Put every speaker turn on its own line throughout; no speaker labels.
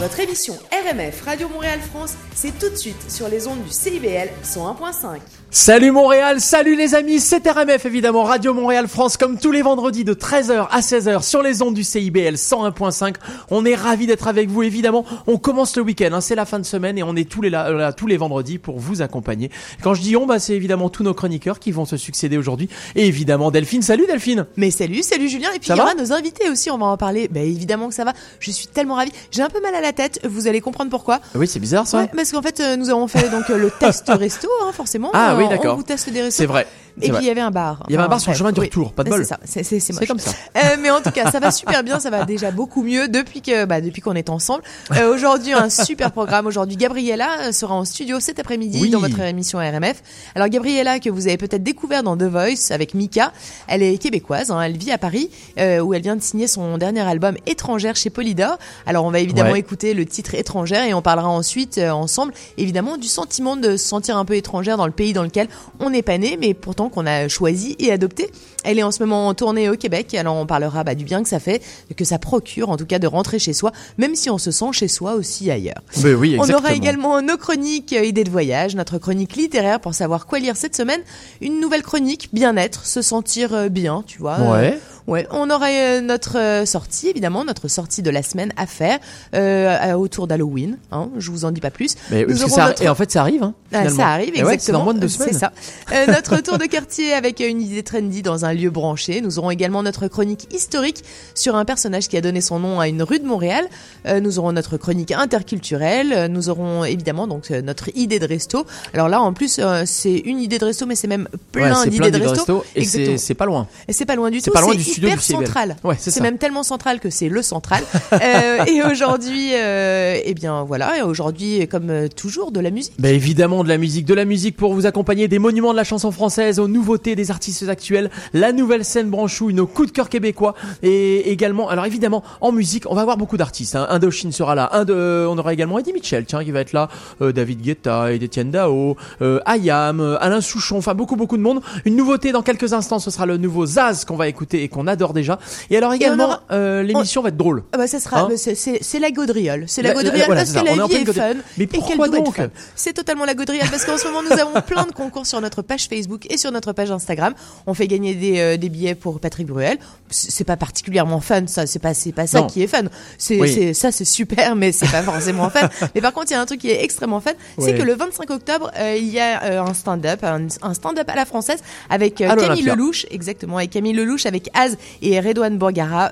Votre émission RMF Radio Montréal France, c'est tout de suite sur les ondes du CIBL 101.5.
Salut Montréal, salut les amis, c'est RMF évidemment, Radio Montréal France, comme tous les vendredis de 13h à 16h sur les ondes du CIBL 101.5. On est ravis d'être avec vous évidemment. On commence le week-end, hein, c'est la fin de semaine et on est tous les, là, là, tous les vendredis pour vous accompagner. Quand je dis on, bah, c'est évidemment tous nos chroniqueurs qui vont se succéder aujourd'hui. Et évidemment Delphine, salut Delphine
Mais salut, salut Julien, et puis
Ça
il y aura nos invités aussi, on va en parler. Bah évidemment que ça va, je suis tellement ravie. J'ai un peu mal à la tête, vous allez comprendre pourquoi.
Oui c'est bizarre ça
Ouais, parce qu'en fait, euh, nous avons fait donc euh, le test resto, hein, forcément.
Ah oui, d'accord.
On vous teste des restos.
C'est vrai.
Et puis il y avait un bar.
Il y avait un bar sur le chemin du retour, pas de bol.
C'est ça, c'est
comme ça.
Euh, mais en tout cas, ça va super bien, ça va déjà beaucoup mieux depuis que bah, depuis qu'on est ensemble. Euh, aujourd'hui, un super programme. Aujourd'hui, Gabriella euh, sera en studio cet après-midi
Oui.
dans votre émission RMF. Alors Gabriella, que vous avez peut-être découvert dans The Voice avec Mika, elle est québécoise, hein, elle vit à Paris, euh, où elle vient de signer son dernier album Étrangère chez Polydor. Alors on va évidemment
Ouais.
écouter le titre Étrangère et on parlera ensuite euh, ensemble, évidemment, du sentiment de se sentir un peu étrangère dans le pays dans lequel on n'est pas né, mais pourtant qu'on a choisi et adopté. Elle est en ce moment en tournée au Québec, alors on parlera bah, du bien que ça fait, que ça procure en tout cas de rentrer chez soi, même si on se sent chez soi aussi ailleurs.
Ben oui,
On
exactement.
aura également nos chroniques euh, idées de voyage, notre chronique littéraire pour savoir quoi lire cette semaine, une nouvelle chronique bien-être, se sentir euh, bien, tu vois. euh,
Ouais.
Ouais, on aura euh, notre sortie évidemment, notre sortie de la semaine à faire euh, autour d'Halloween. Hein, je vous en dis pas plus.
Mais
Nous
parce que
aurons
ça,
notre-
Et en fait ça arrive. Hein,
ah, ça arrive,
ouais,
exactement.
c'est dans moins de deux
C'est
semaines.
ça. Euh, notre tour de quartier avec une idée trendy dans un lieu branché. Nous aurons également notre chronique historique sur un personnage qui a donné son nom à une rue de Montréal. Euh, nous aurons notre chronique interculturelle. Euh, Nous aurons évidemment donc euh, notre idée de resto. Alors là, en plus, euh, c'est une idée de resto, mais c'est même plein d'idées de
d'idées
resto.
Et c'est c'est pas loin.
Et c'est pas loin du
C'est
tout.
pas loin
c'est
du studio
hyper
du
central.
Ouais, c'est
même tellement central que c'est le central. euh, et aujourd'hui, eh bien voilà. Et aujourd'hui, comme toujours, de la musique.
Bah évidemment de la musique, de la musique pour vous accompagner des monuments de la chanson française, aux nouveautés des artistes actuels, la nouvelle scène branchouille, nos coups de cœur québécois et également, alors évidemment en musique, on va avoir beaucoup d'artistes. Hein. Indochine sera là, un de, on aura également Eddie Mitchell, tiens, qui va être là, euh, David Guetta, Etienne Dao, euh, Ayam, euh, Alain Souchon, enfin beaucoup beaucoup de monde. Une nouveauté dans quelques instants, ce sera le nouveau Zaz qu'on va écouter et qu'on adore déjà. Et alors également,
aura-
euh, l'émission va être drôle.
Ah bah ça sera,
Hein
c'est- la gaudriole, c'est la,
La- la-
gaudriole
voilà,
parce que la vie est fun
Mais pourquoi donc.
C'est totalement la gaudriole parce qu'en ce moment nous avons plein de concours sur notre page Facebook et sur notre page Instagram. On fait gagner des, euh, des billets pour Patrick Bruel. C'est pas particulièrement fun, ça, c'est pas c'est pas ça
Non.
qui est fun. C'est
Oui.
ça c'est super, mais c'est pas forcément fun. Mais par contre il y a un truc qui est extrêmement fun, c'est que le 25 octobre euh, il y a euh, un stand-up, un, un stand-up à la française avec euh, Camille. Lelouch, exactement, avec Camille Lelouch avec Az et Redouane Bourgara,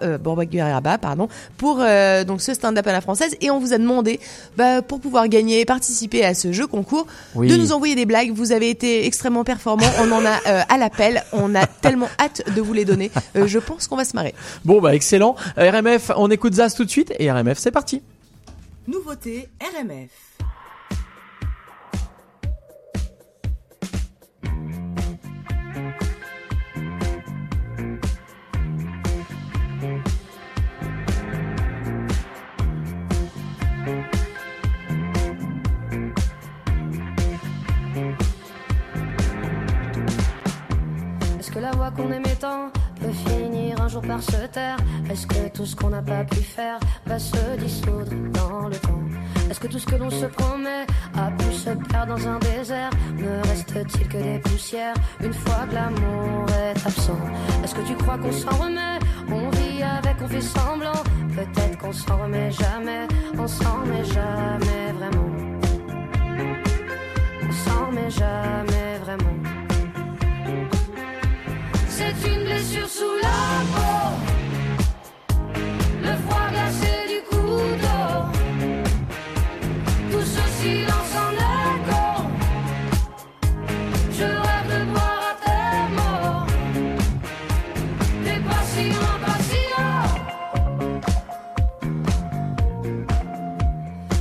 pardon, pour donc ce stand-up à la française. Et on vous a demandé, bah, pour pouvoir gagner et participer à ce jeu concours,
Oui.
de nous envoyer des blagues. Vous avez été extrêmement performants. On en a à l'appel. On a tellement hâte de vous les donner. Euh, je pense qu'on va se marrer.
Bon bah excellent. Euh, RMF, on écoute Zaz tout de suite et RMF c'est parti.
Nouveauté RMF.
Que la voix qu'on aimait tant peut finir un jour par se taire. Est-ce que tout ce qu'on n'a pas pu faire va se dissoudre dans le temps? Est-ce que tout ce que l'on se promet a pu se perdre dans un désert? Ne reste-t-il que des poussières une fois que l'amour est absent? Est-ce que tu crois qu'on s'en remet? On vit avec, on fait semblant. Peut-être qu'on s'en remet jamais. On s'en remet jamais vraiment. On s'en remet jamais vraiment sous la peau. Le froid glacé du couteau. Tout ce silence en écho. Je rêve de boire à tes mots. T'es patient, patient.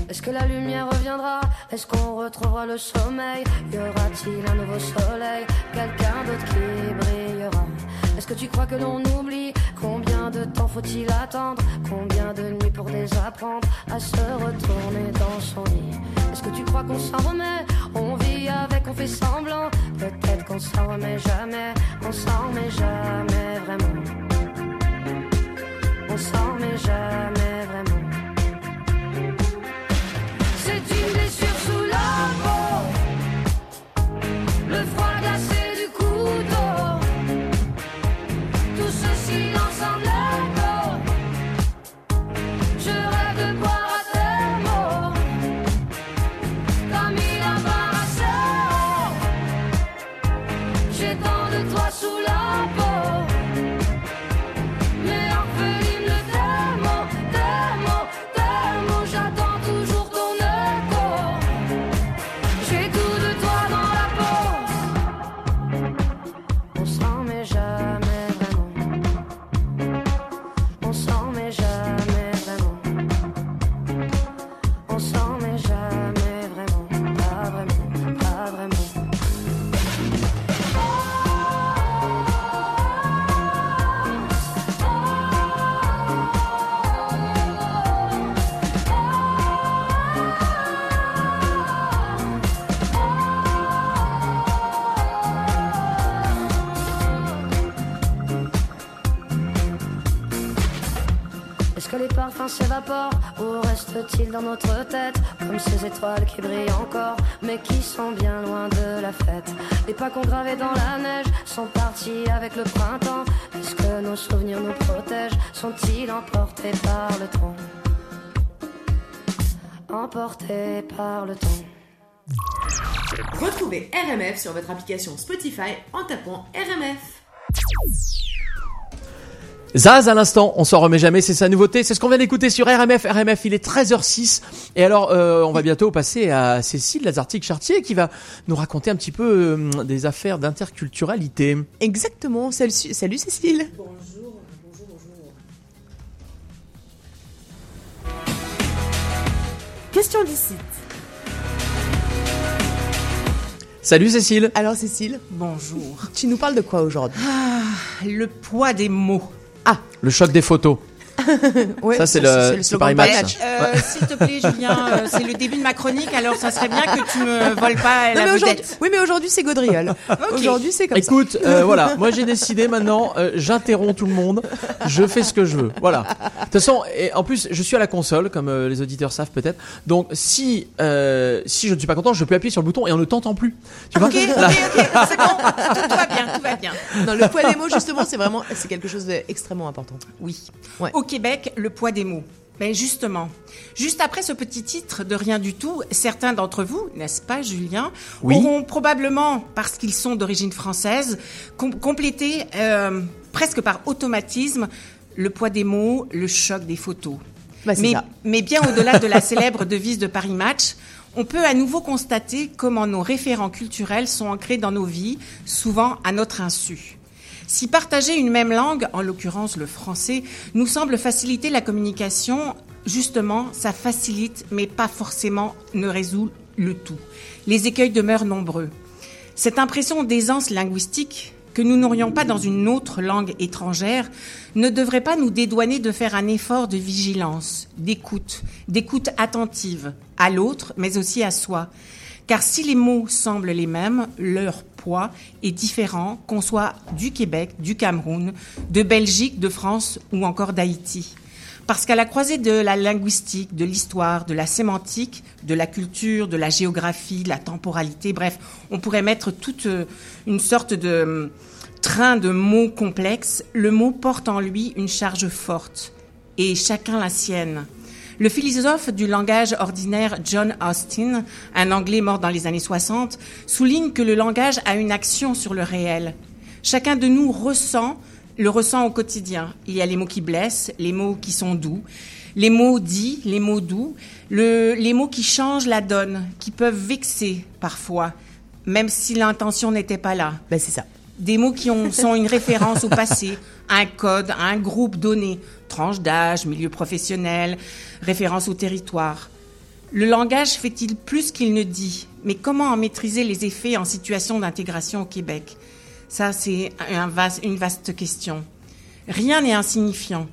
Est-ce que la lumière reviendra? Est-ce qu'on retrouvera le sommeil? Y aura-t-il un nouveau soleil? Quelqu'un d'autre qui brillera est-ce que tu crois que l'on oublie Combien de temps faut-il attendre Combien de nuits pour désapprendre à se retourner dans son lit Est-ce que tu crois qu'on s'en remet On vit avec, on fait semblant. Peut-être qu'on s'en remet jamais. On s'en remet jamais vraiment. On s'en remet jamais vraiment. C'est une blessure sous la peau. Le froid s'évapore. Où reste-t-il dans notre tête? Comme ces étoiles qui brillent encore Mais qui sont bien loin de la fête. Les pas qu'on gravait dans la neige Sont partis avec le printemps. Est-ce que nos souvenirs nous protègent? Sont-ils emportés par le temps? Emportés par le temps.
Retrouvez RMF sur votre application Spotify en tapant RMF.
Zaz à l'instant, on s'en remet jamais, c'est sa nouveauté, c'est ce qu'on vient d'écouter sur RMF. RMF, il est 13h06 et alors euh, on va bientôt passer à Cécile Lazartique-Chartier qui va nous raconter un petit peu euh, des affaires d'interculturalité.
Exactement. Salut, salut Cécile. Question du site.
Salut Cécile.
Alors Cécile,
Bonjour.
tu nous parles de quoi aujourd'hui?
Le poids des mots.
Le choc des photos.
Ouais,
Ça, c'est le- c'est
slogan
Paris
de
Match.
Euh, S'il te plaît, Julien, euh, c'est le début de ma chronique, alors ça serait bien que tu me voles pas
Non,
la vedette.
oui, mais aujourd'hui c'est Gaudriol. Aujourd'hui c'est comme ça.
Écoute, euh, voilà, moi j'ai décidé maintenant, euh, j'interromps tout le monde, je fais ce que je veux. Voilà. De toute façon, et en plus, je suis à la console, comme euh, les auditeurs savent peut-être. Donc, si euh, si je ne suis pas content, je peux appuyer sur le bouton et on ne t'entend plus. Tu vois
Ok, ok,
Là.
ok, c'est bon, tout, tout va bien, tout va bien.
Non, le poids des mots justement, c'est vraiment, c'est quelque chose d'extrêmement important.
Oui.
Ouais.
Au Québec, le poids des mots. Ben justement, juste après ce petit titre de rien du tout, certains d'entre vous, n'est-ce pas, Julien,
Oui.
auront probablement, parce qu'ils sont d'origine française, com- complété euh, presque par automatisme le poids des mots, le choc des photos.
Bah, c'est
mais,
ça.
mais bien au-delà de la célèbre devise de Paris Match, on peut à nouveau constater comment nos référents culturels sont ancrés dans nos vies, souvent à notre insu. Si partager une même langue, en l'occurrence le français, nous semble faciliter la communication, justement, ça facilite, mais pas forcément ne résout le tout. Les écueils demeurent nombreux. Cette impression d'aisance linguistique que nous n'aurions pas dans une autre langue étrangère ne devrait pas nous dédouaner de faire un effort de vigilance, d'écoute, d'écoute attentive à l'autre, mais aussi à soi. Car si les mots semblent les mêmes, leur poids est différent, qu'on soit du Québec, du Cameroun, de Belgique, de France ou encore d'Haïti. Parce qu'à la croisée de la linguistique, de l'histoire, de la sémantique, de la culture, de la géographie, de la temporalité, bref, on pourrait mettre toute euh, une sorte de hum, train de mots complexes. Le mot porte en lui une charge forte, et chacun la sienne. Le philosophe du langage ordinaire John Austin, un Anglais mort dans les années 60, souligne que le langage a une action sur le réel. Chacun de nous ressent, le ressent au quotidien. Il y a les mots qui blessent, les mots qui sont doux, les mots dits, les mots doux, le- les mots qui changent la donne, qui peuvent vexer parfois, même si l'intention n'était pas là
Bah, c'est ça.
Des mots qui ont, sont une référence au passé, un code, un groupe donné, tranche d'âge, milieu professionnel, référence au territoire. Le langage fait-il plus qu'il ne dit? Mais comment en maîtriser les effets en situation d'intégration au Québec? Ça, c'est une vaste question. Rien n'est insignifiant.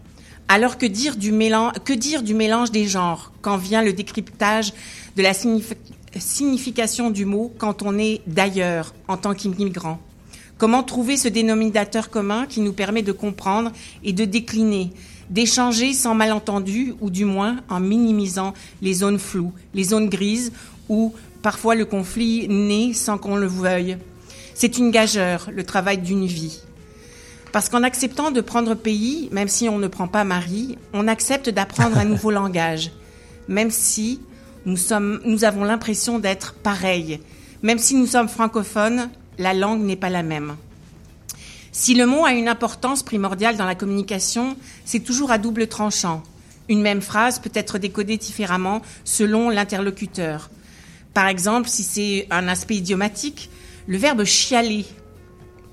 Alors que dire, du mélange, des genres? Quand vient le décryptage de la signifi- signification du mot quand on est d'ailleurs en tant qu'immigrant? Comment trouver ce dénominateur commun qui nous permet de comprendre et de décliner, d'échanger sans malentendu ou du moins en minimisant les zones floues, les zones grises où parfois le conflit naît sans qu'on le veuille. C'est une gageure, le travail d'une vie. Parce qu'en acceptant de prendre pays, même si on ne prend pas Marie, on accepte d'apprendre un nouveau langage, même si nous, sommes, nous avons l'impression d'être pareils. Même si nous sommes francophones, la langue n'est pas la même. Si le mot a une importance primordiale dans la communication, c'est toujours à double tranchant. Une même phrase peut être décodée différemment selon l'interlocuteur. Par exemple, si c'est un aspect idiomatique, le verbe chialer,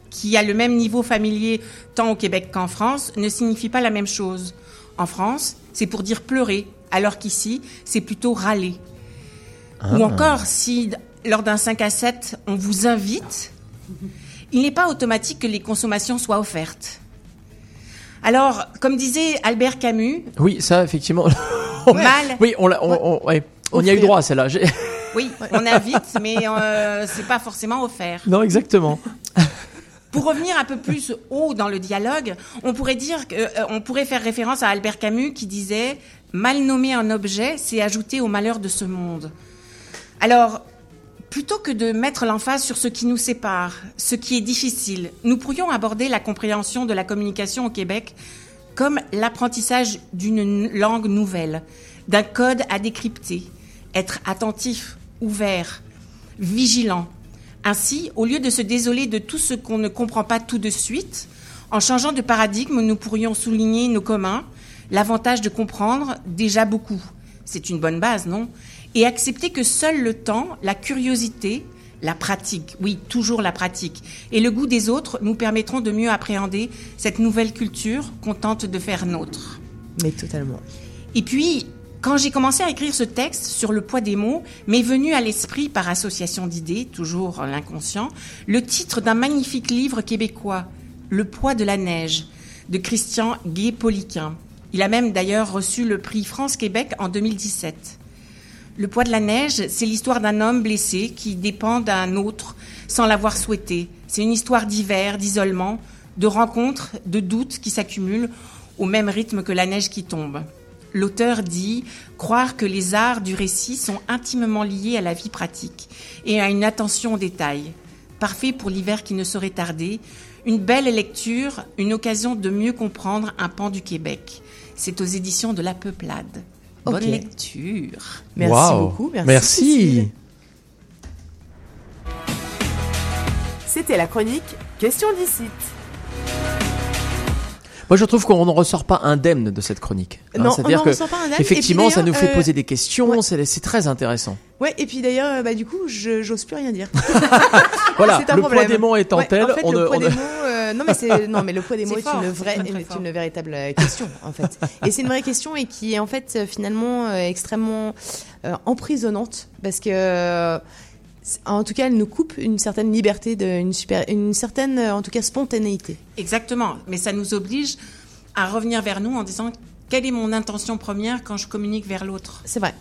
qui a le même niveau familier tant au Québec qu'en France, ne signifie pas la même chose. En France, c'est pour dire pleurer, alors qu'ici, c'est plutôt râler. Ou encore, si lors d'un 5 à 7, on vous invite, il n'est pas automatique que les consommations soient offertes. Alors, comme disait Albert Camus,
Oui, ça effectivement.
mal,
Oui, on l'a, on, on- ouais. On y a eu droit à celle-là.
Oui, on invite, mais euh, c'est pas forcément offert.
Non, exactement.
Pour revenir un peu plus haut dans le dialogue, on pourrait dire que, euh, on pourrait faire référence à Albert Camus qui disait mal nommer un objet, c'est ajouter au malheur de ce monde. Alors, plutôt que de mettre l'emphase sur ce qui nous sépare, ce qui est difficile, nous pourrions aborder la compréhension de la communication au Québec comme l'apprentissage d'une langue nouvelle, d'un code à décrypter, être attentif, ouvert, vigilant. Ainsi, au lieu de se désoler de tout ce qu'on ne comprend pas tout de suite, en changeant de paradigme, nous pourrions souligner nos communs, l'avantage de comprendre déjà beaucoup. C'est une bonne base, non? Et accepter que seul le temps, la curiosité, la pratique, oui, toujours la pratique, et le goût des autres nous permettront de mieux appréhender cette nouvelle culture qu'on tente de faire nôtre.
Mais totalement.
Et puis, quand j'ai commencé à écrire ce texte sur le poids des mots, m'est venu à l'esprit par association d'idées, toujours l'inconscient, le titre d'un magnifique livre québécois, Le poids de la neige, de Christian Gay-Poliquin. Il a même d'ailleurs reçu le prix France-Québec en 2017. Le poids de la neige, c'est l'histoire d'un homme blessé qui dépend d'un autre sans l'avoir souhaité. C'est une histoire d'hiver, d'isolement, de rencontres, de doutes qui s'accumulent au même rythme que la neige qui tombe. L'auteur dit croire que les arts du récit sont intimement liés à la vie pratique et à une attention aux détails. Parfait pour l'hiver qui ne saurait tarder, une belle lecture, une occasion de mieux comprendre un pan du Québec. C'est aux éditions de La Peuplade. Bonne lecture.
Merci beaucoup. Merci. C'était la chronique Question d'ici.
Moi, je trouve qu'on ne ressort pas indemne de cette chronique. Hein,
Non,
C'est-à-dire que
ressort pas indemne.
effectivement, ça nous fait
d'ailleurs,
poser
euh,
des questions.
ouais.
C'est très intéressant.
Ouais, et puis d'ailleurs, euh, bah, du coup, j'ose plus rien dire.
Voilà,
C'est un
le
problème.
poids des mots étant
Ouais,
tel,
en fait,
on
le
ne-
poids
on
des
ne-
mots, euh, non mais c'est non mais le poids des mots est
fort,
une vraie, est véritable euh, question en fait. Et c'est une vraie question et qui est en fait euh, finalement euh, extrêmement euh, emprisonnante parce que euh, en tout cas, elle nous coupe une certaine liberté, de, une, super, une certaine, en tout cas, spontanéité.
Exactement. Mais ça nous oblige à revenir vers nous en disant quelle est mon intention première quand je communique vers l'autre,
C'est vrai,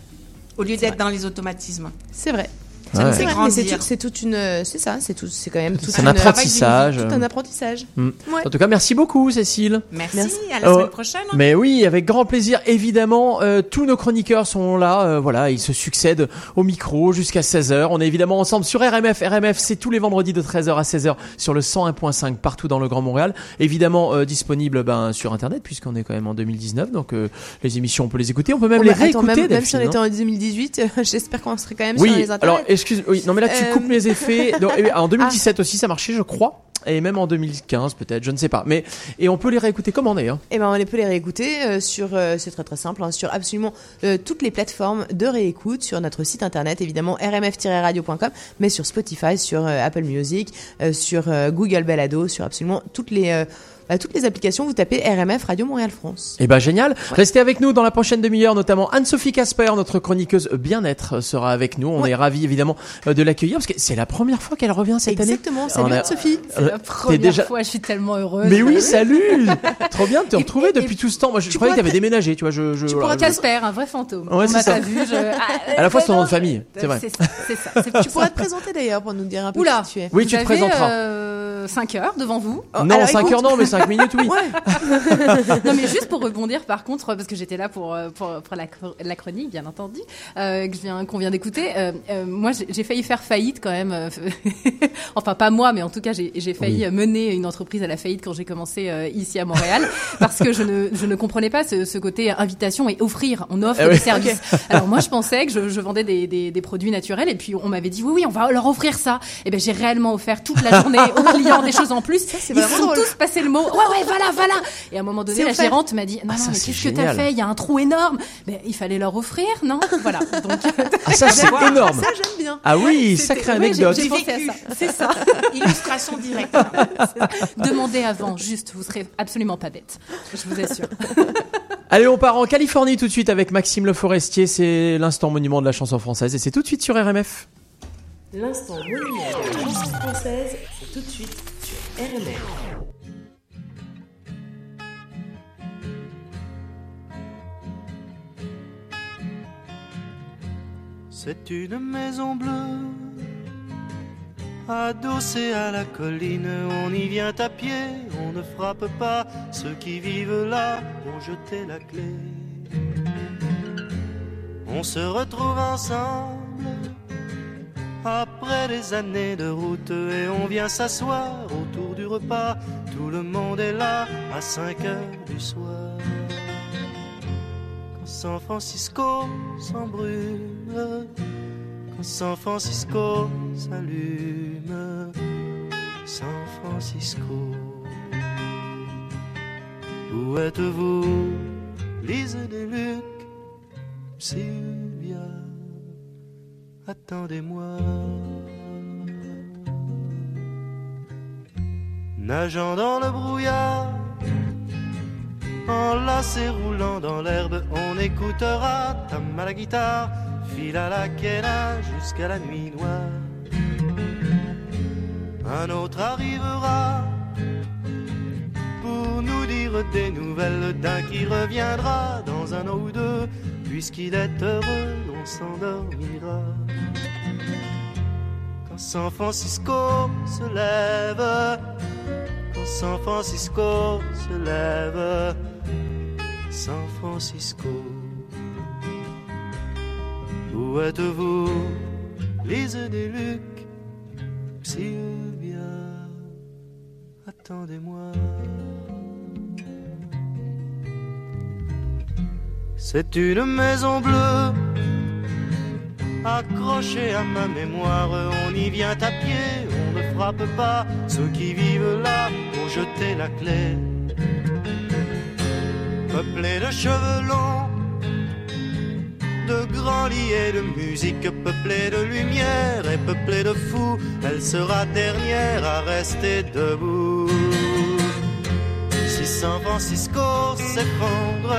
au lieu d'être dans les automatismes.
c'est vrai.
Ouais.
C'est tout- toute une, c'est ça, c'est tout, c'est quand même tout
un apprentissage.
tout un apprentissage.
Mm.
Ouais.
En tout cas, merci beaucoup, Cécile.
Merci,
Merci.
à la
Oh.
semaine prochaine.
Mais oui, avec grand plaisir. Évidemment, euh, tous nos chroniqueurs sont là. euh, voilà, ils se succèdent au micro jusqu'à 16h. On est évidemment ensemble sur RMF. RMF, c'est tous les vendredis de 13h à 16h sur le 101.5 partout dans le Grand Montréal. Évidemment, euh, disponible ben, sur Internet puisqu'on est quand même en 2019. Donc, euh, les émissions, on peut les écouter. On peut même les réécouter.
même, même si on
Delphine,
était
hein.
en 2018, euh, j'espère qu'on serait quand même sur les internets.
alors excuse, oui, non mais là tu
Euh,
coupes mes effets. Donc, eh en
Ah.
2017 aussi ça marchait, je crois, et même en 2015 peut-être, je ne sais pas. Mais et on peut les réécouter comment d'ailleurs
Eh ben, on les peut les réécouter euh, sur, euh, c'est très très simple, hein, sur absolument euh, toutes les plateformes de réécoute, sur notre site internet évidemment rmf-radio.com, mais sur Spotify, sur Apple Music, sur Google Balado, sur absolument toutes les bah, toutes les applications. Vous tapez RMF Radio Montréal France.
Eh ben génial. Restez avec nous dans la prochaine demi-heure, notamment Anne-Sophie Casper, notre chroniqueuse bien-être, sera avec nous. On
Ouais.
est ravis évidemment euh, de l'accueillir parce que c'est la première fois qu'elle revient cette année.
Exactement. Salut
a-
Anne-Sophie.
Euh,
La
t'es
première
déjà-
fois, je suis tellement heureuse.
Mais oui, salut Trop bien de te
Et-
retrouver
et-
depuis tout ce temps. Moi, je, je croyais que t'avais déménagé, tu vois. Je, je,
tu
voilà,
pourras
je-
Casper, un vrai fantôme.
Ouais,
On
c'est
m'a
ça.
vu. Je...
À la fois, c'est ton nom de famille, c'est vrai.
C'est ça, c'est c'est
Tu pourras te présenter d'ailleurs pour nous dire un peu
Oula.
qui tu es.
Oui, tu te présenteras.
euh, 5 heures devant vous.
Oh,
non,
alors,
5
écoute-
heures non, mais 5 minutes oui.
non, mais juste pour rebondir, par contre, parce que j'étais là pour, euh, pour, pour la, la chronique, bien entendu, euh, que je viens, qu'on vient d'écouter. Euh, euh, moi, j'ai failli faire faillite quand même. enfin, pas moi, mais en tout cas, j'ai j'ai failli
Oui.
mener une entreprise à la faillite quand j'ai commencé euh, ici à Montréal, parce que je ne, je ne comprenais pas ce, ce côté invitation et offrir. On offre
Ah
des
oui.
services. Alors moi, je pensais que je, je vendais des, des, des produits naturels, et puis on m'avait dit oui, oui, on va leur offrir ça. Et ben, j'ai réellement offert toute la journée aux clients des choses en plus.
c'est
Ils
vraiment
sont
drôle.
tous passé le mot. Ouais, ouais, voilà, voilà. Et à un moment donné, la
offert.
gérante m'a dit non,
Ah,
non,
ça,
mais qu'est-ce que t'as fait? Il y a un trou énorme. Mais il fallait leur offrir, non? Voilà. Donc,
Ah, ça c'est énorme.
Ça j'aime bien.
Ah oui, sacrée anecdote.
J'ai
J'ai
pensé à
vécu.
ça. C'est ça.
Illustration directe.
Demandez avant, juste. Vous serez absolument pas bête. Je vous assure.
Allez, on part en Californie tout de suite avec Maxime Le Forestier. C'est l'instant monument de la chanson française et c'est tout de suite sur RMF.
L'instant monument de la chanson française, c'est tout de suite sur RMF.
C'est une maison bleue Adossé à la colline, on y vient à pied, on ne frappe pas. Ceux qui vivent là ont jeté la clé. On se retrouve ensemble après des années de route et on vient s'asseoir autour du repas. Tout le monde est là à 5 heures du soir. San Francisco s'embrume, quand San Francisco s'allume, San Francisco. Où êtes-vous, Lise des Lucs, Sylvia? attendez-moi. Nageant dans le brouillard, enlacé roulant dans l'herbe, on écoutera tam à la guitare, fil à la quena jusqu'à la nuit noire. Un autre arrivera pour nous dire des nouvelles d'un qui reviendra dans un an ou deux, puisqu'il est heureux, on s'endormira. Quand San Francisco se lève, quand San Francisco se lève, San Francisco. Où êtes-vous, Lise des Lucs, Sylvia, attendez-moi. C'est une maison bleue accrochée à ma mémoire. On y vient à pied, on ne frappe pas. Ceux qui vivent là ont jeté la clé. Peuplé de cheveux longs, de grands lits et de musique, peuplé de lumière et peuplé de fous, elle sera dernière à rester debout. Si San Francisco s'effondre,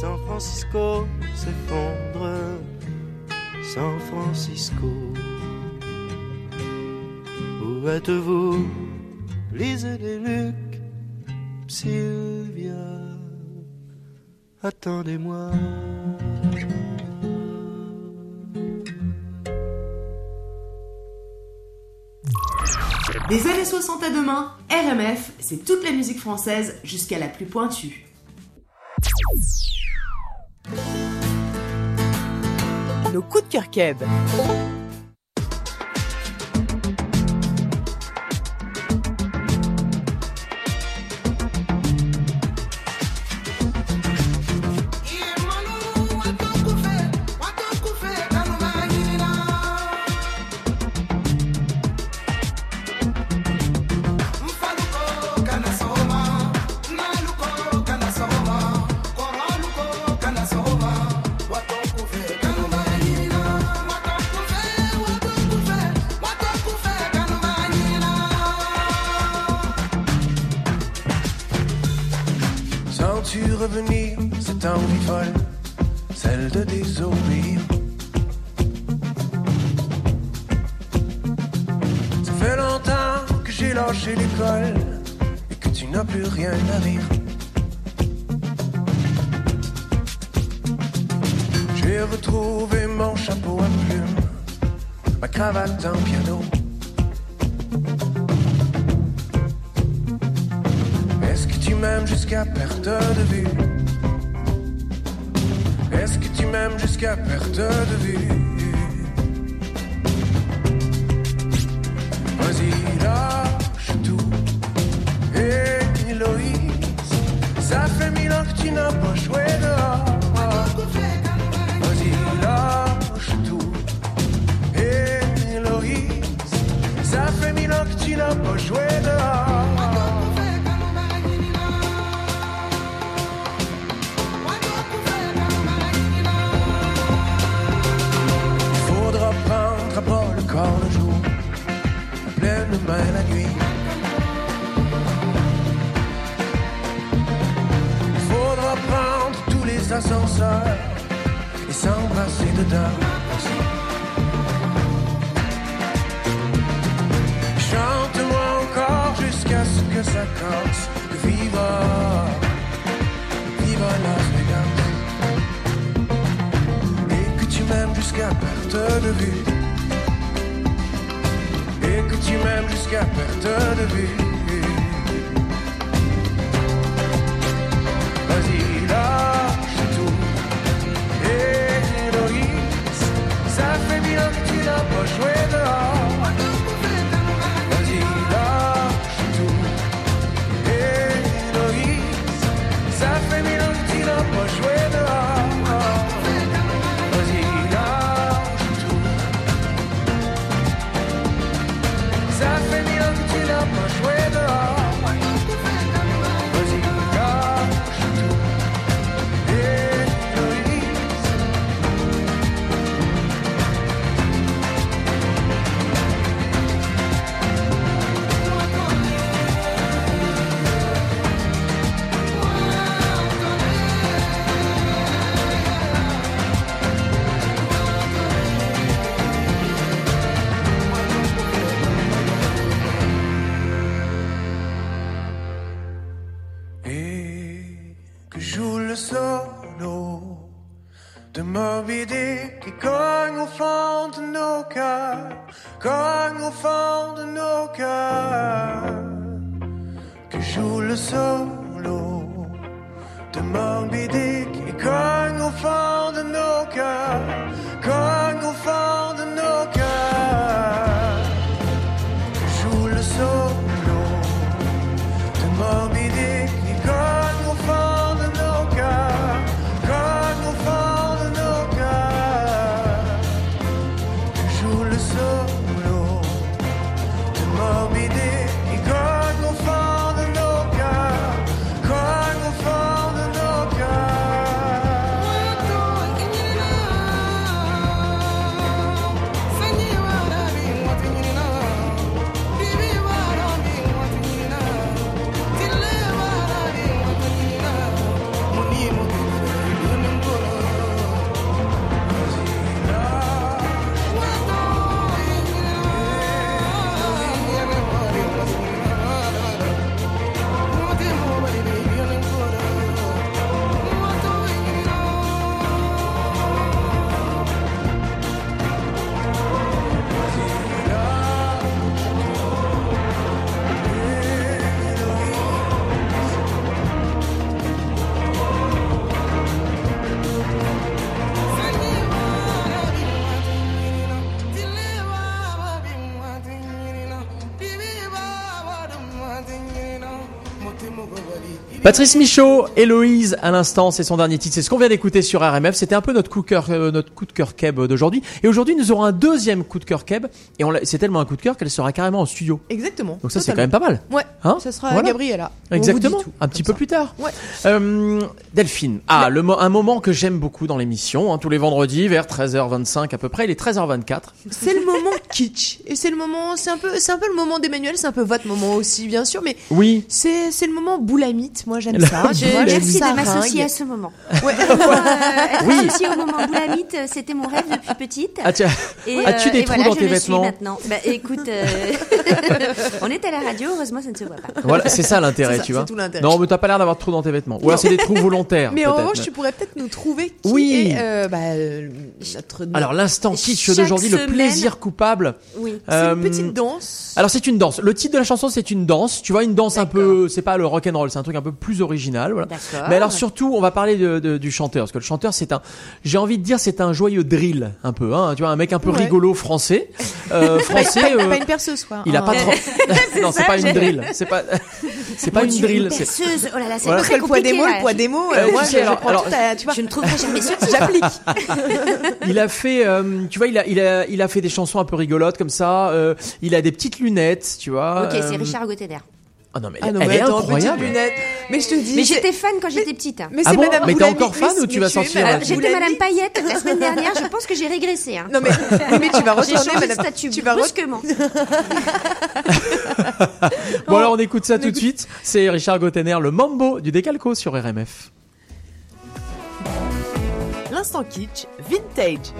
San Francisco s'effondre, San Francisco. Où êtes-vous, Lise des Lucs, Sylvia, attendez-moi.
Des années 60 à demain, RMF, c'est toute la musique française jusqu'à la plus pointue. Nos coups de cœur keb.
Patrice Michaud, Héloïse, à l'instant, c'est son dernier titre. C'est ce qu'on vient d'écouter sur RMF. C'était un peu notre coup de cœur, euh, notre coup de cœur keb d'aujourd'hui. Et aujourd'hui, nous aurons un deuxième coup de cœur keb. Et on l'a- c'est tellement un coup de cœur qu'elle sera carrément en studio.
Exactement.
Donc ça, c'est quand même pas mal.
Ouais.
Hein
ça sera
Voilà.
Gabriella. On vous
Exactement.
tout,
un petit peu plus tard.
Ouais.
Euh, Delphine. Ah, le mo- un moment que j'aime beaucoup dans l'émission, hein, tous les vendredis vers 13h25 à peu près. Il est 13h24.
C'est le moment kitsch. Et c'est le moment, c'est un peu, c'est un peu le moment d'Emmanuel, c'est un peu votre moment aussi, bien sûr, mais
Oui.
c'est, c'est le moment boulamite. Moi, j'aime ça. tu vois, j'aime
Merci
ça
de m'associer à ce moment.
Ouais.
Euh, être
Oui.
associée au moment boulamite, c'était mon rêve depuis petite.
Ah, tiens.
Et,
As-tu
euh,
des
et
trous
voilà,
dans
je
tes
le suis
vêtements
maintenant. Bah écoute, euh, on est à la radio, heureusement ça ne se voit pas.
Voilà, c'est ça l'intérêt, tu vois.
c'est tout l'intérêt.
Non, mais t'as pas l'air d'avoir de trous dans tes vêtements. Ou alors c'est des trous volontaires.
Mais en revanche, tu pourrais peut-être nous trouver qui
Oui.
est euh, bah, euh, notre.
Alors l'instant kitsch d'aujourd'hui, le plaisir coupable.
Oui.
c'est une petite danse.
Alors c'est une danse. Le titre de la chanson c'est une danse. Tu vois une danse un peu, c'est pas le rock and roll, c'est un truc un peu plus original. Voilà. Mais alors surtout, on va parler de, de- du chanteur, parce que le chanteur c'est un, j'ai envie de dire c'est un joyeux drill un peu. Hein, tu vois un mec un peu
Ouais.
rigolo français, euh, français.
pas,
euh,
pas une perceuse, quoi.
il a
Un-
pas trop. non, c'est pas une drill. C'est pas, c'est pas une drill. c'est-
perceuse. Oh là là, c'est
Voilà.
Très
le poids des mots,
là.
le poids des mots,
Euh,
euh, je, prends tout à, tu vois,
Je ne trouverai jamais ce titre.
j'applique.
Il a fait, euh, tu vois, il a, il a, il a fait des chansons un peu rigolotes comme ça. euh, il a des petites lunettes, tu vois.
Ok, c'est Richard Gauthier.
Ah non mais
Ah
elle,
non,
elle
mais
est
attends,
incroyable.
lunettes. Mais je te dis.
Mais j'étais fan quand j'étais petite. hein.
Mais
Ah
c'est
bon
Madame
Mais t'es encore fan ou tu vas sortir,
Madame
J'étais. Madame Paillette la semaine dernière, je pense que j'ai régressé. Hein.
Non mais, mais tu vas retourner Madame.
statut
Tu vas
brusquement.
Bon alors on écoute ça tout de suite. C'est Richard Gottener, le Mambo du Décalco sur RMF.
L'instant kitsch, vintage.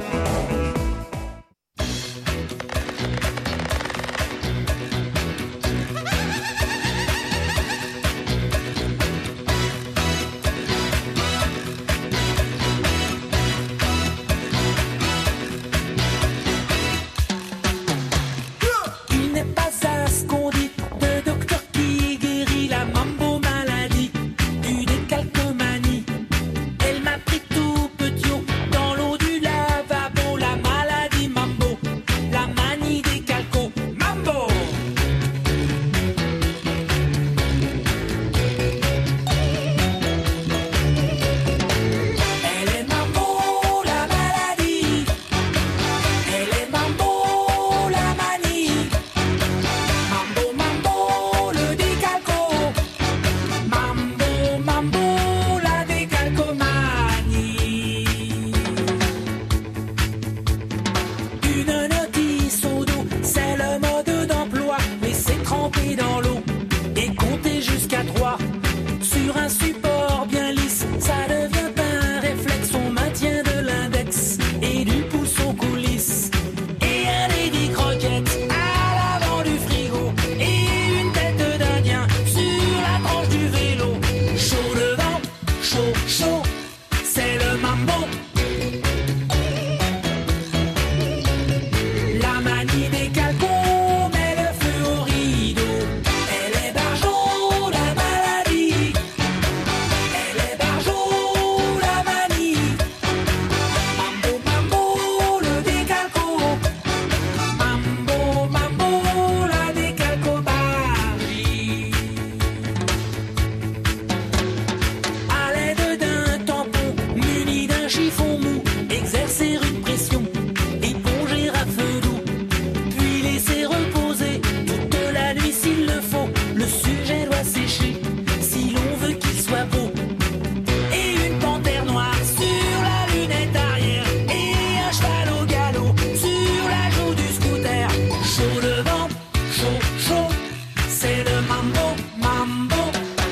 mambo, mambo,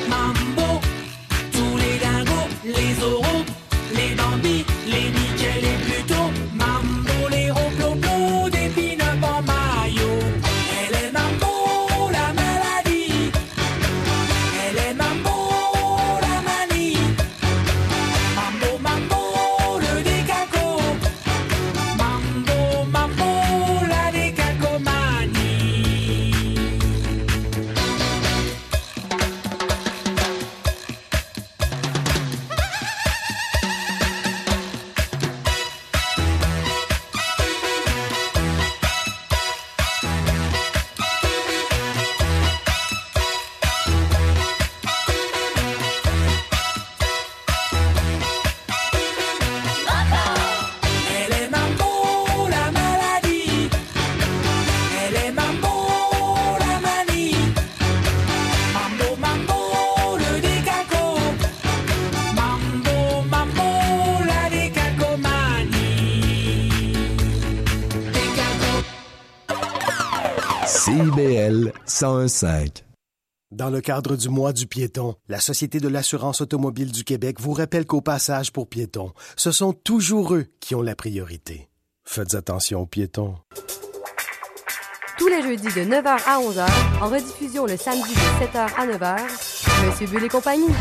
mambo. Tous les dingos, les oraux. 101.5.
Dans le cadre du mois du piéton, la Société de l'assurance automobile du Québec vous rappelle qu'au passage pour piétons, ce sont toujours eux qui ont la priorité. Faites attention aux piétons.
Tous les jeudis de 9h à 11h, en rediffusion le samedi de 7h à 9h, Monsieur Bull et compagnie.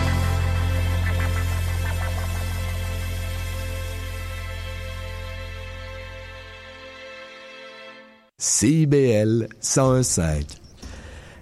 CIBL 101.5.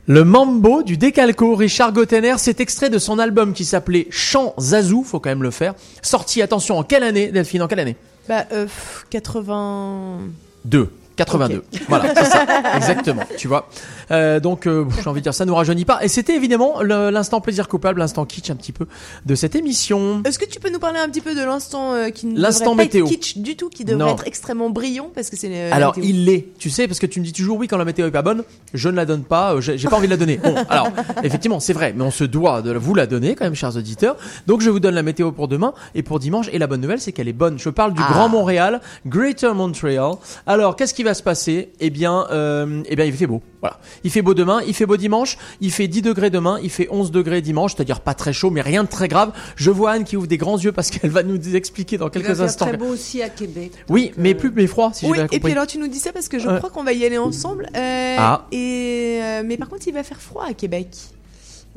Le mambo du Décalco, Richard Gottener, s'est extrait de son album qui s'appelait Chant Zazou, faut quand même le faire. Sorti, attention, en quelle année, Delphine, en quelle année?
Bah, euh,
82. 82. Voilà, c'est ça. Exactement. Tu vois. Euh, donc, euh, j'ai envie de dire, ça nous rajeunit pas. Et c'était évidemment l'instant plaisir coupable, l'instant kitsch un petit peu de cette émission.
Est-ce que tu peux nous parler un petit peu de l'instant euh, qui
l'instant météo.
Kitsch du tout, qui devrait être extrêmement brillant parce que c'est.
Alors, il l'est. Tu sais, parce que tu me dis toujours oui quand la météo est pas bonne, je ne la donne pas. J'ai pas envie de la donner. Bon, alors, effectivement, c'est vrai, mais on se doit de vous la donner quand même, chers auditeurs. Donc, je vous donne la météo pour demain et pour dimanche. Et la bonne nouvelle, c'est qu'elle est bonne. Je parle du.
Ah.
Grand Montréal, Greater Montreal. Alors, qu'est-ce qui va se passer Eh bien, euh, eh bien, il fait beau. Voilà. Il fait beau demain, il fait beau dimanche, il fait 10 degrés demain, il fait 11 degrés dimanche, c'est-à-dire pas très chaud, mais rien de très grave. Je vois Anne qui ouvre des grands yeux parce qu'elle va nous expliquer dans
Il va
quelques
faire
instants.
très beau aussi à Québec.
Oui, mais plus mais froid, si j'ai
Oui,
bien
et puis
compris.
alors tu nous dis ça parce que je
Ouais.
crois qu'on va y aller ensemble. euh,
Ah.
Et euh, mais par contre, il va faire froid à Québec.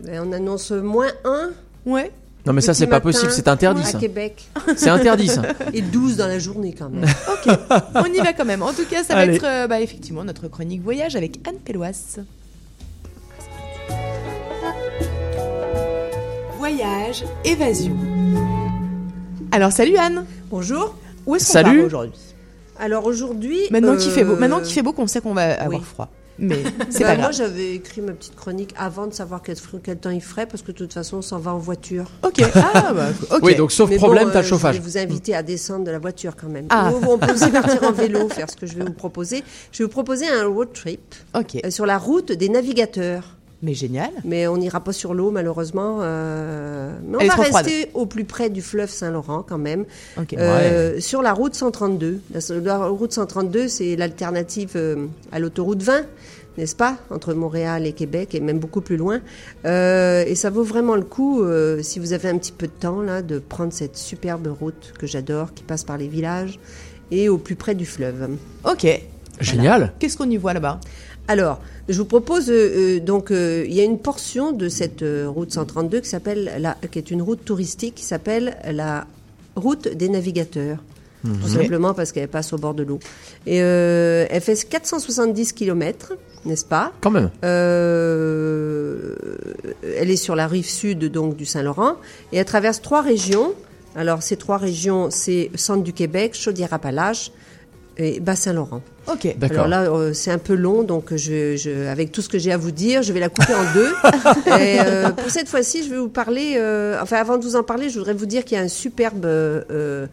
Ben, on annonce moins 1.
Ouais.
Non, mais ça, c'est pas possible, c'est interdit,
À
ça.
Québec.
C'est interdit, ça.
Et 12 dans la journée quand même.
On y va quand même. En tout cas, ça va être euh, bah, effectivement notre chronique voyage avec Anne Pellois. Voyage, évasion. Alors salut Anne.
Bonjour.
Où est-ce qu'on
Salut.
aujourd'hui?
Alors aujourd'hui.
Maintenant qu'il fait beau,
euh,
maintenant qu'il fait beau, qu'on sait qu'on va avoir
oui.
froid. Mais c'est
bah,
pas
Moi, j'avais écrit ma petite chronique avant de savoir quel, quel temps il ferait, parce que de toute façon, on s'en va en voiture.
Ok. Ah bah ok.
Oui, donc sauf
Mais
problème,
bon,
t'as
euh,
le chauffage.
Je vais vous inviter à descendre de la voiture quand même.
Ah.
Ou on peut aussi partir en vélo, faire ce que je vais vous proposer. Je vais vous proposer un road trip
Ok.
euh, sur la route des navigateurs.
Mais génial.
Mais on n'ira pas sur l'eau, malheureusement. euh, Mais on
Elle
va
froide.
rester au plus près du fleuve Saint-Laurent, quand même. Euh, Sur la route 132. La, la route 132, c'est l'alternative euh, à l'autoroute 20, n'est-ce pas Entre Montréal et Québec, et même beaucoup plus loin. Euh, et ça vaut vraiment le coup, euh, si vous avez un petit peu de temps, là, de prendre cette superbe route que j'adore, qui passe par les villages et au plus près du fleuve.
Ok.
Génial.
Qu'est-ce qu'on y voit là-bas?
Alors, je vous propose euh, euh, donc euh, il y a une portion de cette euh, route 132 qui s'appelle la qui est une route touristique qui s'appelle la route des navigateurs. Tout simplement parce qu'elle passe au bord de l'eau. Et elle fait 470 km, n'est-ce pas?
Quand même.
elle est sur la rive sud donc du Saint-Laurent et elle traverse trois régions. Alors ces trois régions, c'est centre du Québec, Chaudière-Appalaches et Bas-Saint-Laurent.
Ok.
D'accord.
Alors là, euh, c'est un peu long, donc je, je, avec tout ce que j'ai à vous dire, je vais la couper en deux. Et, euh, pour cette fois-ci, je vais vous parler. euh, enfin, avant de vous en parler, je voudrais vous dire qu'il y a un superbe euh, euh,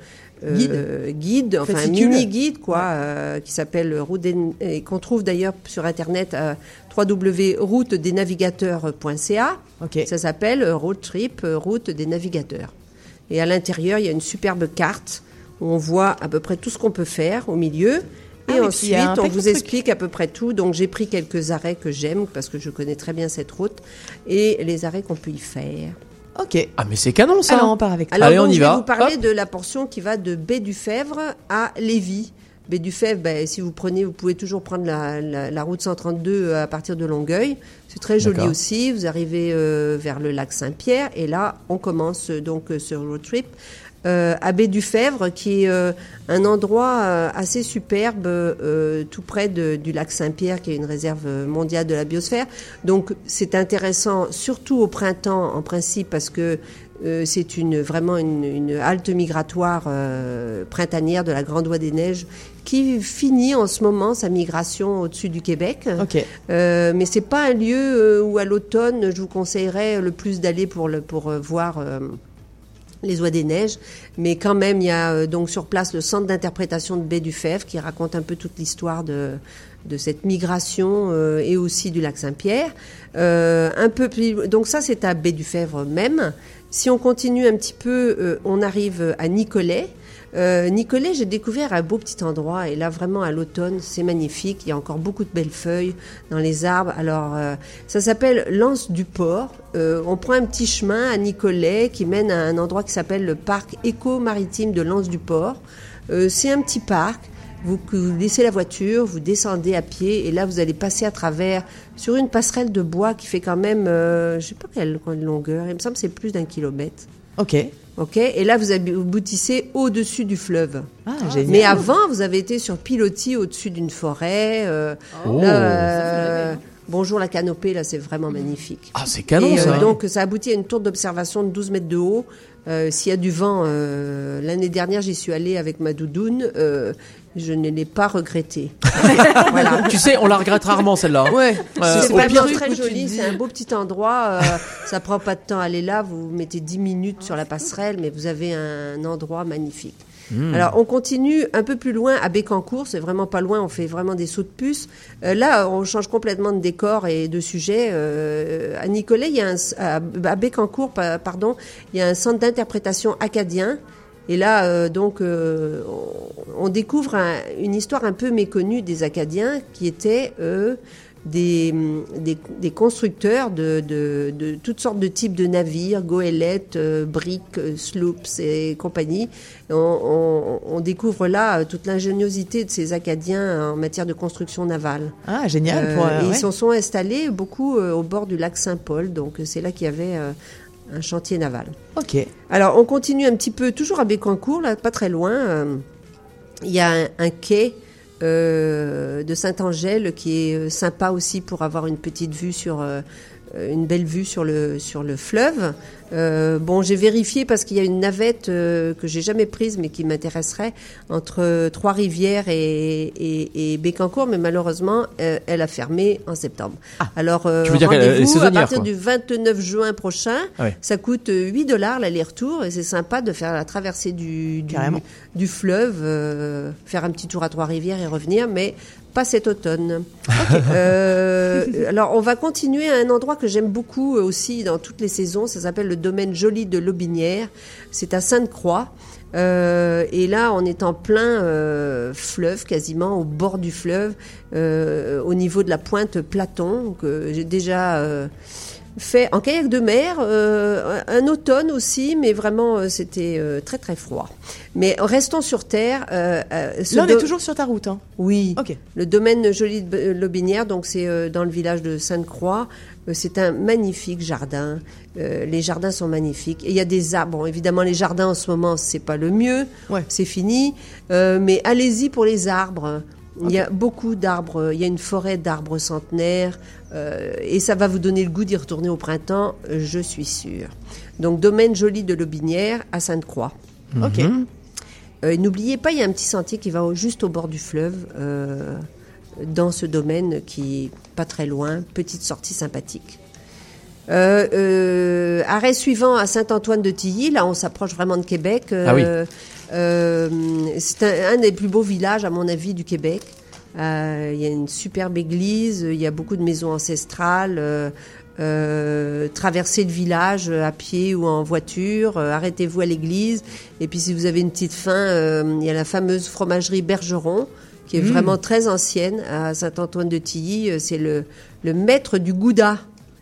Guide.
guide, enfin un mini guide quoi, euh, qui s'appelle Route des- et qu'on trouve d'ailleurs sur internet à www.routedenavigateurs.ca.
Ok.
Ça s'appelle Road Trip, Route des navigateurs. Et à l'intérieur, il y a une superbe carte où on voit à peu près tout ce qu'on peut faire au milieu.
Ah
Et ensuite, on vous explique à peu près tout. Donc, j'ai pris quelques arrêts que j'aime parce que je connais très bien cette route et les arrêts qu'on peut y faire.
Ok.
Ah, mais c'est canon, ça.
Alors on part avec toi.
Alors,
Allez,
donc,
on y
je
va.
vais vous parler
Hop.
de la portion qui va de Baie du Fèvre à Lévis. Baie du Fèvre, ben, si vous prenez, vous pouvez toujours prendre la, la- la route 132 à partir de Longueuil. C'est très joli aussi. Vous arrivez euh, vers le lac Saint-Pierre et là, on commence euh, donc euh, ce road trip. Euh, à Baie du Fèvre, qui est euh, un endroit euh, assez superbe, euh, tout près de- du lac Saint-Pierre, qui est une réserve mondiale de la biosphère. Donc, c'est intéressant, surtout au printemps, en principe, parce que c'est une vraiment une, une halte migratoire printanière de la Grande Oie des Neiges qui finit en ce moment sa migration au-dessus du Québec.
Ok.
Euh, mais c'est pas un lieu où à l'automne je vous conseillerais le plus d'aller pour le pour voir euh, les oies des neiges, mais quand même il y a euh, donc sur place le centre d'interprétation de Baie du Fèvre qui raconte un peu toute l'histoire de cette migration euh, et aussi du lac Saint-Pierre. Euh, un peu plus, donc ça c'est à Baie du Fèvre même. Si on continue un petit peu, on arrive à Nicolet. Euh, Nicolet, j'ai découvert un beau petit endroit et là vraiment à l'automne, c'est magnifique. Il y a encore beaucoup de belles feuilles dans les arbres. Alors euh, ça s'appelle l'Anse du Port. Euh, on prend un petit chemin à Nicolet qui mène à un endroit qui s'appelle le parc éco-maritime de l'Anse du Port. Euh, c'est un petit parc. Vous, laissez la voiture, vous descendez à pied et là vous allez passer à travers sur une passerelle de bois qui fait quand même, je sais pas quelle longueur, il me semble que c'est plus d'un kilomètre.
Ok.
Ok, et là vous ab- vous aboutissez au-dessus du fleuve.
Ah, génial.
Mais avant, vous avez été sur pilotis au-dessus d'une forêt. euh,
Oh.
là, euh, bonjour la canopée, là c'est vraiment magnifique.
Ah, c'est canon
Et, euh,
ça.
donc ça aboutit à une tour d'observation de 12 mètres de haut. Euh, S'il y a du vent, euh, l'année dernière j'y suis allée avec ma doudoune, euh, je ne l'ai pas regretté. voilà.
Tu sais, on la regrette rarement celle-là.
Ouais.
Euh,
C'est vraiment
pire-
très joli, c'est un beau petit endroit. euh, ça prend pas de temps à aller là. Vous mettez 10 minutes sur la passerelle, mais vous avez un endroit magnifique.
Hmm.
Alors, on continue un peu plus loin à Bécancourt. C'est vraiment pas loin. On fait vraiment des sauts de puce. Euh, là, on change complètement de décor et de sujet. Euh, à Nicolet, il y a un, à, à Bécancourt, pa- pardon, il y a un centre d'interprétation acadien. Et là, euh, donc, euh, on, découvre un- une histoire un peu méconnue des Acadiens qui étaient euh, des, des, des constructeurs de, de, de toutes sortes de types de navires, goélettes, euh, briques, sloops et compagnie. On, on- on découvre là toute l'ingéniosité de ces Acadiens en matière de construction navale.
Ah, génial. Pour, ouais.
Ils s'en sont installés beaucoup au bord du lac Saint-Paul, donc c'est là qu'il y avait un chantier naval.
Ok.
Alors, on continue un petit peu, toujours à Bécancourt, là, pas très loin. euh, Il y a un, un quai euh, de Saint-Angèle qui est euh, sympa aussi pour avoir une petite vue sur euh, une belle vue sur le sur le fleuve. Euh, bon, j'ai vérifié parce qu'il y a une navette euh, que j'ai jamais prise mais qui m'intéresserait entre euh, Trois-Rivières et, et, et Bécancourt, mais malheureusement, euh, elle a fermé en septembre. Alors, euh, rendez-vous à partir
quoi.
du 29 juin prochain.
Ah.
Ça coûte euh, 8 dollars l'aller-retour et c'est sympa de faire la traversée du, du, du fleuve, euh, faire un petit tour à Trois-Rivières et revenir, mais pas cet automne. Euh, alors, on va continuer à un endroit que j'aime beaucoup euh, aussi dans toutes les saisons. Ça s'appelle le domaine joli de l'Aubinière. C'est à Sainte-Croix. Euh, et là, on est en plein fleuve, quasiment au bord du fleuve, au niveau de la pointe Platon, que j'ai déjà fait en kayak de mer, euh, un un automne aussi, mais vraiment euh, c'était euh, très très froid. Mais restons sur terre. euh, euh, ce
Là, on est toujours sur ta route. Hein.
oui,
Ok.
le domaine joli de B- Lobinière, donc c'est euh, dans le village de Sainte-Croix. Euh, c'est un magnifique jardin. Euh, les jardins sont magnifiques. Et il y a des arbres. Bon, évidemment, les jardins en ce moment, c'est pas le mieux.
Ouais.
C'est fini. Euh, mais allez-y pour les arbres. Il y a beaucoup d'arbres. Il y a une forêt d'arbres centenaires. euh, et ça va vous donner le goût d'y retourner au printemps, je suis sûre. Donc, domaine joli de Lobinière à Sainte-Croix.
Ok.
Euh, et N'oubliez pas, il y a un petit sentier qui va au- juste au bord du fleuve, euh, dans ce domaine qui est pas très loin, petite sortie sympathique. Euh, euh, arrêt suivant à Saint-Antoine de Tilly, là on s'approche vraiment de Québec. Euh,
Ah oui.
euh, c'est un, un des plus beaux villages à mon avis du Québec. Il y a une superbe église, il y a beaucoup de maisons ancestrales. euh, traversez le village à pied ou en voiture, euh, arrêtez-vous à l'église. Et puis si vous avez une petite faim, euh, il y a la fameuse fromagerie Bergeron, qui est
Mm.
vraiment très ancienne à Saint-Antoine-de-Tilly. Euh, C'est le, le maître du Gouda.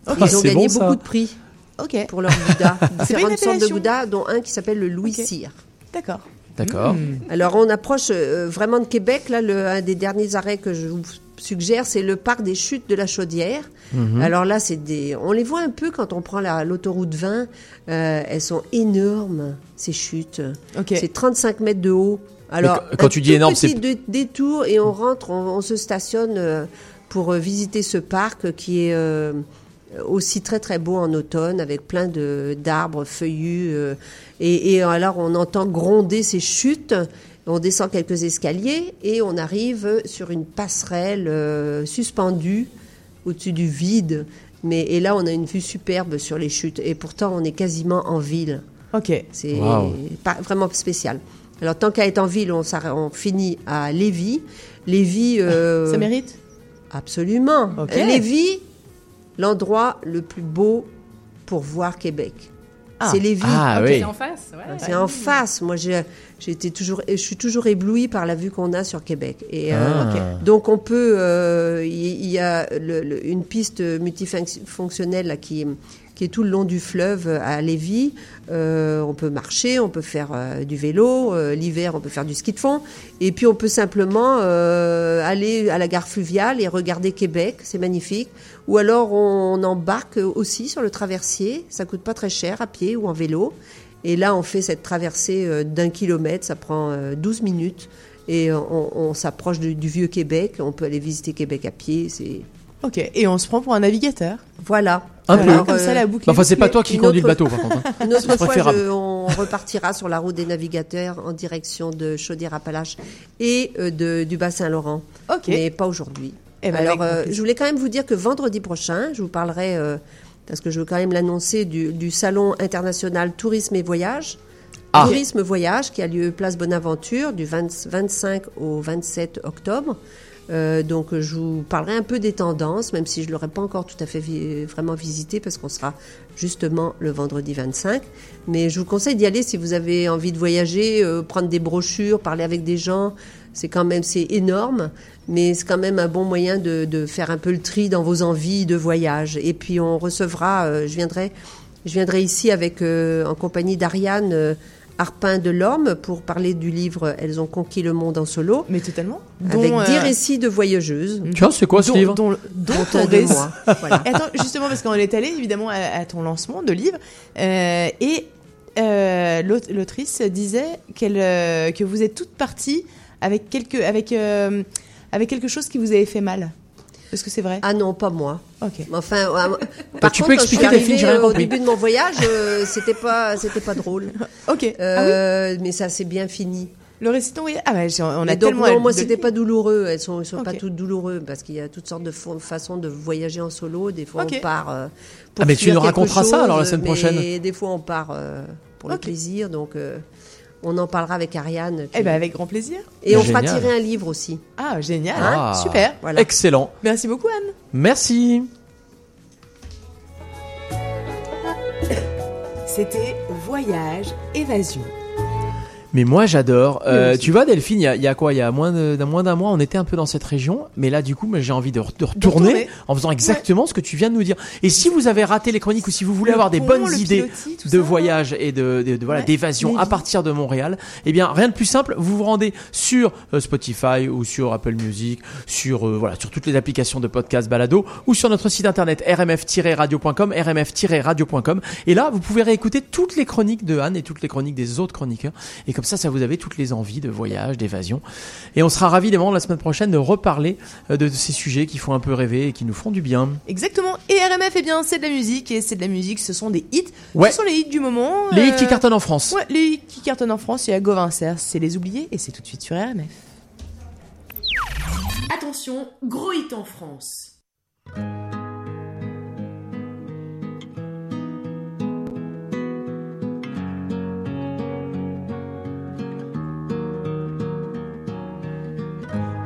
Ils ont gagné
bon,
beaucoup de prix
Ok.
pour leur
une
Différentes sortes de Gouda, dont un qui s'appelle le Louis. Cyr.
D'accord.
D'accord.
Hmm.
Alors on approche euh, vraiment de Québec. Là, le, un des derniers arrêts que je vous suggère, c'est le parc des chutes de la Chaudière.
Mhm.
Alors là, c'est des, on les voit un peu quand on prend la- l'autoroute 20. Euh, elles sont énormes ces chutes.
Ok.
C'est 35 mètres de haut. Alors
quand- quand
un
tu dis
tout
énorme,
petit
c'est-
dé- détour et on rentre, on, on se stationne euh, pour euh, visiter ce parc qui est euh, aussi très très beau en automne avec plein de d'arbres feuillus euh, et, et alors on entend gronder ces chutes. On descend quelques escaliers et on arrive sur une passerelle euh, suspendue au-dessus du vide. Mais et là on a une vue superbe sur les chutes et pourtant on est quasiment en ville.
Ok.
C'est
Wow.
pas vraiment spécial. Alors, tant qu'à être en ville, on, finit à Lévis. Lévis. euh,
Ça mérite?
Absolument.
Ok.
Lévis, l'endroit le plus beau pour voir Québec.
Ah.
C'est Lévis.
Ah
Ok,
oui.
c'est en face. ouais.
C'est en face. Moi, j'ai été toujours, je suis toujours éblouie par la vue qu'on a sur Québec. Et euh,
Ah.
donc on peut, euh, il y, a le- le- une piste multifonctionnelle là, qui qui est tout le long du fleuve à Lévis. Euh, on peut marcher, on peut faire euh, du vélo. euh, L'hiver, on peut faire du ski de fond. Et puis on peut simplement aller à la gare fluviale et regarder Québec. C'est magnifique. Ou alors on embarque aussi sur le traversier. Ça coûte pas très cher à pied ou en vélo. Et là, on fait cette traversée euh, d'un kilomètre, ça prend euh, 12 minutes. Et on, on s'approche du, du vieux Québec, on peut aller visiter Québec à pied. C'est
Ok, et on se prend pour un navigateur.
Voilà.
Un peu.
Alors,
Comme ça,
euh,
la boucle.
Bah, Enfin, c'est pas toi qui conduis le
autre-
bateau, par contre. hein.
Une autre fois, je- on repartira sur la route des navigateurs en direction de Chaudière-Appalaches et euh, de, du Bas-Saint-Laurent.
Ok.
Mais pas aujourd'hui.
Eh ben,
Alors, euh, je voulais quand même vous dire que vendredi prochain, je vous parlerai, euh, parce que je veux quand même l'annoncer, du, du Salon international Tourisme et Voyage.
Ah.
Tourisme Voyage qui a lieu place Bonaventure du 20 25 au 27 octobre. Euh, donc je vous parlerai un peu des tendances, même si je ne l'aurai pas encore tout à fait vi- vraiment visité parce qu'on sera justement le vendredi 25. Mais je vous conseille d'y aller si vous avez envie de voyager, euh, prendre des brochures, parler avec des gens. C'est quand même c'est énorme, mais c'est quand même un bon moyen de, de faire un peu le tri dans vos envies de voyage. Et puis on recevra, euh, je viendrai, je viendrai ici avec euh, en compagnie d'Ariane. euh, Arpin de l'Orme pour parler du livre Elles ont conquis le monde en solo.
Mais totalement.
Avec
Dont, euh,
dix récits de voyageuses.
Tiens, c'est quoi ce
dont-
livre
dont, dont
Dont. Voilà.
Attends, justement, parce qu'on est allé évidemment à, à ton lancement de livre, euh, et euh, l'aut- l'autrice disait qu'elle, euh, que vous êtes toutes parties avec quelque, avec, euh, avec quelque chose qui vous avait fait mal. Est-ce que c'est vrai?
Ah non, pas moi.
Ok.
Mais Enfin, euh,
Bah,
par
tu
contre,
peux
quand je suis
expliquer,
arrivée, euh, au début de mon voyage, euh, c'était pas, c'était pas drôle.
Ok. ah oui
Mais ça s'est bien fini.
Le récit de ton voyage Ah ouais, j'ai- on a
Mais donc,
tellement.
non, moi,
de-
c'était pas douloureux. Elles sont, elles sont pas toutes douloureuses parce qu'il y a toutes sortes de façons de voyager en solo. Des fois, on part. euh, pour
Ah, mais tu nous raconteras ça, alors, la semaine
mais
prochaine.
Des fois, on part euh, pour le plaisir. Donc, euh, on en parlera avec Ariane. qui-
Eh ben avec grand plaisir.
Et on fera tirer un livre aussi.
Ah génial.
Ah.
Super.
Voilà.
Excellent.
Merci beaucoup Anne.
Merci.
C'était Voyage Évasion.
Mais moi j'adore. Euh, tu vois Delphine, il y a, y a quoi? Il y a moins d'un moins d'un mois, on était un peu dans cette région, mais là du coup, j'ai envie de, re- de retourner en faisant exactement ce que tu viens de nous dire. Et si vous avez raté les chroniques ou si vous voulez
Le
avoir des bonnes idées
pilotis,
de
ça.
voyage et de, de- de- voilà
Ouais,
d'évasion à partir de Montréal, eh bien rien de plus simple. Vous vous rendez sur euh, Spotify ou sur Apple Music, sur euh, voilà sur toutes les applications de podcast balado ou sur notre site internet rmf-radio.com, rmf-radio.com. Et là, vous pouvez réécouter toutes les chroniques de Anne et toutes les chroniques des autres chroniqueurs. Et comme ça, ça vous avez toutes les envies de voyage, d'évasion. Et on sera ravis évidemment la semaine prochaine de reparler euh, de, de ces sujets qui font un peu rêver et qui nous font du bien.
Exactement. Et RMF, eh bien, c'est de la musique. Et c'est de la musique, ce sont des hits.
Ouais.
Ce sont les hits du moment.
Les hits
euh,
qui cartonnent en France.
Ouais, les hits qui cartonnent en France. Il y a Gauvin c'est Les Oubliés. Et c'est tout de suite sur RMF. Attention, gros hit en France.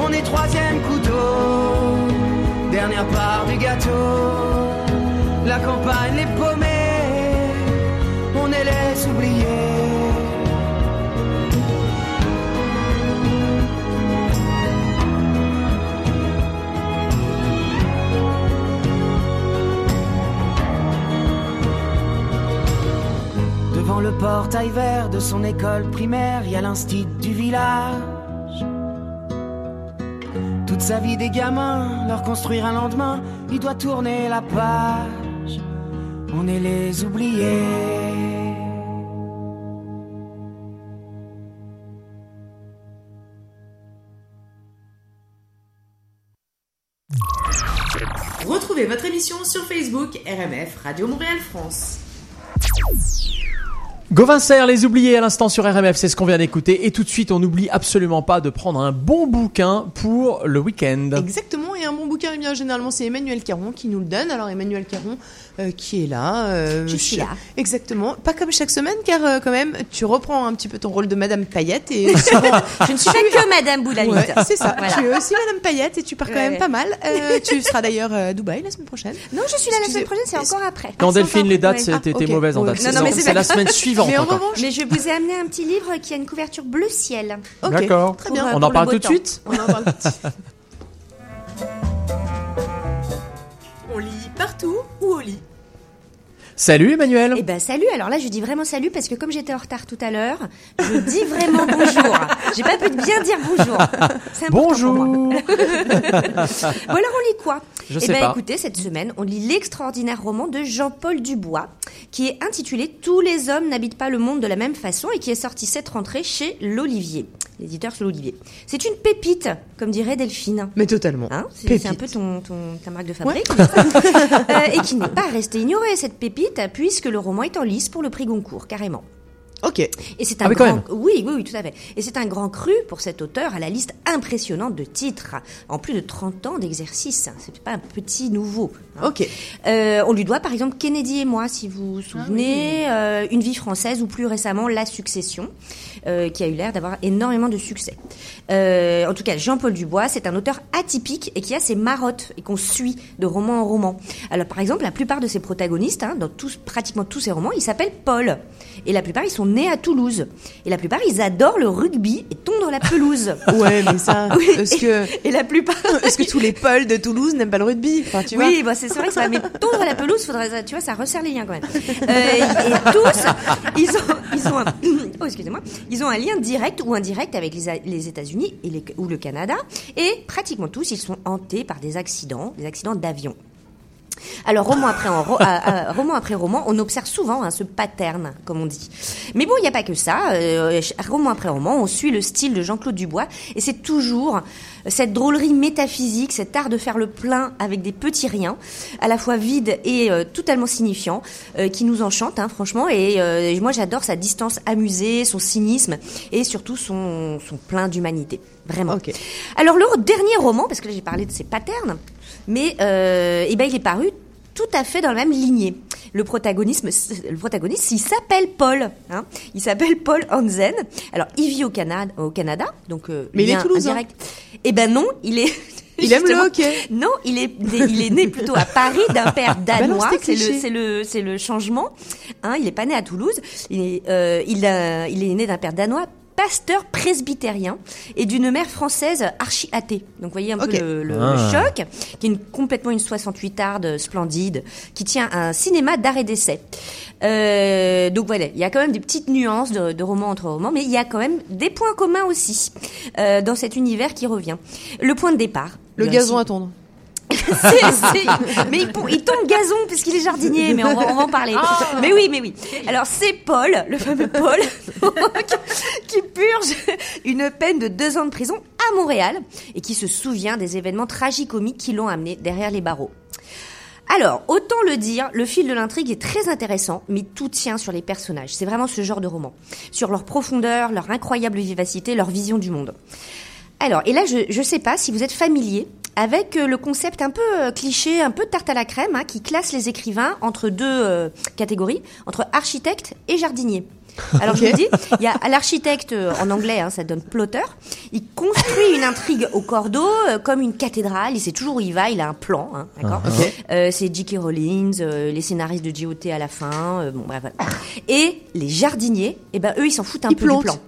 On est troisième couteau, dernière part du gâteau la campagne, les paumés, on est les oubliés. Devant le portail vert de son école primaire, il y a l'instit du village. Toute sa vie des gamins, leur construire un lendemain, il doit tourner la page. On est les oubliés.
Retrouvez votre émission sur Facebook RMF Radio Montréal France.
Gauvin Serre, les oubliés à l'instant sur RMF, c'est ce qu'on vient d'écouter. Et tout de suite, on n'oublie absolument pas de prendre un bon bouquin pour le week-end.
Exactement, et un bon bouquin, eh bien, généralement, c'est Emmanuel Caron qui nous le donne. Alors, Emmanuel Caron, euh, qui est là. euh,
Je suis là.
Exactement. Pas comme chaque semaine, car euh, quand même, tu reprends un petit peu ton rôle de Madame Paillette. Et souvent-
Je ne suis pas que Madame Boulalite.
Ouais, c'est ça.
Voilà.
Tu es aussi Madame Paillette et tu pars quand
Ouais,
même pas mal. Euh, tu seras d'ailleurs à Dubaï la semaine prochaine.
Non, je suis là la semaine prochaine, c'est encore après. C'est
Delphine, les dates, c'était
Ah, ok.
mauvaise en date.
Non, non, c'est
la semaine suivante.
Mais en
encore.
revanche,
Mais je vous ai amené un petit livre qui a une couverture bleu ciel.
D'accord.
très bien.
On en
le
parle tout de suite
On en parle tout de suite. On lit partout ou au lit?
Salut Emmanuel.
Eh ben salut. Alors là, je dis vraiment salut parce que comme j'étais en retard tout à l'heure, je dis vraiment bonjour. J'ai pas pu bien dire bonjour. C'est important pour moi.
Bonjour.
Bon alors on lit quoi
Je
Eh
sais
ben
pas.
écoutez, cette semaine, on lit l'extraordinaire roman de Jean-Paul Dubois, qui est intitulé Tous les hommes n'habitent pas le monde de la même façon et qui est sorti cette rentrée chez l'Olivier, l'éditeur c'est l'Olivier. C'est une pépite, comme dirait Delphine.
Mais totalement.
Hein, c'est
Pépite.
c'est un peu ton, ton, ta marque de fabrique. Euh, et qui n'est pas restée ignorée, cette pépite, puisque le roman est en lice pour le prix Goncourt, carrément.
Ok.
Et c'est un
Ah oui, quand
grand, oui, oui, oui, tout à fait. Et c'est un grand cru pour cet auteur à la liste impressionnante de titres, en plus de 30 ans d'exercice. C'est pas un petit nouveau. hein.
Ok.
Euh, on lui doit par exemple Kennedy et moi, si vous vous souvenez, euh, Une vie française ou plus récemment La Succession, euh, qui a eu l'air d'avoir énormément de succès. Euh, en tout cas, Jean-Paul Dubois, c'est un auteur atypique et qui a ses marottes et qu'on suit de roman en roman. Alors par exemple, la plupart de ses protagonistes, hein, dans tous, pratiquement tous ses romans, ils s'appellent Paul. Et la plupart, ils sont nés à Toulouse. Et la plupart, ils adorent le rugby et tondre la pelouse.
Ouais, mais ça,
Oui,
est-ce que,
Et la plupart...
est-ce que tous les Pauls de Toulouse n'aiment pas le rugby Enfin, tu vois.
oui, bah, c'est vrai que ça mais tondre la pelouse, faudrait, tu vois, ça resserre les liens quand même. Euh, et, et tous, ils ont, ils ont un, oh, excusez-moi, ils ont un lien direct ou indirect avec les, les États-Unis et les- ou le Canada, et pratiquement tous, ils sont hantés par des accidents, des accidents d'avion. Alors roman après en- ro- à- à- roman après roman, on observe souvent hein, ce pattern, comme on dit. Mais bon, il n'y a pas que ça. Euh, roman après roman, on suit le style de Jean-Claude Dubois, et c'est toujours cette drôlerie métaphysique, cet art de faire le plein avec des petits riens, à la fois vide et euh, totalement signifiant, euh, qui nous enchante, hein, franchement. Et euh, moi, j'adore sa distance amusée, son cynisme, et surtout son, son plein d'humanité. Vraiment.
Ok.
Alors le dernier roman, parce que là j'ai parlé de ses patterns, mais euh, eh ben, il est paru tout à fait dans la même lignée. Le protagoniste, le protagoniste, il s'appelle Paul. Hein il s'appelle Paul Hansen. Alors, il vit au Canada, au Canada donc euh,
Mais il est toulousain.
indirect. Eh ben non, il est
Il aime le hockey.
Non, il est, il est né plutôt à Paris d'un père
Balance
danois.
tes
C'est le, c'est le, c'est le changement. Hein, il est pas né à Toulouse. Il est, euh, il a, il est né d'un père danois pasteur presbytérien et d'une mère française archi athée. Donc vous voyez un peu le, le- le
Ah.
choc, qui est une, complètement une 68 arde splendide, qui tient un cinéma d'art et d'essai. Euh, donc voilà, il y a quand même des petites nuances de, de roman entre romans, mais il y a quand même des points communs aussi euh, dans cet univers qui revient. Le point de départ.
Le gazon à tondre.
mais il, tombe gazon puisqu'il est jardinier, mais on va, on va en parler. Mais oui, mais oui. Alors c'est Paul, le fameux Paul, qui purge une peine de deux ans de prison à Montréal et qui se souvient des événements tragicomiques qui l'ont amené derrière les barreaux. Alors, autant le dire, le fil de l'intrigue est très intéressant, mais tout tient sur les personnages. C'est vraiment ce genre de roman. Sur leur profondeur, leur incroyable vivacité, leur vision du monde. Alors, et là, je ne sais pas si vous êtes familier avec euh, le concept un peu euh, cliché, un peu tarte à la crème, hein, qui classe les écrivains entre deux euh, catégories, entre architecte et jardinier. Alors je vous dis, il y a l'architecte en anglais, hein, ça donne plotter. Il construit une intrigue au cordeau euh, comme une cathédrale. Il sait toujours où il va. Il a un plan, hein, d'accord. Euh, c'est J.K. Rowling, euh, les scénaristes de GOT à la fin. bon bref. voilà. Et les jardiniers, eh ben eux ils s'en foutent un
Ils
peu
plantent.
du plan.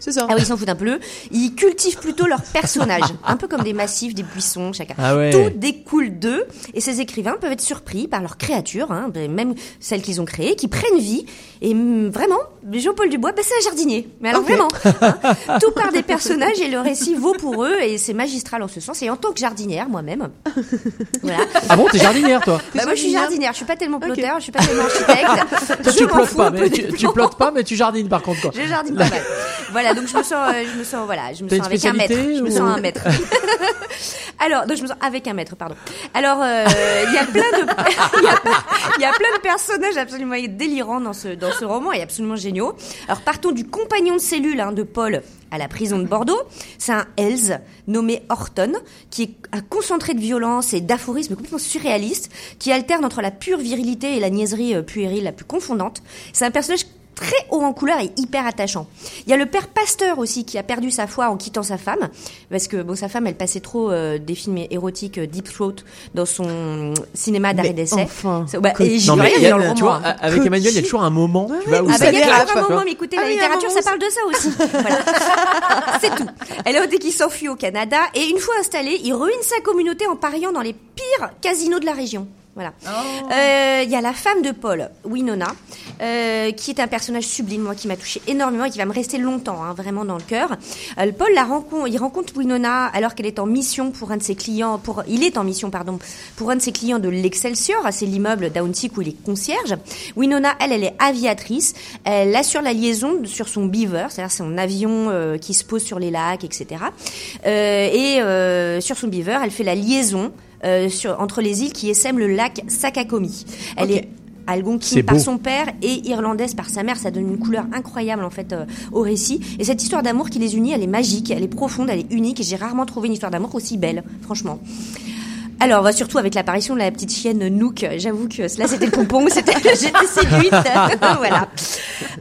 C'est ça.
Ah oui, ils s'en foutent un peu. Ils cultivent plutôt leurs personnages, un peu comme des massifs, des buissons, chacun.
Ah ouais.
Tout découle d'eux, et ces écrivains peuvent être surpris par leurs créatures, hein, ben, même celles qu'ils ont créées, qui prennent vie. Et vraiment, Jean-Paul Dubois, ben, c'est un jardinier. Mais alors vraiment, hein, tout part des personnages et le récit vaut pour eux, et c'est magistral en ce sens. Et en tant que jardinière, moi-même, voilà.
Ah bon, t'es jardinière toi
Bah, moi, je suis
jardinière.
Je suis pas tellement plotter, je suis pas tellement architecte.
Toi tu plottes pas, mais tu, tu
plan.
plottes pas, mais tu jardines par contre quoi.
Je jardine pas mal. Voilà, donc je me sens, euh, je me sens, voilà, je me sens avec un mètre.
spécialité
Je me sens un mètre. Alors, donc je me sens avec un mètre, pardon. Alors, euh, il y a plein de, il y a, il y a plein de personnages absolument délirants dans ce dans ce roman et absolument géniaux. Alors, partons du compagnon de cellule hein, de Paul à la prison de Bordeaux. C'est un Hells nommé Horton, qui est un concentré de violence et d'aphorisme complètement surréaliste, qui alterne entre la pure virilité et la niaiserie euh, puérile la plus confondante. C'est un personnage très haut en couleur et hyper attachant. Il y a le père Pasteur aussi qui a perdu sa foi en quittant sa femme parce que bon sa femme elle passait trop euh, des films érotiques euh, deep throat dans son cinéma d'arrêt d'essai.
enfin.
Bah, et j'y rien
il y a-
dans le
tu
roman.
vois,
hein.
avec Emmanuel, il y a toujours un moment, tu vois, où
Ah
ça
bah, il y a un moment, mais écoutez,
Ah
la
oui, a
littérature, ça parle de ça aussi. Voilà. C'est tout. Alors, dès qu'il s'enfuit au Canada, et une fois installé, il ruine sa communauté en pariant dans les pires casinos de la région. Voilà. Euh, Il y a la femme de Paul, Winona, euh, qui est un personnage sublime, moi, qui m'a touché énormément et qui va me rester longtemps, hein, vraiment dans le cœur. Euh, Paul la rencontre, il rencontre Winona alors qu'elle est en mission pour un de ses clients, pour, il est en mission, pardon, pour un de ses clients de l'Excelsior, c'est l'immeuble Downtick où il est concierge. Winona, elle, elle est aviatrice. Elle assure la liaison sur son Beaver, c'est-à-dire son avion qui se pose sur les lacs, etc. Et sur son Beaver, elle fait la liaison euh, sur, entre les îles qui essaiment le lac Sakakomi. Elle est algonquine par
beau.
son père et irlandaise par sa mère. Ça donne une couleur incroyable en fait euh, au récit. Et cette histoire d'amour qui les unit, elle est magique, elle est profonde, elle est unique. Et j'ai rarement trouvé une histoire d'amour aussi belle, franchement. Alors, surtout avec l'apparition de la petite chienne Nook, j'avoue que là c'était le pompon, c'était j'étais séduite. voilà.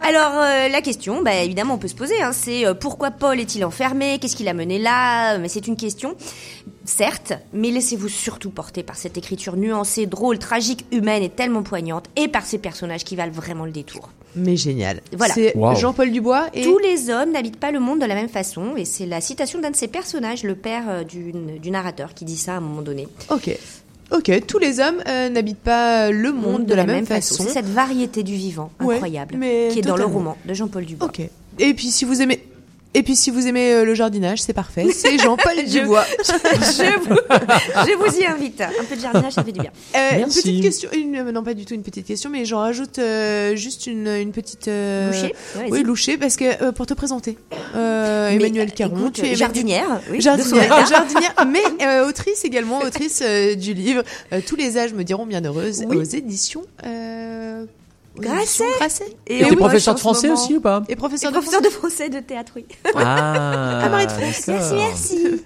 Alors euh, la question, bah, évidemment, on peut se poser, hein, c'est euh, pourquoi Paul est-il enfermé? Qu'est-ce qui l'a mené là? Mais c'est une question, certes, mais laissez-vous surtout porter par cette écriture nuancée, drôle, tragique, humaine et tellement poignante, et par ces personnages qui valent vraiment le détour.
Mais génial.
Voilà.
C'est
Wow.
Jean-Paul Dubois et
Tous les hommes n'habitent pas le monde de la même façon, et c'est la citation d'un de ces personnages, le père euh, du, du narrateur, qui dit ça à un moment donné.
Ok. Ok, tous les hommes euh, n'habitent pas le monde, de, la, même, façon.
C'est cette variété du vivant
Ouais,
incroyable
mais
qui est dans le roman de Jean-Paul Dubois.
Ok. Et puis si vous aimez et puis si vous aimez euh, le jardinage, c'est parfait. C'est Jean-Paul
Je-
Dubois.
je, vous, je vous y invite. Un peu de jardinage, ça fait du bien.
Euh, une petite question, une, euh, non pas du tout une petite question, mais j'en rajoute euh, juste une, une petite euh,
Loucher Ouais,
oui, loucher, parce que euh, pour te présenter, euh, Emmanuel Caron,
écoute,
tu es
jardinière, oui,
jardinière, jardinière, mais euh, autrice également, autrice euh, du livre euh, Tous les âges me diront bien heureuse
Oui.
aux éditions euh,
Grasset.
Et t'es
oui,
professeur de français aussi ou pas
Et professeur,
Et
de
professeur de français de théâtre, oui.
Ah,
Marie de France.
Merci, merci.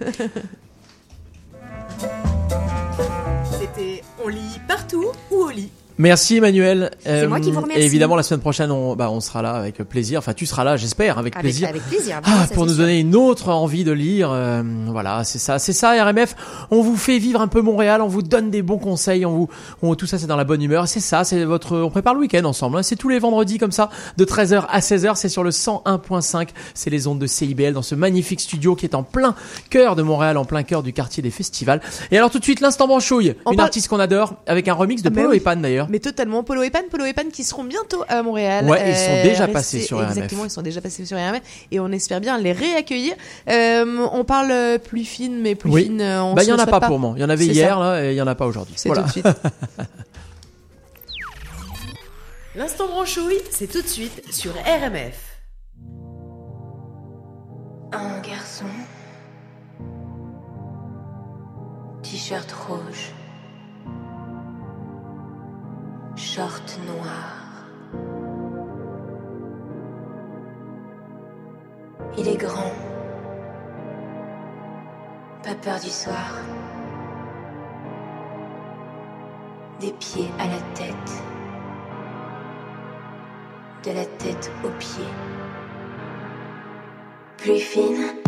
C'était On lit partout ou au lit
Merci Emmanuel.
C'est moi qui vous remercie.
Et évidemment, la semaine prochaine, on, bah, on sera là avec plaisir. Enfin, tu seras là, j'espère, avec,
Avec,
plaisir.
avec plaisir.
Ah, pour nous donner une autre envie de lire. euh, voilà, c'est ça, c'est ça, RMF. On vous fait vivre un peu Montréal, on vous donne des bons conseils, on vous, on, tout ça, c'est dans la bonne humeur. C'est ça, c'est votre, on prépare le week-end ensemble. hein. C'est tous les vendredis comme ça, de 13h à 16h. C'est sur le 101.5. C'est les ondes de CIBL dans ce magnifique studio qui est en plein cœur de Montréal, en plein cœur du quartier des festivals. Et alors tout de suite, l'instant branchouille.
On
une
parle-
artiste qu'on adore avec un remix de
Ah,
Polo
oui.
et Pan d'ailleurs.
Mais totalement, Polo et Pan, Polo et Pan qui seront bientôt à Montréal.
Ouais, ils sont déjà passés
restés-
sur RMF.
Exactement, ils sont déjà passés sur RMF et on espère bien les réaccueillir. Euh, on parle euh, plus fine, mais plus
Oui.
fine. euh, on
Bah, il y en a pas pour moi. Il y en avait hier, là, et il y en a pas aujourd'hui.
C'est
Voilà.
tout de suite. L'instant branchouille, c'est tout de suite sur RMF.
Un garçon. T-shirt rouge. Short noir. Il est grand. Pas peur du soir. Des pieds à la tête. De la tête aux pieds. Plus fine.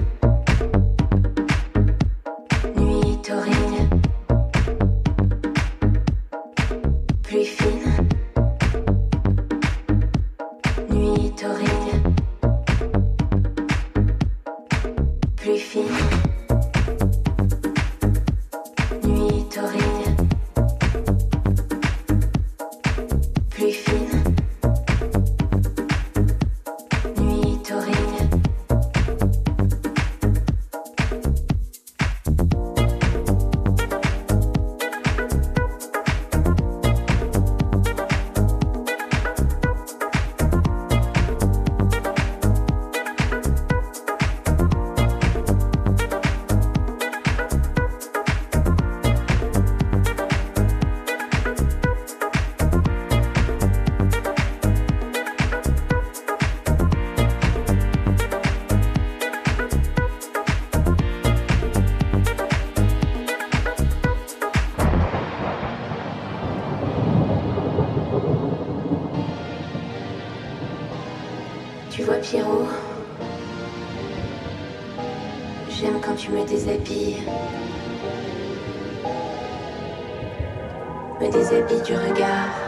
Plus déshabilles. Me déshabille du regard.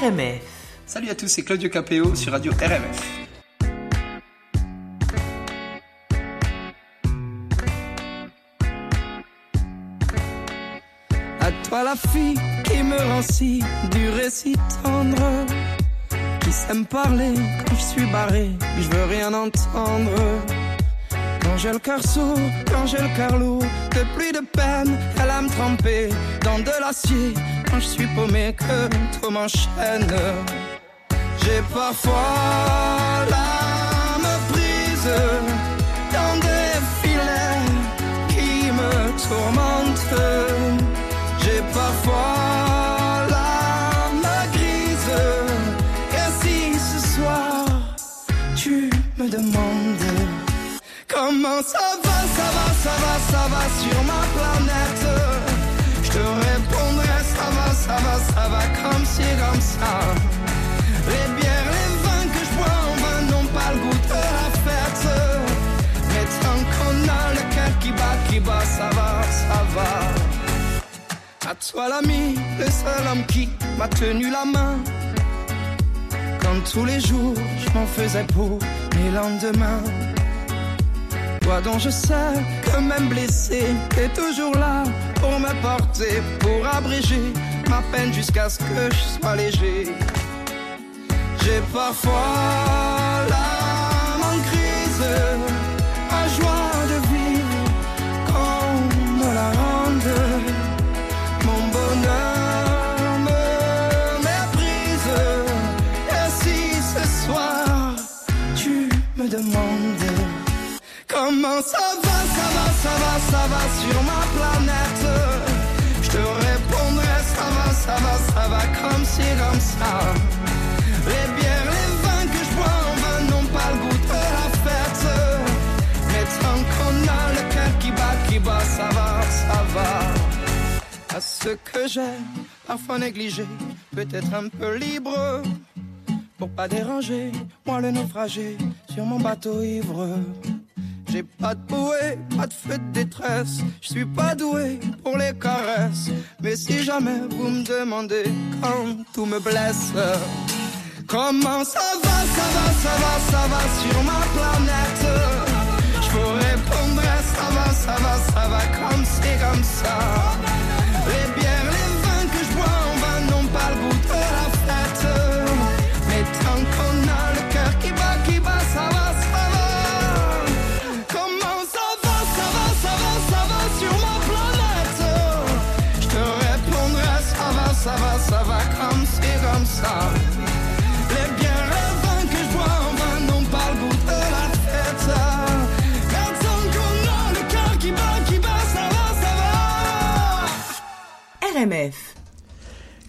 RMF.
Salut à tous, c'est Claudio Capéo sur Radio RMF.
À toi la fille qui me rend si dur et si tendre, qui sait me parler quand je suis barré, je veux rien entendre. Quand j'ai le cœur sourd, quand j'ai le cœur lourd, de pluie de peine, elle a me tremper dans de l'acier. Je suis paumé, que tout m'enchaîne. J'ai parfois l'âme prise dans des filets qui me tourmentent. J'ai parfois l'âme grise. Et si ce soir tu me demandes comment ça va, ça va, ça va, ça va sur ça va, ça va, comme ci, comme ça. Les bières, les vins que je bois en vin n'ont pas le goût de la fête. Mais tant qu'on a le cœur qui bat, qui bat, ça va, ça va. À toi l'ami, le seul homme qui m'a tenu la main. Quand tous les jours je m'en faisais pour mes lendemains. Toi dont je sais que même blessé, t'es toujours là pour me porter, pour abréger peine jusqu'à ce que je sois léger. J'ai parfois l'âme en crise, ma joie de vivre qu'on me la rende. Mon bonheur me méprise. Et si ce soir tu me demandes À ce que j'ai, parfois négligé, peut-être un peu libre. Pour pas déranger, moi le naufragé, sur mon bateau ivre. J'ai pas de bouée, pas de feu de détresse. Je suis pas doué pour les caresses. Mais si jamais vous me demandez quand tout me blesse, comment ça va, ça va, ça va, ça va sur ma planète? Je vous répondrai, ça va, ça va, ça va comme c'est comme ça. Va.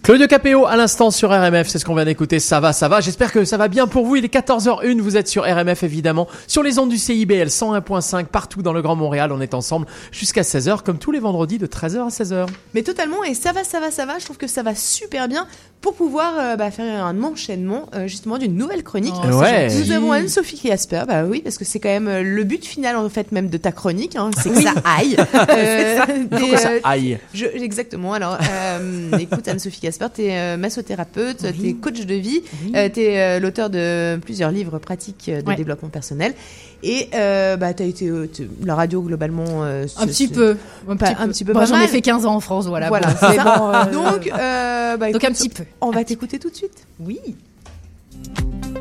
Claudio Capéo à l'instant sur RMF, c'est ce qu'on vient d'écouter, ça va, ça va. J'espère que ça va bien pour vous. Il est 14h01, vous êtes sur RMF évidemment, sur les ondes du CIBL 101.5 partout dans le Grand Montréal. On est ensemble jusqu'à 16h comme tous les vendredis de 13h à 16h.
Mais totalement, et ça va, ça va, ça va. Je trouve que ça va super bien pour pouvoir euh, bah, faire un enchaînement euh, justement d'une nouvelle chronique.
Oh, Ouais.
Nous avons Anne-Sophie Casper, bah oui, parce que c'est quand même euh, le but final en fait même de ta chronique, hein, c'est que ça aille.
C'est ça.
des,
que ça aille?
je- exactement. Alors, euh, écoute Anne-Sophie Casper, tu es massothérapeute, tu es coach de vie, tu es l'auteur de plusieurs livres pratiques euh, de
Ouais.
développement personnel. Et euh, bah, tu as été euh, la radio globalement. euh,
Un
ce-
petit
ce-
peu.
Pas- un petit peu. Pas
J'en ai fait 15 ans en France, voilà.
Voilà,
bon,
c'est
mais
ça.
bon, euh,
Donc, euh, bah,
Donc un petit peu.
On va t'écouter tout de suite.
Oui.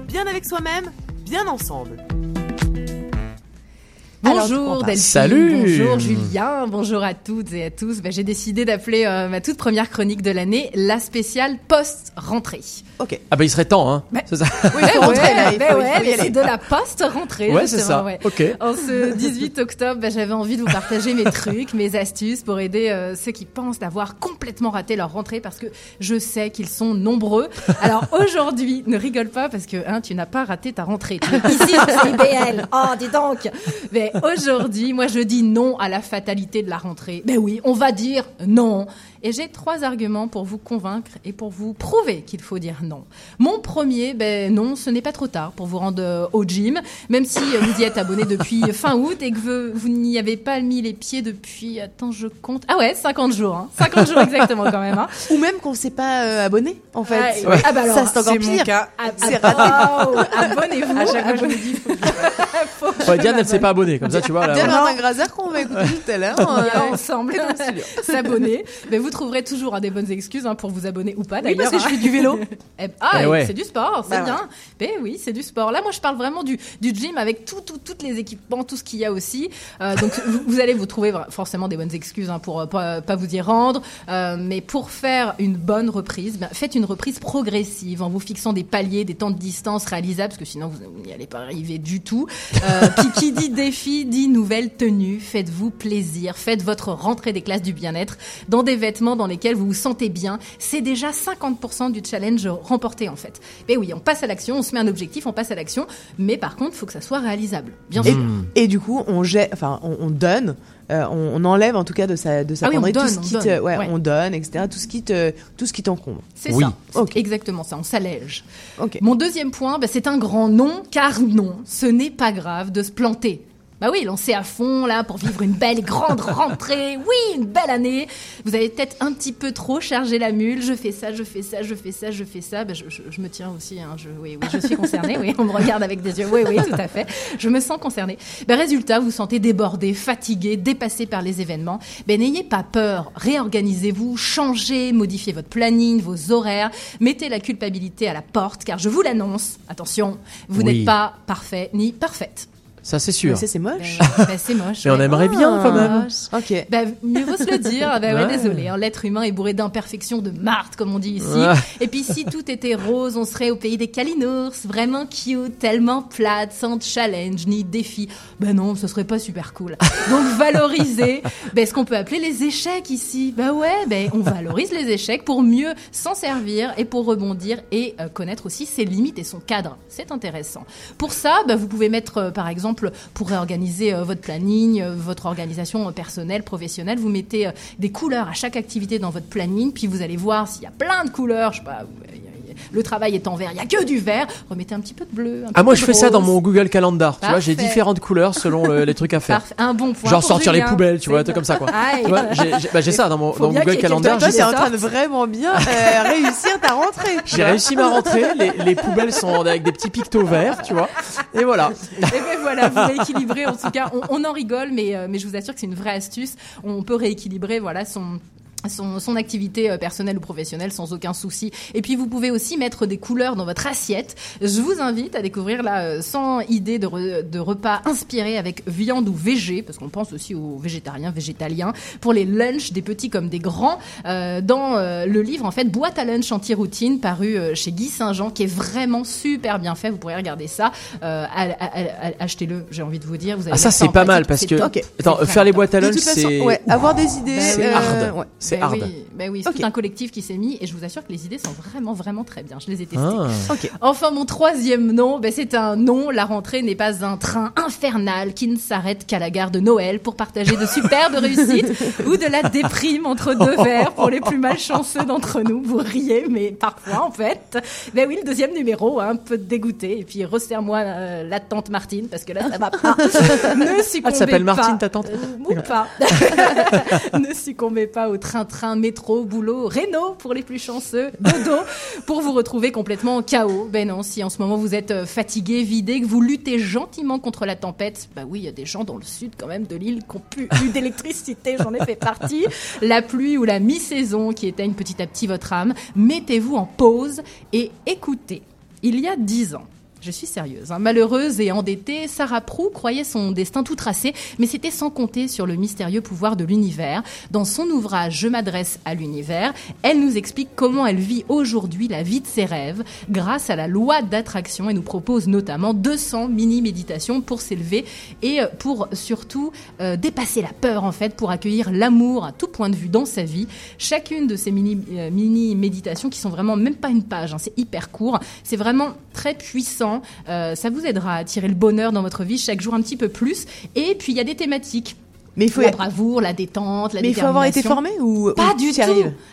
Bien avec soi-même, bien ensemble.
Bonjour. Delphine,
Salut.
bonjour Julien, bonjour à toutes et à tous. Ben, J'ai décidé d'appeler euh, ma toute première chronique de l'année la spéciale post-rentrée.
Ok.
Ah bah il serait temps, hein.
Bah,
C'est ça.
Oui,
ben ouais,
aller.
c'est de la post-rentrée.
Ouais, c'est ça.
ouais.
Ok.
En ce 18 octobre, ben, j'avais envie de vous partager mes trucs, mes astuces pour aider euh, ceux qui pensent d'avoir complètement raté leur rentrée parce que je sais qu'ils sont nombreux. Alors aujourd'hui, ne rigole pas parce que hein, tu n'as pas raté ta rentrée. Tu es ici CIBL. Oh, dis donc. Mais aujourd'hui, moi je dis non à la fatalité de la rentrée. Ben oui, on va dire non. Et j'ai trois arguments pour vous convaincre et pour vous prouver qu'il faut dire non. Mon premier, ben non, ce n'est pas trop tard pour vous rendre euh, au gym, même si euh, vous y êtes abonné depuis fin août et que vous, vous n'y avez pas mis les pieds depuis, attends, je compte. Ah ouais, 50 jours, hein. 50 jours exactement quand même. Hein.
Ou même qu'on s'est pas euh, abonné, en fait.
Ah, ah bah alors,
ça c'est encore
c'est mon
pire.
cas.
Ah,
C'est
ah,
raté.
oh, Abonnez-vous.
À chaque fois, je me
abonnez-
dis, faut que
Ouais, Diane, elle s'est pas abonnée, comme ça, tu vois. Là,
Diane Grazer qu'on va écouter tout à l'heure.
On
euh,
ensemble s'abonner. Mais vous trouverez toujours hein, des bonnes excuses hein, pour vous abonner ou pas
Oui,
d'ailleurs.
parce que je fais du vélo.
Eh, ah,
Eh ouais.
c'est du sport, c'est
Bah
bien. Mais oui, c'est du sport. Là, moi, je parle vraiment du, du gym avec tout, tout, toutes les équipements, tout ce qu'il y a aussi. Euh, donc, vous, vous allez vous trouver forcément des bonnes excuses hein, pour euh, pas, pas vous y rendre. Euh, mais pour faire une bonne reprise, ben, faites une reprise progressive en vous fixant des paliers, des temps de distance réalisables, parce que sinon, vous n'y allez pas arriver du tout. Euh, puis, qui dit défi, dit nouvelle tenue. Faites-vous plaisir. Faites votre rentrée des classes du bien-être dans des vêtements dans lesquels vous vous sentez bien. C'est déjà 50% du challenge remporté, en fait. Mais oui, on passe à l'action, on se met un objectif, on passe à l'action. Mais par contre, il faut que ça soit réalisable. Bien
Et,
sûr.
et du coup, on jette, enfin, on, on donne, euh, on, on enlève en tout cas de sa, de sa
Ah oui, on
penderie tout
donne,
ce
on
qui
donne,
te, ouais,
ouais.
on donne, etc. Tout ce qui te, tout ce qui t'encombre.
C'est ça. Exactement ça. On s'allège. Mon deuxième point, bah, c'est un grand non, car non, ce n'est pas grave de se planter. Bah oui, lancez à fond là pour vivre une belle grande rentrée. Oui, une belle année. Vous avez peut-être un petit peu trop chargé la mule. Je fais ça, je fais ça, je fais ça, je fais ça. Bah, je, je- je me tiens aussi. Hein. Je, oui, oui, je suis concernée. Oui, on me regarde avec des yeux. Oui, oui, tout à fait. Je me sens concernée. Bah, résultat, vous vous sentez débordé, fatigué, dépassé par les événements. Ben n'ayez pas peur. Réorganisez-vous, changez, modifiez votre planning, vos horaires. Mettez la culpabilité à la porte, car je vous l'annonce. Attention, vous
Oui.
n'êtes pas parfait ni parfaite.
Ça, c'est sûr.
C'est moche.
Ben, ben, c'est moche.
Mais on aimerait bien, quand même.
Ok.
Ben, mieux vaut se le dire. Ben, ouais,
Ouais.
désolé. hein, L'être humain est bourré d'imperfections, de marde, comme on dit ici.
Ouais.
Et puis, si tout était rose, on serait au pays des calinours. Vraiment cute, tellement plate, sans challenge ni défi. Ben non, ce serait pas super cool. Donc, valoriser ben, ce qu'on peut appeler les échecs ici. Ben ouais, ben, on valorise les échecs pour mieux s'en servir et pour rebondir et euh, connaître aussi ses limites et son cadre. C'est intéressant. Pour ça, vous pouvez mettre, euh, par exemple, pour réorganiser euh, votre planning, euh, votre organisation personnelle, professionnelle, vous mettez euh, des couleurs à chaque activité dans votre planning, puis vous allez voir s'il y a plein de couleurs, je sais pas, le travail est en vert, il y a que du vert, remettez un petit peu de bleu. un
Ah, moi, je fais ça dans mon Google Calendar. Tu vois, j'ai différentes couleurs selon le- les trucs à faire.
Parfait. Un bon point.
Genre sortir les poubelles, tu vois,
C'est
un truc comme ça, quoi.
Ah,
Tu vois, j'ai j'ai- bah, j'ai ça dans mon dans Google Calendar.
T'es
ça.
en train de vraiment bien euh, réussir ta rentrée.
J'ai réussi ma rentrée, les, les poubelles sont avec des petits pictos verts, tu vois. Et voilà.
Et ben voilà, vous rééquilibrez. En tout cas, on, on en rigole, mais, euh, mais je vous assure que c'est une vraie astuce. On peut rééquilibrer, voilà, son. Son, son activité euh, personnelle ou professionnelle sans aucun souci. Et puis vous pouvez aussi mettre des couleurs dans votre assiette. Je vous invite à découvrir là euh, 100 idées de, re- de repas inspirés avec viande ou végé, parce qu'on pense aussi aux végétariens, végétaliens, pour les lunchs des petits comme des grands. euh, dans euh, le livre en fait boîte à lunch anti-routine paru euh, chez Guy Saint-Jean, qui est vraiment super bien fait. Vous pourrez regarder ça. Euh, Achetez-le, j'ai envie de vous dire. Vous allez
Ah, ça, c'est pas
pratique,
mal parce
c'est
que. Attends,
C'est
faire les boîtes à
De
lunch,
toute façon,
c'est.
ouais, avoir des idées.
C'est
euh,
hard.
ouais.
C'est
Ben
hard.
oui, ben oui, c'est tout un collectif qui s'est mis et je vous assure que les idées sont vraiment, vraiment très bien. Je les ai testées.
Ah.
Enfin, mon troisième nom, ben, c'est un nom. La rentrée n'est pas un train infernal qui ne s'arrête qu'à la gare de Noël pour partager de superbes réussites ou de la déprime entre deux verres pour les plus malchanceux d'entre nous. Vous riez, mais parfois, en fait. Ben oui, le deuxième numéro, hein, un peu dégoûté. Et puis, resserre-moi euh, la tante Martine parce que là, ça va pas. ne succombez
Elle s'appelle. Martine, ta tante
Euh, ou pas. ne succombez pas au train-train, métro, boulot, réno pour les plus chanceux, dodo pour vous retrouver complètement en chaos. Ben non, si en ce moment vous êtes euh, fatigué, vidé, que vous luttez gentiment contre la tempête, bah oui, il y a des gens dans le sud quand même de l'île qui ont plus eu d'électricité, j'en ai fait partie. La pluie ou la mi-saison qui éteigne petit à petit votre âme, mettez-vous en pause et écoutez. Il y a dix ans, je suis sérieuse. hein. Malheureuse et endettée, Sarah Prou croyait son destin tout tracé, mais c'était sans compter sur le mystérieux pouvoir de l'univers. Dans son ouvrage Je m'adresse à l'univers, elle nous explique comment elle vit aujourd'hui la vie de ses rêves grâce à la loi d'attraction et nous propose notamment 200 mini-méditations pour s'élever et euh, pour surtout euh, dépasser la peur en fait, pour accueillir l'amour à tout point de vue dans sa vie. Chacune de ces euh, mini-méditations qui sont vraiment même pas une page, hein, c'est hyper court, c'est vraiment très puissant. Euh, ça vous aidera à attirer le bonheur dans votre vie chaque jour un petit peu plus. Et puis il y a des thématiques
Mais il faut-
la bravoure, la détente, la
Mais il faut avoir été formé ou
Pas
ou
du tout.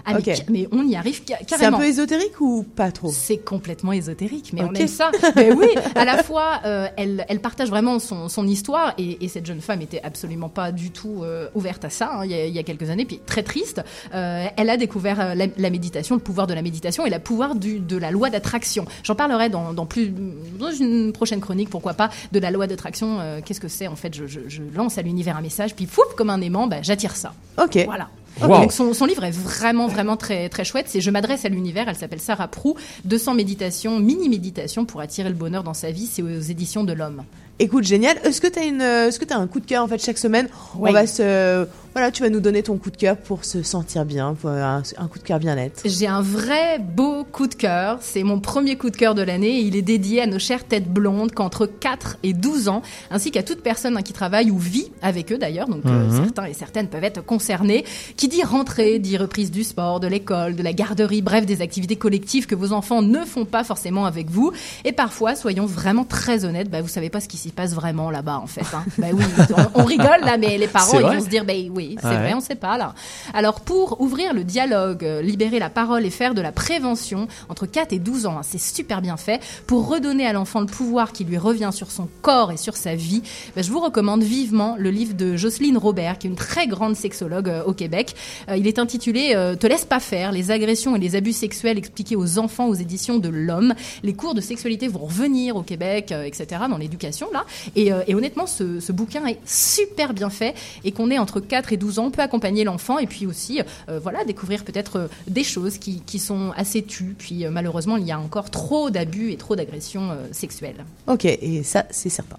Ah, mais, on y arrive ca-
C'est un
carrément.
peu ésotérique ou pas trop?
C'est complètement ésotérique, mais on
Ok.
aime ça. mais oui, à la fois, euh, elle, elle partage vraiment son, son histoire et, et cette jeune femme était absolument pas du tout euh, ouverte à ça hein, il, y a, il y a quelques années, puis très triste. Euh, elle a découvert la, la méditation, le pouvoir de la méditation et le pouvoir du, de la loi d'attraction. J'en parlerai dans, dans plus dans une prochaine chronique, pourquoi pas, de la loi d'attraction. Qu'est-ce que c'est en fait? Je, je- je lance à l'univers un message, puis fouf, comme un aimant, bah, j'attire ça.
Ok.
Voilà. Donc son, son livre est vraiment vraiment très très chouette. C'est Je m'adresse à l'univers. Elle s'appelle Sarah Prou. 200 méditations, mini méditations pour attirer le bonheur dans sa vie. C'est aux éditions de l'Homme.
Écoute, génial. Est-ce que tu as une, euh, est-ce que tu un coup de cœur en fait chaque semaine? On va se, voilà, tu vas nous donner ton coup de cœur pour se sentir bien, pour un, un coup de cœur bien-être.
J'ai un vrai beau coup de cœur. C'est mon premier coup de cœur de l'année. Il est dédié à nos chères têtes blondes qu'entre 4 et 12 ans, ainsi qu'à toute personne hein, qui travaille ou vit avec eux d'ailleurs. Donc euh,
Mhm.
certains et certaines peuvent être concernés. Qui dit rentrée, dit reprise du sport, de l'école, de la garderie, bref, des activités collectives que vos enfants ne font pas forcément avec vous. Et parfois, soyons vraiment très honnêtes, bah, vous savez pas ce qui s'y passe vraiment là-bas en fait. Hein. Bah oui, on, on rigole là, mais les parents ils vont se dire, bah oui, c'est
Ouais.
vrai, on sait pas là. Alors pour ouvrir le dialogue, euh, libérer la parole et faire de la prévention entre 4 et 12 ans, hein, c'est super bien fait, pour redonner à l'enfant le pouvoir qui lui revient sur son corps et sur sa vie, bah, je vous recommande vivement le livre de Jocelyne Robert, qui est une très grande sexologue euh, au Québec. Euh, il est intitulé euh, Te laisse pas faire, les agressions et les abus sexuels expliqués aux enfants aux éditions de l'Homme. Les cours de sexualité vont revenir au Québec, etc., dans l'éducation là. Et, euh, et honnêtement, ce, ce bouquin est super bien fait et qu'on est entre 4 et 12 ans, on peut accompagner l'enfant et puis aussi, euh, voilà, découvrir peut-être euh, des choses qui, qui sont assez tues. Puis euh, malheureusement, il y a encore trop d'abus et trop d'agressions euh, sexuelles.
Ok, et ça c'est certain.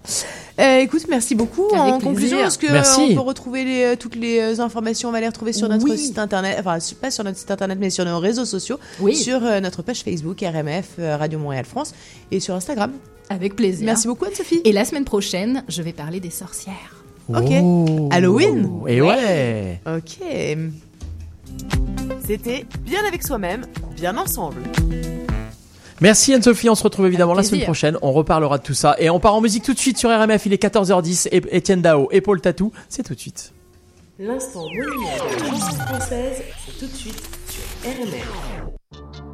Euh, écoute, merci beaucoup.
Avec
en
plaisir.
conclusion, est-ce que
Merci.
euh, on peut retrouver les, toutes les informations On va les retrouver sur notre
Oui.
site internet, enfin pas sur notre site internet, mais sur nos réseaux sociaux,
Oui.
sur euh, notre page Facebook RMF euh, Radio Montréal France et sur Instagram.
Avec plaisir.
Merci beaucoup Anne-Sophie.
Et la semaine prochaine, je vais parler des sorcières.
Ok.
Oh.
Halloween
Et ouais.
Ok.
C'était Bien avec soi-même, bien ensemble.
Merci Anne-Sophie, on se retrouve évidemment la semaine prochaine, on reparlera de tout ça. Et on part en musique tout de suite sur RMF, il est 14h10, et Etienne Dao et Paul Tatou, c'est tout de suite.
L'instant monument de la chanson française, c'est tout de suite sur RMR.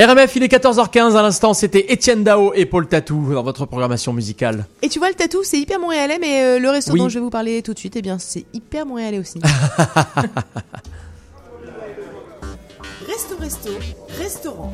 RMF, il est 14h15 à l'instant, c'était Étienne Dao et Paul Tatou dans votre programmation musicale.
Et tu vois, le tatou, c'est hyper montréalais, mais euh, le resto
Oui.
dont je vais vous parler tout de suite, eh bien, c'est hyper montréalais aussi.
Resto Resto, restaurant.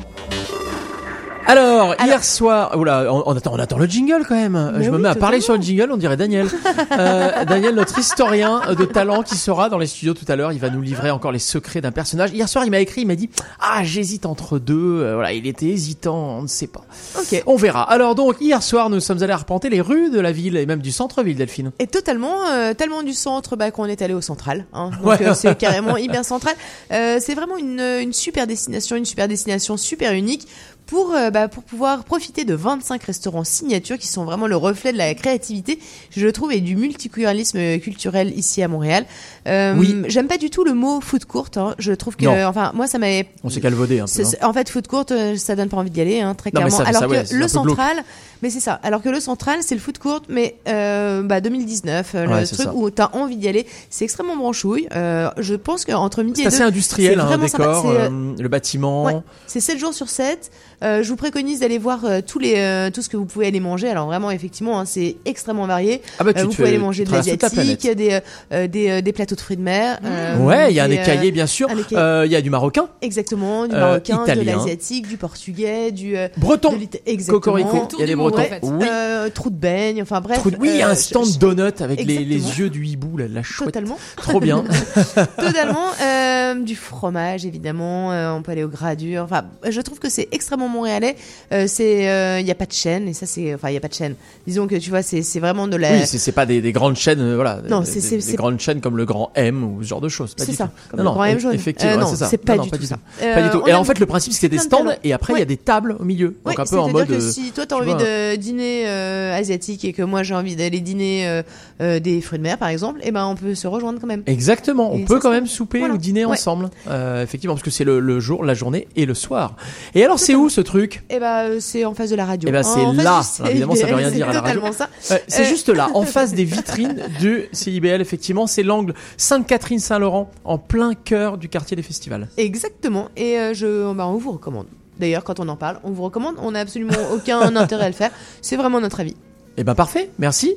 Hier soir, oula, on, on attend, on attend le jingle quand même.
Mais
Je me mets à parler sur le jingle, on dirait Daniel. Euh, Daniel, notre historien de talent qui sera dans les studios tout à l'heure, il va nous livrer encore les secrets d'un personnage. Hier soir, il m'a écrit, il m'a dit, ah, j'hésite entre deux. Euh, voilà, il était hésitant, on ne sait pas.
Ok.
On verra. Alors donc, hier soir, nous sommes allés arpenter les rues de la ville et même du centre-ville, Delphine.
Et totalement, euh, tellement du centre bah, qu'on est allé au central. Hein. Donc
Ouais.
euh, c'est carrément hyper central. Euh, c'est vraiment une, une super destination, une super destination super unique pour euh, bah, pour pouvoir profiter de 25 restaurants signatures qui sont vraiment le reflet de la créativité, je trouve, et du multiculturalisme culturel ici à Montréal. Euh,
Oui.
J'aime pas du tout le mot food court. Hein. Je trouve que,
Non.
enfin, moi ça m'avait
On s'est calvaudé un peu.
c'est-
hein.
c'est- en fait, food court, euh, ça donne pas envie d'y aller, hein, très
Non,
clairement.
ça- ça,
Alors
ouais,
que
c'est
le central, mais c'est ça. Alors que le central, c'est le food court, mais euh, bah 2019, euh,
Ouais,
le
c'est
truc où t'as envie d'y aller, c'est extrêmement branchouille. Euh, je pense qu'entre midi
C'est
et deux,
assez industriel,
c'est
hein, décor,
C'est, euh,
euh, le bâtiment.
Ouais, c'est 7 jours sur 7. Euh, je vous préconise d'aller voir euh, tous les euh, tout ce que vous pouvez aller manger. Alors vraiment effectivement, hein, c'est extrêmement varié.
Ah bah, tu
Euh, vous pouvez aller manger de l'asiatique, des, euh, des euh, des plateaux de fruits de mer. euh,
Ouais, il y a un
des,
écaillé
euh,
bien sûr.
un écaillé-
Euh, Il y a du marocain.
Exactement, du
Euh,
marocain, de
italien.
l'asiatique, du portugais, du euh,
Breton.
de.
Cocorico. Il y a des bretons.
Ouais,
Oui.
euh, trou de beigne, enfin bref.
De- Oui, il y a un stand
je-
donut avec les, les yeux du hibou, la, la chouette.
Totalement.
Trop bien.
Totalement. Euh, du fromage, évidemment. euh, on peut aller au gradure. Enfin, je trouve que c'est extrêmement montréalais. Euh, c'est, il y a pas de chaîne et ça c'est, enfin, il y a pas de chaîne. Disons que tu vois, c'est, c'est vraiment de la.
Oui, c'est c'est pas des, des grandes chaînes, euh, voilà.
Non, c'est-
des-
c'est-
des grandes chaînes comme le Grand M ou ce genre de choses.
C'est ça,
tout.
comme le Grand M jaune.
Effectivement,
Euh, non,
c'est
pas
Non,
du
non,
tout ça.
Pas
Euh,
du tout.
on
Et
a
en fait, le principe, c'est qu'il y a des stands et après, il y a des tables au milieu. Donc un peu en mode. euh,
si toi t'as envie de dîner euh, asiatique et que moi j'ai envie d'aller dîner euh, euh, des fruits de mer par exemple, et ben on peut se rejoindre quand même.
Exactement, on peut quand même souper ou dîner ensemble. Euh, effectivement, parce que c'est le, le jour, la journée et le soir. Et alors, c'est où ce truc
Et ben euh, c'est en face de la radio.
Eh ben, c'est là. Alors, évidemment, ça veut rien dire à la
c'est
radio. Euh, c'est
Euh,
juste là, en face des vitrines du CIBL, effectivement. C'est l'angle Sainte-Catherine-Saint-Laurent, en plein cœur du quartier des festivals.
Exactement. Et euh, je, bah, on vous recommande. D'ailleurs, quand on en parle, on vous recommande. On n'a absolument aucun intérêt à le faire. C'est vraiment notre avis.
Eh ben, parfait, merci.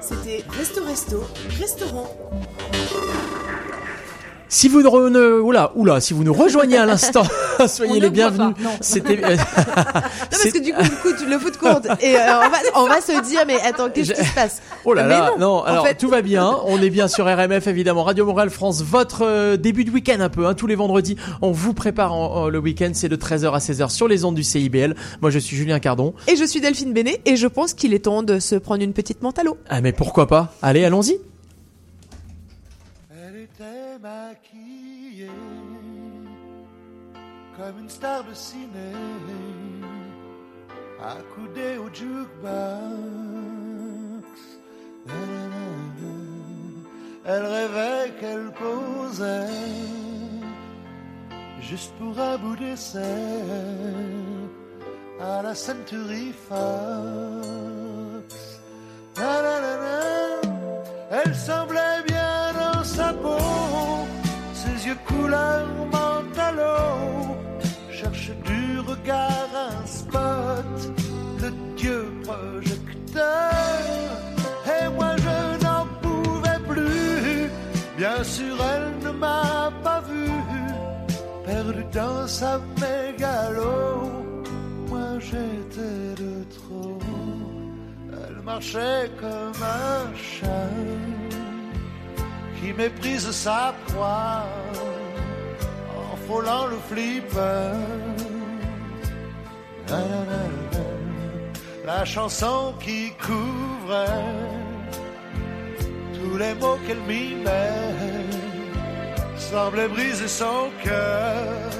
C'était Resto Resto, restaurant.
Si vous ne, ne- oula, oula, si vous nous rejoignez à l'instant, soyez
On
les bienvenus. C'était,
Non, parce que du coup, le foot court. Et euh, on, va, on va se dire, mais attends, qu'est-ce qui se passe?
Oh là
Mais
là,
non,
non,
en
alors
fait-
tout va bien, on est bien sur RMF évidemment, Radio Montréal France, votre euh, début de week-end un peu, hein, tous les vendredis, on vous prépare en- en- le week-end, c'est de 13h à 16h sur les ondes du CIBL. Moi je suis Julien Cardon.
Et je suis Delphine Bénet et je pense qu'il est temps de se prendre une petite menthe à l'eau.
Ah mais pourquoi pas? Allez, allons-y.
Comme une star de ciné, accoudée au jukebox. Elle rêvait qu'elle posait juste pour un bout d'essai à la Century Fox. Dans sa mégalo. Moi j'étais de trop. Elle marchait comme un chat qui méprise sa proie en frôlant le flipper. La chanson qui couvrait tous les mots qu'elle mimait semblait briser son cœur.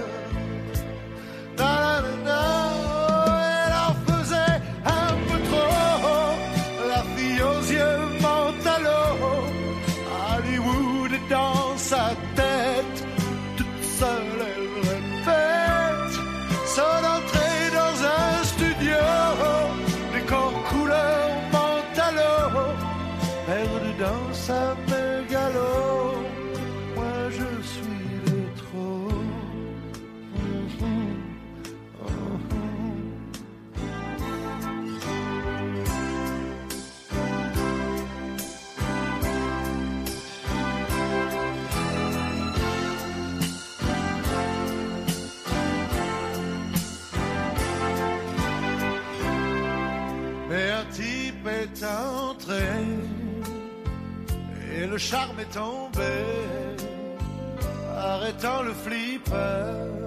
arrêtant le flipper.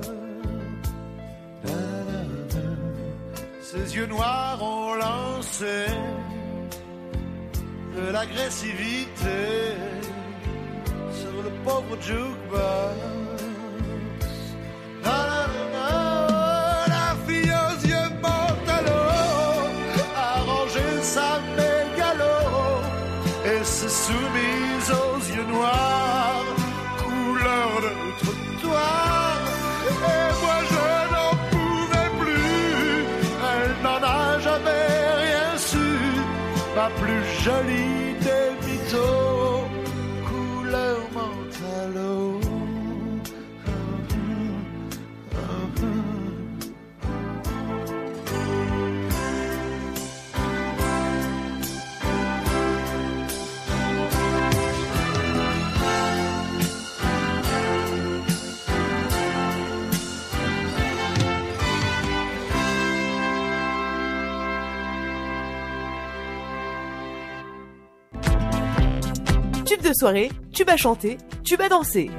Ses yeux noirs ont lancé de l'agressivité sur le pauvre jukebox. jolie
de soirée, tu vas chanter, tu vas danser.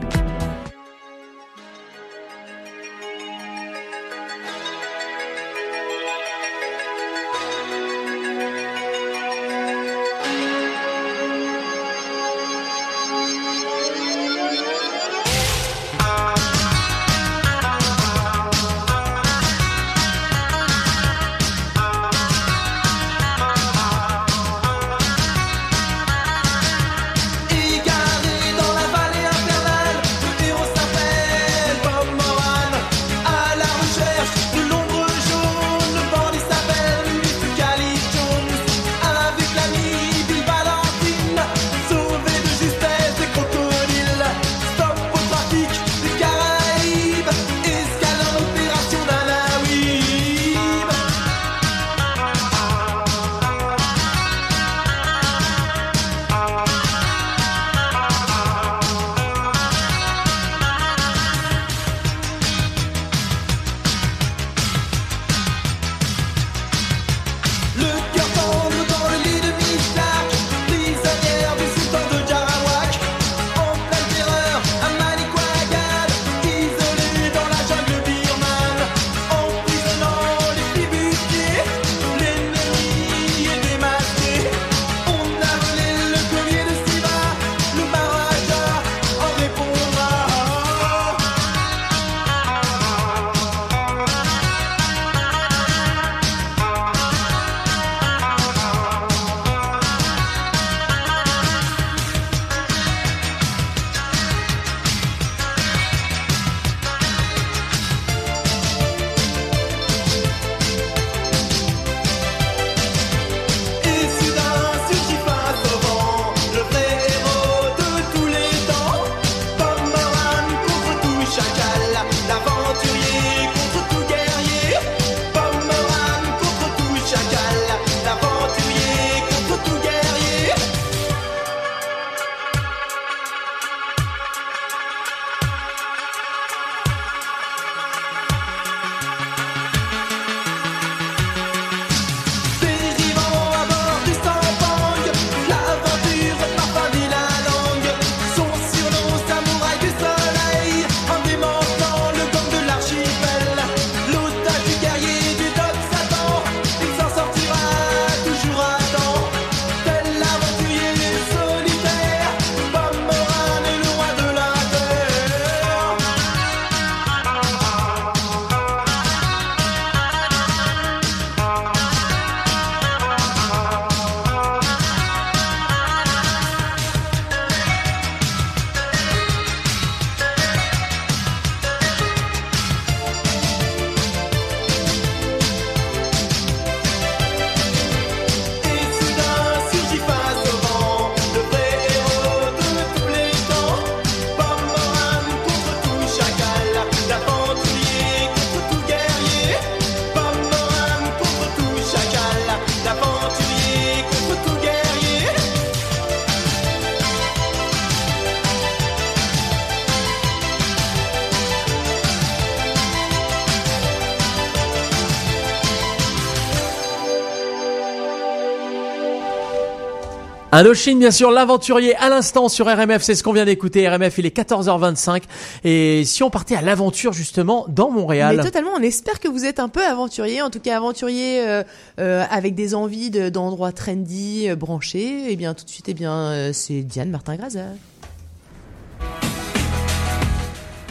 Indochine, bien sûr, l'aventurier à l'instant sur RMF, c'est ce qu'on vient d'écouter. RMF, il est 14h25. Et si on partait à l'aventure, justement, dans Montréal?
Mais totalement, on espère que vous êtes un peu aventurier, en tout cas aventurier euh, euh, avec des envies de- d'endroits trendy, euh, branchés. Et bien tout de suite, eh bien euh, c'est Diane Martin Grazer.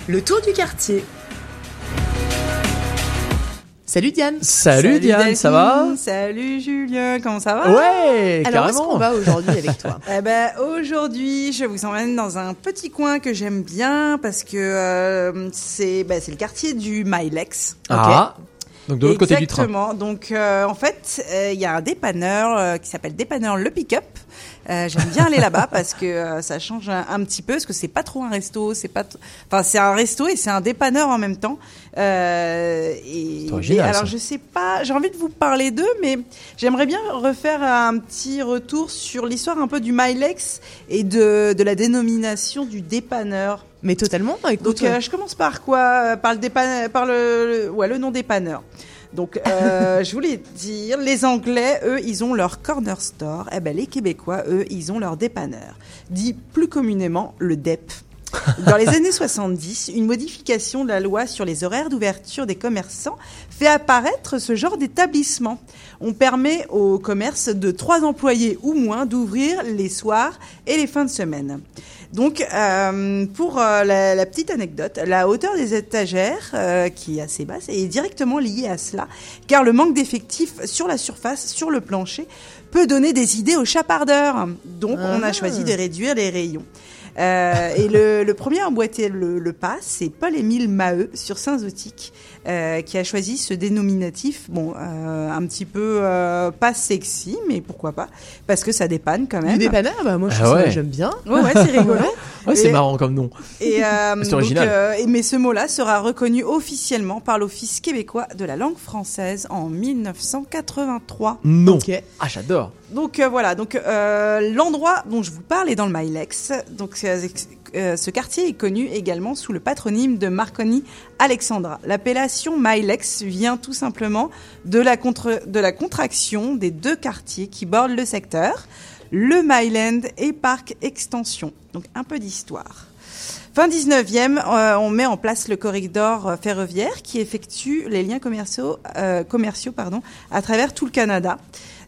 Le tour du quartier. Salut Diane.
Salut, Diane, ça va
Salut Julien, comment ça va
Ouais,
Alors, où est-ce
carrément.
qu'on va aujourd'hui avec toi
Eh ben aujourd'hui, je vous emmène dans un petit coin que j'aime bien parce que euh, c'est ben, c'est le quartier du Milex.
Ah, donc de l'autre côté du train.
Exactement. Donc euh, en fait, euh, il y a un dépanneur euh, qui s'appelle dépanneur Le Pick-up. Euh, J'aime bien aller là-bas parce que euh, ça change un, un petit peu, parce que c'est pas trop un resto, c'est pas, enfin c'est un resto et c'est un dépanneur en même temps. Euh, et,
original,
et alors je sais pas, j'ai envie de vous parler d'eux, mais j'aimerais bien refaire un petit retour sur l'histoire un peu du Milex et de, de la dénomination du dépanneur.
Mais totalement. Écoute,
Donc euh, je commence par quoi? Euh, Par le dépanne- par le- ouais, le nom dépanneur. Donc euh, je voulais dire, les Anglais, eux, ils ont leur corner store. Eh ben les Québécois, eux, ils ont leur dépanneur, dit plus communément le DEP. Dans les années 70, une modification de la loi sur les horaires d'ouverture des commerçants fait apparaître ce genre d'établissement. On permet aux commerces de trois employés ou moins d'ouvrir les soirs et les fins de semaine. Donc, euh, pour euh, la, la petite anecdote, la hauteur des étagères, euh, qui est assez basse, est directement liée à cela, car le manque d'effectifs sur la surface, sur le plancher, peut donner des idées aux chapardeurs. Donc, on a
Ah.
choisi de réduire les rayons. Euh, et le, le premier à emboîter le, le pas, c'est Paul-Émile Maheu sur Saint-Zotique, euh, qui a choisi ce dénominatif, bon, euh, un petit peu euh, pas sexy, mais pourquoi pas, parce que ça dépanne quand même.
Du dépanneur, bah moi je
Ah ouais.
j'aime bien.
Ouais, ouais, c'est rigolo.
Ouais, c'est marrant comme nom.
Et, euh,
C'est
donc,
original.
euh, mais ce mot-là sera reconnu officiellement par l'Office québécois de la langue française en 1983.
Non. Ah, j'adore.
Donc euh, voilà, donc euh, l'endroit dont je vous parle est dans le Milex. Donc euh, ce quartier est connu également sous le patronyme de Marconi Alexandra. L'appellation Milex vient tout simplement de la, contre- de la contraction des deux quartiers qui bordent le secteur, le Myland et Parc Extension. Donc un peu d'histoire. Fin 19e, euh, on met en place le corridor euh, ferroviaire qui effectue les liens commerciaux, euh, commerciaux pardon, à travers tout le Canada.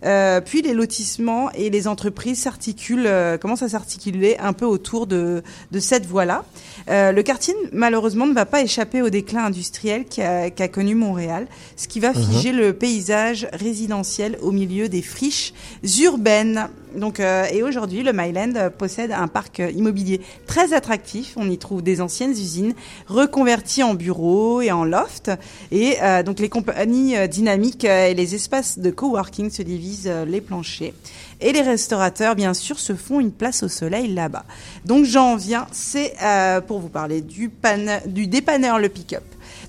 Euh, puis les lotissements et les entreprises s'articulent, euh, commencent à s'articuler un peu autour de, de cette voie-là. Euh, le quartier, malheureusement, ne va pas échapper au déclin industriel qu'a qu'a connu Montréal, ce qui va
Mhm.
figer le paysage résidentiel au milieu des friches urbaines. Donc, euh, et aujourd'hui, le Myland euh, possède un parc euh, immobilier très attractif. On y trouve des anciennes usines reconverties en bureaux et en loft. Et euh, donc, les compagnies euh, dynamiques et les espaces de coworking se divisent les planchers. Et les restaurateurs, bien sûr, se font une place au soleil là-bas. Donc, j'en viens, c'est euh, pour vous parler du, pan du dépanneur Le Pick-up.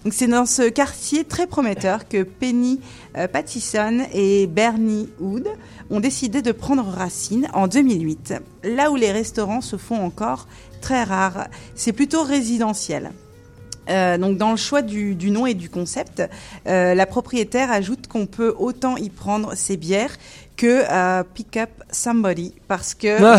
Donc c'est dans ce quartier très prometteur que Penny Pattison et Bernie Wood ont décidé de prendre racine en 2008. Là où les restaurants se font encore très rares, c'est plutôt résidentiel. Euh, donc dans le choix du, nom et du concept, euh, la propriétaire ajoute qu'on peut autant y prendre ses bières que euh, pick up somebody parce que
Ah.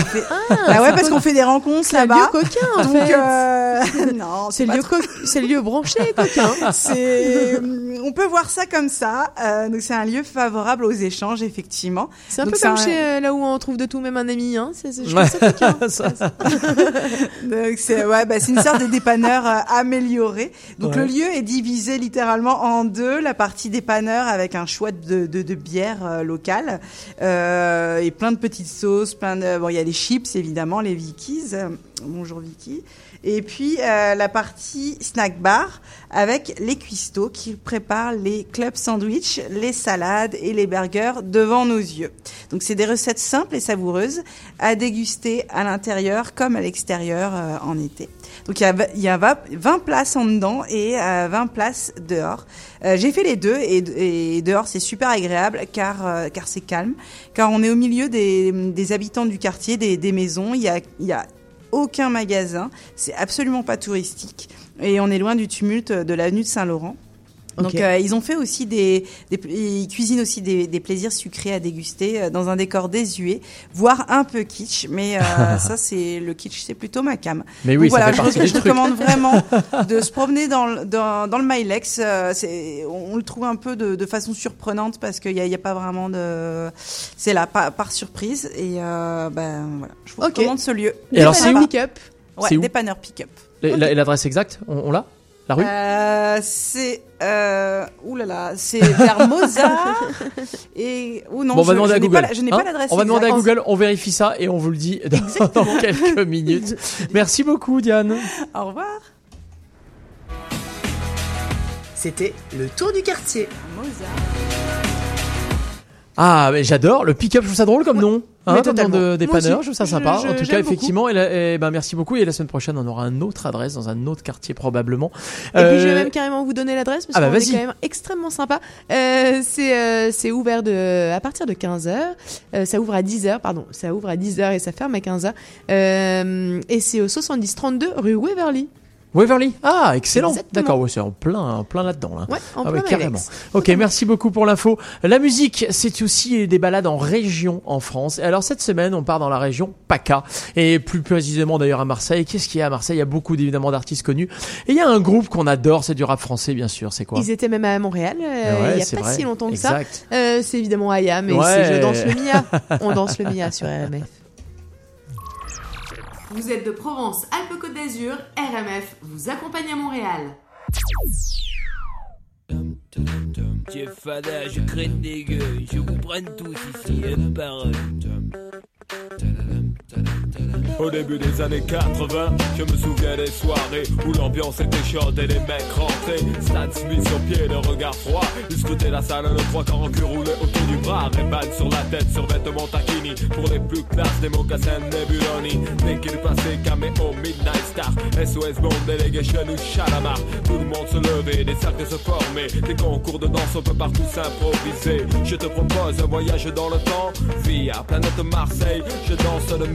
bah ouais parce qu'on fait des rencontres
C'est
là-bas.
lieu coquin, en
Donc,
fait.
euh, non,
C'est le lieu
trop-
co- c'est le lieu branché coquin.
c'est, on peut voir ça comme ça. Euh, donc c'est un lieu favorable aux échanges, effectivement.
C'est un
Donc,
peu comme
un-
chez euh, là où on trouve de tout, même un ami. Hein. C'est, c'est, je
Ouais.
ça coquin.
Ça-
Donc c'est ouais, bah, c'est une sorte de dépanneur euh, amélioré. Donc
Ouais.
le lieu est divisé littéralement en deux. La partie dépanneur avec un choix de, de, de bières euh, locales euh, et plein de petites sauces, plein de bon il y a les chips évidemment, les Vickies. Euh, bonjour Vicky. Et puis euh, la partie snack bar avec les cuistots qui préparent les club sandwich, les salades et les burgers devant nos yeux. Donc c'est des recettes simples et savoureuses à déguster à l'intérieur comme à l'extérieur euh, en été. Donc il y a, v- il y a va- 20 places en dedans et euh, 20 places dehors. Euh, J'ai fait les deux et, dehors c'est super agréable car euh, car c'est calme, car on est au milieu des, habitants du quartier, des, maisons. Il y a, y a aucun magasin, c'est absolument pas touristique et on est loin du tumulte de l'avenue de Saint-Laurent. Donc euh, ils ont fait aussi des, des ils cuisinent aussi des, des plaisirs sucrés à déguster euh, dans un décor désuet, voire un peu kitsch. Mais euh, ça c'est le kitsch, c'est plutôt ma cam.
Mais
Donc
oui, ça
voilà,
fait
je, je
trucs.
recommande vraiment de se promener dans le, dans, dans le Milex. euh, on, on le trouve un peu de, de façon surprenante parce qu'il n'y a, y a pas vraiment de, c'est là par, par surprise et euh, ben voilà, je vous recommande ce lieu.
Et alors, c'est
Pick-up.
Ouais, dépanneur pick-up.
La- L'adresse exacte, on, on l'a? La rue
Euh, c'est euh, ouh là là, c'est vers Mozart et ou non,
Bon, on va
je,
demander
je
à
n'ai
Google.
pas la- je n'ai
Hein
pas l'adresse.
On va demander à. Google, on vérifie ça et on vous le dit dans, dans quelques minutes. Merci beaucoup, Diane.
Au revoir.
C'était le tour du quartier.
Ah, mais j'adore le pick-up, je trouve ça drôle comme nom. Hein, comme nom de dépanneur,
aussi.
je trouve ça sympa.
je-
en tout cas,
beaucoup.
effectivement, et, la- et ben merci beaucoup. Et la semaine prochaine, on aura une autre adresse dans un autre quartier probablement.
Et puis je vais
Euh,
même carrément vous donner l'adresse parce
ah bah,
est quand même extrêmement sympa. Euh, c'est euh, c'est ouvert de à partir de 15h. ça ouvre à 10h pardon, ça ouvre à 10h et ça ferme à 15h. Euh, et c'est au 70 32 rue Waverly.
Waverly. Ah, excellent. D'accord, ouais, c'est en plein, en plein là-dedans. Là.
Ouais, en
ah
plein
carrément. Ok, merci beaucoup pour l'info. La musique, c'est aussi des balades en région en France. Et alors cette semaine, on part dans la région PACA et plus précisément d'ailleurs à Marseille. Qu'est-ce qu'il y a à Marseille? Il y a beaucoup évidemment d'artistes connus. Et il y a un groupe qu'on adore, c'est du rap français bien sûr. C'est quoi?
Ils étaient même à Montréal euh,
Ouais,
il y a pas
vrai.
si longtemps que
Exact.
ça. Euh, c'est évidemment Aya, mais
Ouais.
c'est Je danse le Mia. On danse le Mia sur RMF.
Vous êtes de Provence, Alpes-Côte d'Azur, RMF vous accompagne à Montréal.
Tiens, fada, je craigne des gueules, je vous prenne tous ici, un par un.
Au début des années 80, je me souviens des soirées où l'ambiance était chaude et les mecs rentraient. Stan Smith sur pied, le regard froid. Ils scrutaient la salle, le trois quarts en cul roulé autour du bras. Ray-Ban sur la tête, sur vêtements taquini. Pour les plus classes, des mocassins Nebuloni. Dès qu'il passait, caméo, Midnight Star. SOS Bond, Delegation ou Chalamar. Tout le monde se levait, des cercles se formaient. Des concours de danse, on peut partout s'improviser. Je te propose un voyage dans le temps. Via planète Marseille, je danse le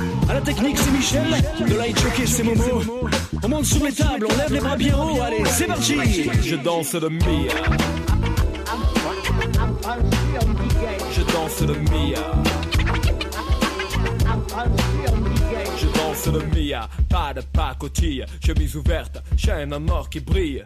À la technique, c'est Michel. Le light jockey, c'est Momo. On monte sur les tables, on lève les bras bien haut. Allez, c'est parti.
Je danse le Mia. Je danse le Mia. Je danse le Mia. Pas de pacotille, chemise ouverte, chaîne en or qui brille.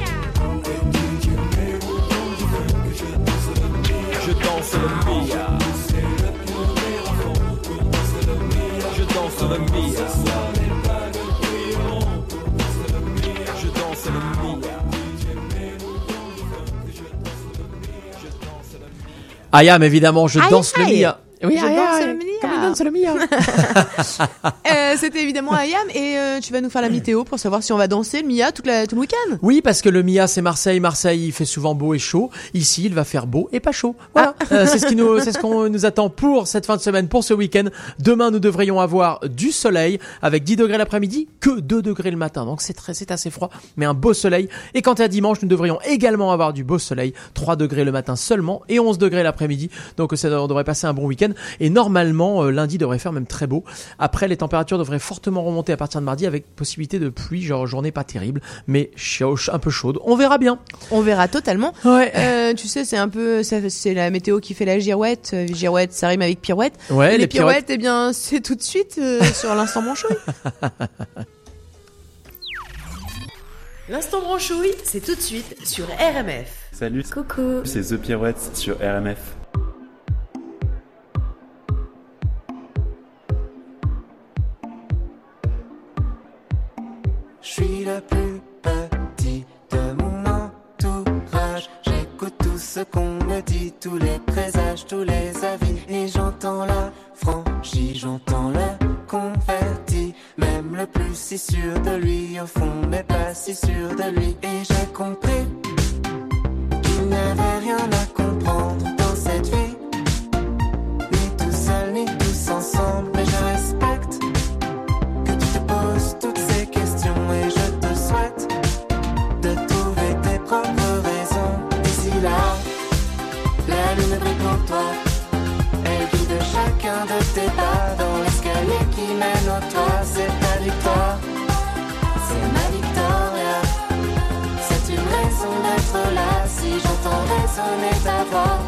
Je danse le Mia. Je danse le Mia. Je danse le Mia.
Ayam, évidemment, je danse le. Mia. Oui,
Je
aïe.
le Mia. Euh, C'était évidemment Ayam et euh, tu vas nous faire la météo pour savoir si on va danser Mia toute la, tout le week-end.
Oui, parce que le Mia, c'est Marseille. Marseille, il fait souvent beau et chaud. Ici, il va faire beau et pas chaud. Voilà. Euh, c'est ce qui nous, c'est ce qu'on nous attend pour cette fin de semaine, pour ce week-end. Demain, nous devrions avoir du soleil avec 10 degrés l'après-midi, que 2 degrés le matin. Donc c'est très, c'est assez froid, mais un beau soleil. Et quant à dimanche, nous devrions également avoir du beau soleil, 3 degrés le matin seulement et 11 degrés l'après-midi. Donc ça, on devrait passer un bon week-end. Et normalement, lundi devrait faire même très beau. Après, les températures devraient fortement remonter à partir de mardi avec possibilité de pluie, genre journée pas terrible, mais un peu chaude. On verra bien.
On verra totalement.
Ouais.
Euh, tu sais, c'est un peu, c'est la météo qui fait la girouette. Euh, girouette, ça rime avec pirouette.
Ouais,
les,
les
pirouettes, eh bien, c'est tout de suite euh, sur l'instant branchouille.
L'instant branchouille, c'est tout de suite sur RMF.
Salut,
Coucou.
c'est The Pirouette sur RMF.
Je suis le plus petit de mon entourage. J'écoute tout ce qu'on me dit, tous les présages, tous les avis. Et j'entends la franchise, j'entends le converti. Même le plus si sûr de lui, au fond, n'est pas si sûr de lui. Et j'ai compris qu'il n'y avait rien à comprendre dans cette vie. Ni tout seul, ni tous ensemble.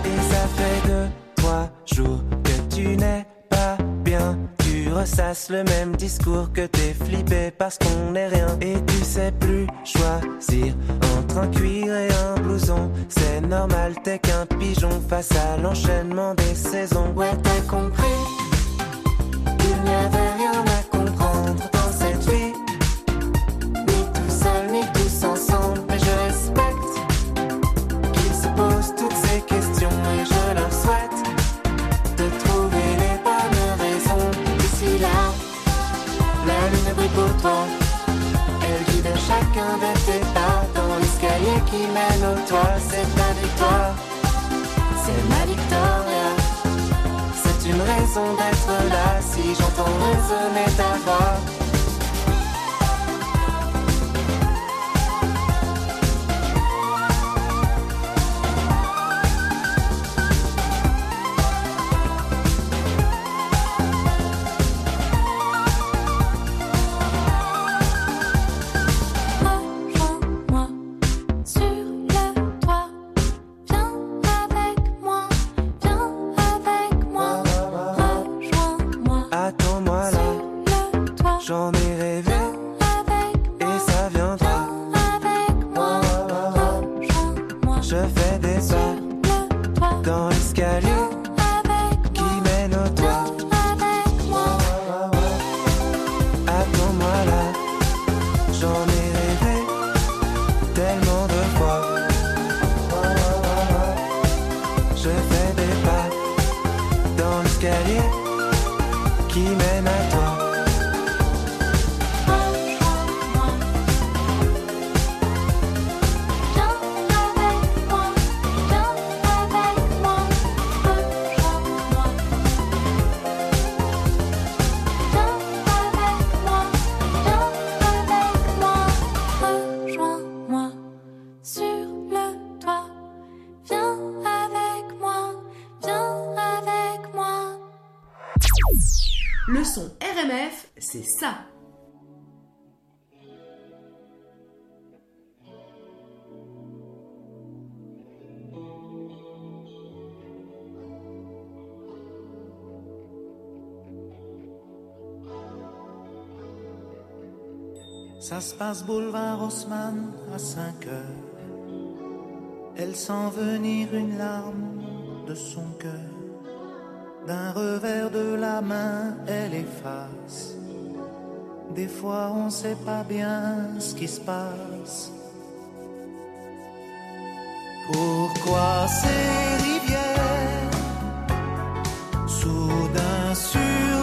Et ça fait deux, trois jours que tu n'es pas bien. Tu ressasses le même discours que t'es flippé parce qu'on n'est rien. Et tu sais plus choisir entre un cuir et un blouson. C'est normal, t'es qu'un pigeon face à l'enchaînement des saisons. Ouais, t'as compris. Il n'y avait rien à toi. Elle guide chacun de tes pas dans l'escalier qui mène au toit. C'est ta victoire, c'est ma victoria. C'est une raison d'être là si j'entends résonner ta voix. Ça
se passe boulevard Haussmann à 5 heures. Elle sent venir une larme de son cœur. D'un revers de la main, elle efface. Des fois, on sait pas bien ce qui se passe. Pourquoi ces rivières, soudain sur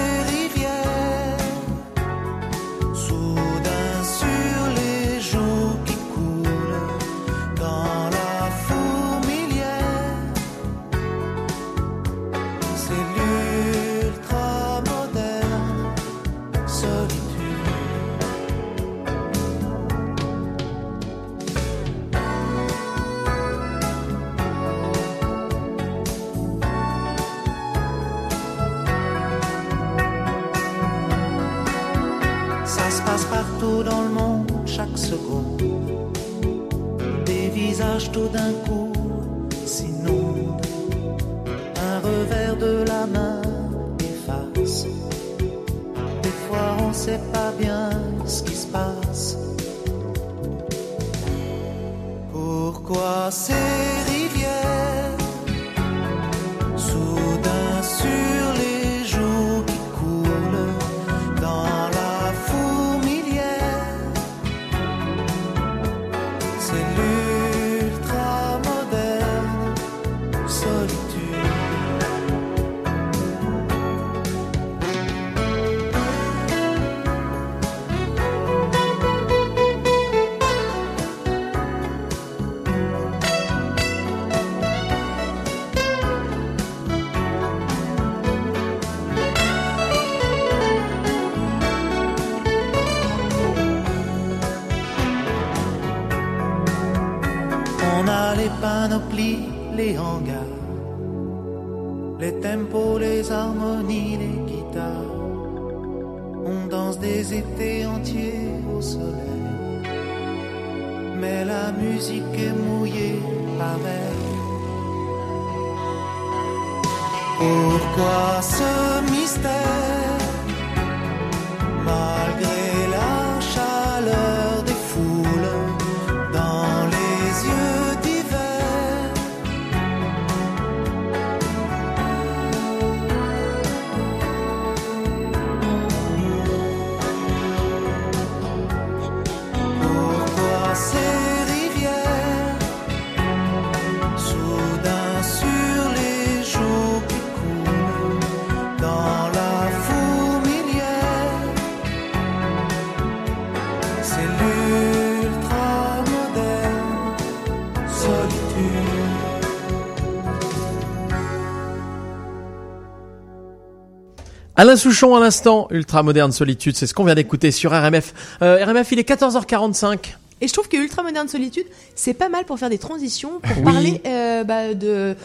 Alain Souchon à l'instant, ultra moderne solitude, c'est ce qu'on vient d'écouter sur RMF. Euh, RMF, il est 14h45.
Et je trouve que Ultra Moderne Solitude, c'est pas mal pour faire des transitions, pour
Oui.
parler euh, bah, de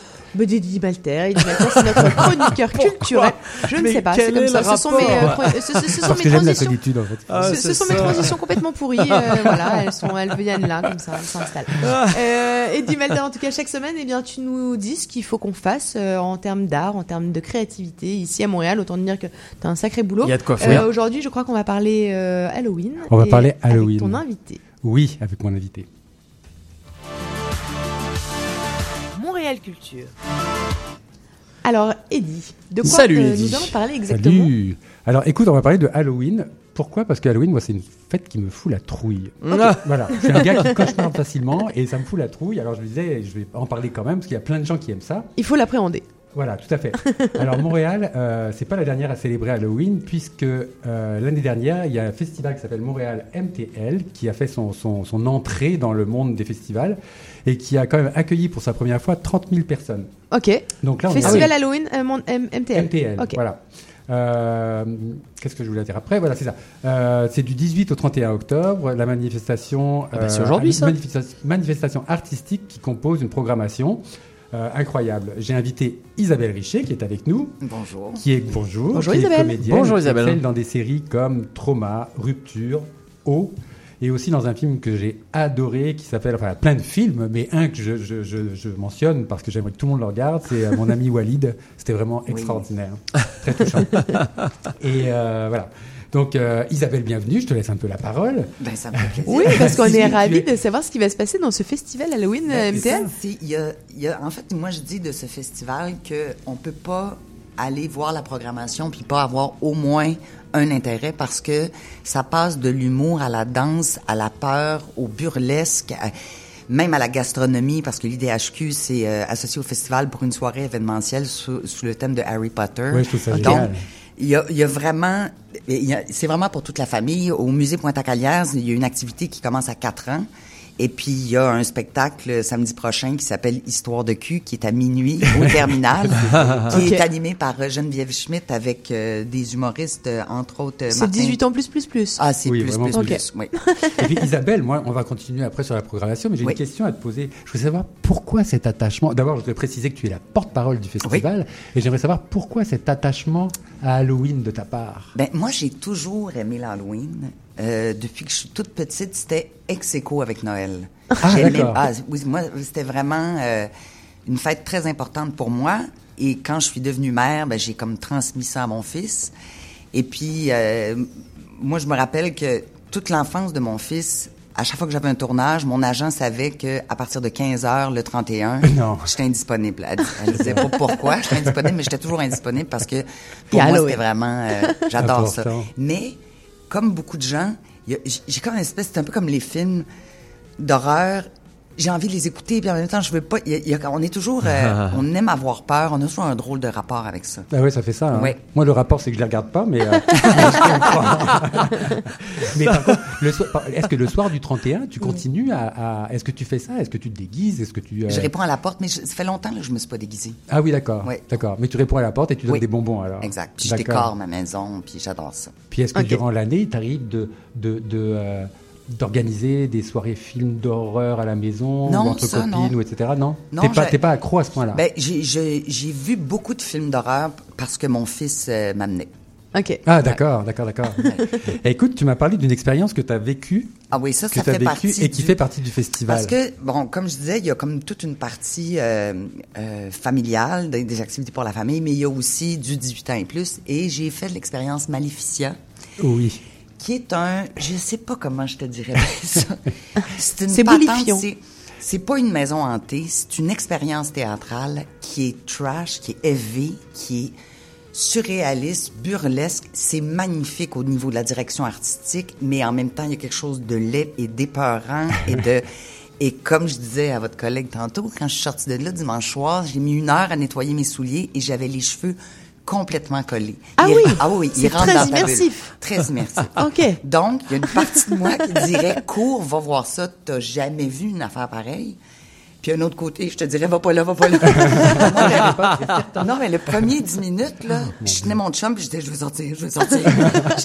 d'Eddie Balter. Eddie Balter, c'est notre chroniqueur culturel. Je ne sais pas, c'est comme ça. Ce sont mes, euh, ce, ce- ce sont mes transitions.
en fait.
Ah,
ce, sont mes transitions complètement pourries. euh, voilà, elles sont, elles viennent là comme ça, elles s'installent.
Ah.
Euh, Eddie Balter, en tout cas, chaque semaine, eh bien, tu nous dis ce qu'il faut qu'on fasse euh, en termes d'art, en termes de créativité ici à Montréal. Autant dire que t'as un sacré boulot.
Il y a de quoi faire.
Euh, Aujourd'hui, je crois qu'on va parler euh, Halloween.
On va parler
avec
Halloween.
ton invité.
Oui, avec mon invité.
Culture. Alors, Eddie, de quoi
Salut,
euh, nous allons parler exactement
Salut. Alors écoute, on va parler de Halloween pourquoi? Parce que Halloween, moi, c'est une fête qui me fout la trouille.
Ok.
Voilà, je suis un gars qui cauchemarde facilement et ça me fout la trouille. Alors je me disais, je vais en parler quand même parce qu'il y a plein de gens qui aiment ça.
Il faut l'appréhender.
Voilà, tout à fait. Alors Montréal, euh, c'est pas la dernière à célébrer Halloween puisque euh, l'année dernière, il y a un festival qui s'appelle Montréal MTL qui a fait son, son, son entrée dans le monde des festivals et qui a quand même accueilli pour sa première fois 30 000 personnes.
Ok.
Donc là, on est-
Festival. Halloween euh, mon- M- MTL.
MTL,
Ok.
voilà. Euh, Qu'est-ce que je voulais dire après? Voilà, c'est ça. Euh, c'est du 18 au 31 octobre, la manifestation.
Ah bah, c'est aujourd'hui, ça.
manifesta- manifestation artistique qui compose une programmation euh, incroyable. J'ai invité Isabelle Richer qui est avec nous.
Bonjour.
Qui est bonjour.
Bonjour,
qui est
Isabelle.
comédienne,
Bonjour,
qui
Isabelle.
dans des séries comme Trauma, Rupture, Eau. Et aussi dans un film que j'ai adoré, qui s'appelle, enfin plein de films, mais un que je, je, je, je mentionne parce que j'aimerais que tout le monde le regarde, c'est euh, Mon ami Walid. C'était vraiment extraordinaire, très touchant. Et euh, voilà. Donc euh, Isabelle, bienvenue. Je te laisse un peu la parole.
Ben, ça me fait plaisir.
Oui, parce qu'on
Si,
est ravis
es-
de savoir ce qui va se passer dans ce festival Halloween
Ben,
MTL.
y a- y a- en fait, moi, je dis de ce festival que on peut pas aller voir la programmation puis pas avoir au moins un intérêt parce que ça passe de l'humour à la danse, à la peur, au burlesque, à- même à la gastronomie parce que l'IDHQ c'est euh, associé au festival pour une soirée événementielle sous, sous le thème de Harry Potter.
Ouais, je trouve ça
Donc,
génial.
Il y a, vraiment, c'est vraiment pour toute la famille. Au musée Pointe-à-Calière, il y a une activité qui commence à 4 ans. Et puis, il y a un spectacle samedi prochain qui s'appelle Histoire de cul, qui est à minuit au terminal, qui est animé par euh, Geneviève Schmidt avec euh, des humoristes, euh, entre autres euh,
C'est
Martin-
18 ans plus, plus, plus.
Ah, c'est
Oui,
plus, plus,
plus.
plus, oui.
Et puis Isabelle, moi, on va continuer après sur la programmation, mais j'ai
Oui.
une question à te poser. Je veux savoir pourquoi cet attachement. D'abord, je voudrais préciser que tu es la porte-parole du festival, et j'aimerais savoir pourquoi cet attachement à Halloween de ta part.
Ben, moi, j'ai toujours aimé l'Halloween. Euh, depuis que je suis toute petite, c'était ex aequo avec Noël.
Ah,
ah, oui, moi, c'était vraiment euh, une fête très importante pour moi. Et quand je suis devenue mère, ben, j'ai comme transmis ça à mon fils. Et puis, euh, moi, je me rappelle que toute l'enfance de mon fils, à chaque fois que j'avais un tournage, mon agent savait que à partir de 15 heures, le 31,
Non.
j'étais indisponible. Elle, elle disait pas pourquoi j'étais indisponible, mais j'étais toujours indisponible parce que pour
Et
moi, c'était vraiment, euh, j'adore ça. Mais comme beaucoup de gens, j'ai comme une espèce, c'est un peu comme les films d'horreur. J'ai envie de les écouter, puis en même temps, je veux pas. il y a- il y a- on est toujours, euh, on aime avoir peur. On a toujours un drôle de rapport avec ça.
Ah ouais, ça fait ça. hein.
Ouais.
Moi, le rapport, c'est que je les regarde pas, mais. euh, mais par contre, est-ce que le soir du 31, tu continues à. à- est-ce que tu fais ça? Est-ce que tu te déguises? Est-ce que tu. euh,
Je réponds à la porte, mais je- ça fait longtemps que je me suis pas déguisée.
Ah oui, d'accord.
Ouais.
D'accord. Mais tu réponds à la porte et tu donnes
Oui.
des bonbons alors.
Exact. Puis je décore ma maison, puis j'adore ça.
Puis est-ce que durant l'année, tu arrives de, de, de, euh, d'organiser des soirées films d'horreur à la maison
Non,
ou entre
ça,
copines
non.
ou etc. Non,
Non,
t'es pas pas accro à ce point-là.
Ben, j'ai- j'ai j'ai vu beaucoup de films d'horreur parce que mon fils euh, m'amenait.
Ok.
ah d'accord, d'accord, d'accord. Écoute, tu m'as parlé d'une expérience que tu as vécue,
Ah oui, ça,
que
ça
tu as
fait
vécue
partie
et qui
du-
fait partie du festival.
Parce que, bon, comme je disais, il y a comme toute une partie euh, euh, familiale, des, des activités pour la famille, mais il y a aussi du 18 ans et plus. Et j'ai fait l'expérience Maleficia,
Oui.
Qui est un, je sais pas comment je te dirais ça. C'est une
C'est
patente, pas une maison hantée, c'est une expérience théâtrale qui est trash, qui est heavy, qui est surréaliste, burlesque. C'est magnifique au niveau de la direction artistique, mais en même temps, il y a quelque chose de laid et d'épeurant et de... Et comme je disais à votre collègue tantôt, quand je suis sortie de là dimanche soir, j'ai mis une heure à nettoyer mes souliers et j'avais les cheveux complètement collés.
Ah
Il-
oui?
Ah oui, il rentre
très
dans ta bulle.
immersif.
Très immersif.
Ok.
Donc, il y a une partie de moi qui dirait, cours, va voir ça, t'as jamais vu une affaire pareille. Puis un autre côté, je te dirais, va pas là, va pas là. non, mais le premier dix minutes, là, je tenais mon chum, puis j'étais, je veux sortir, je veux sortir.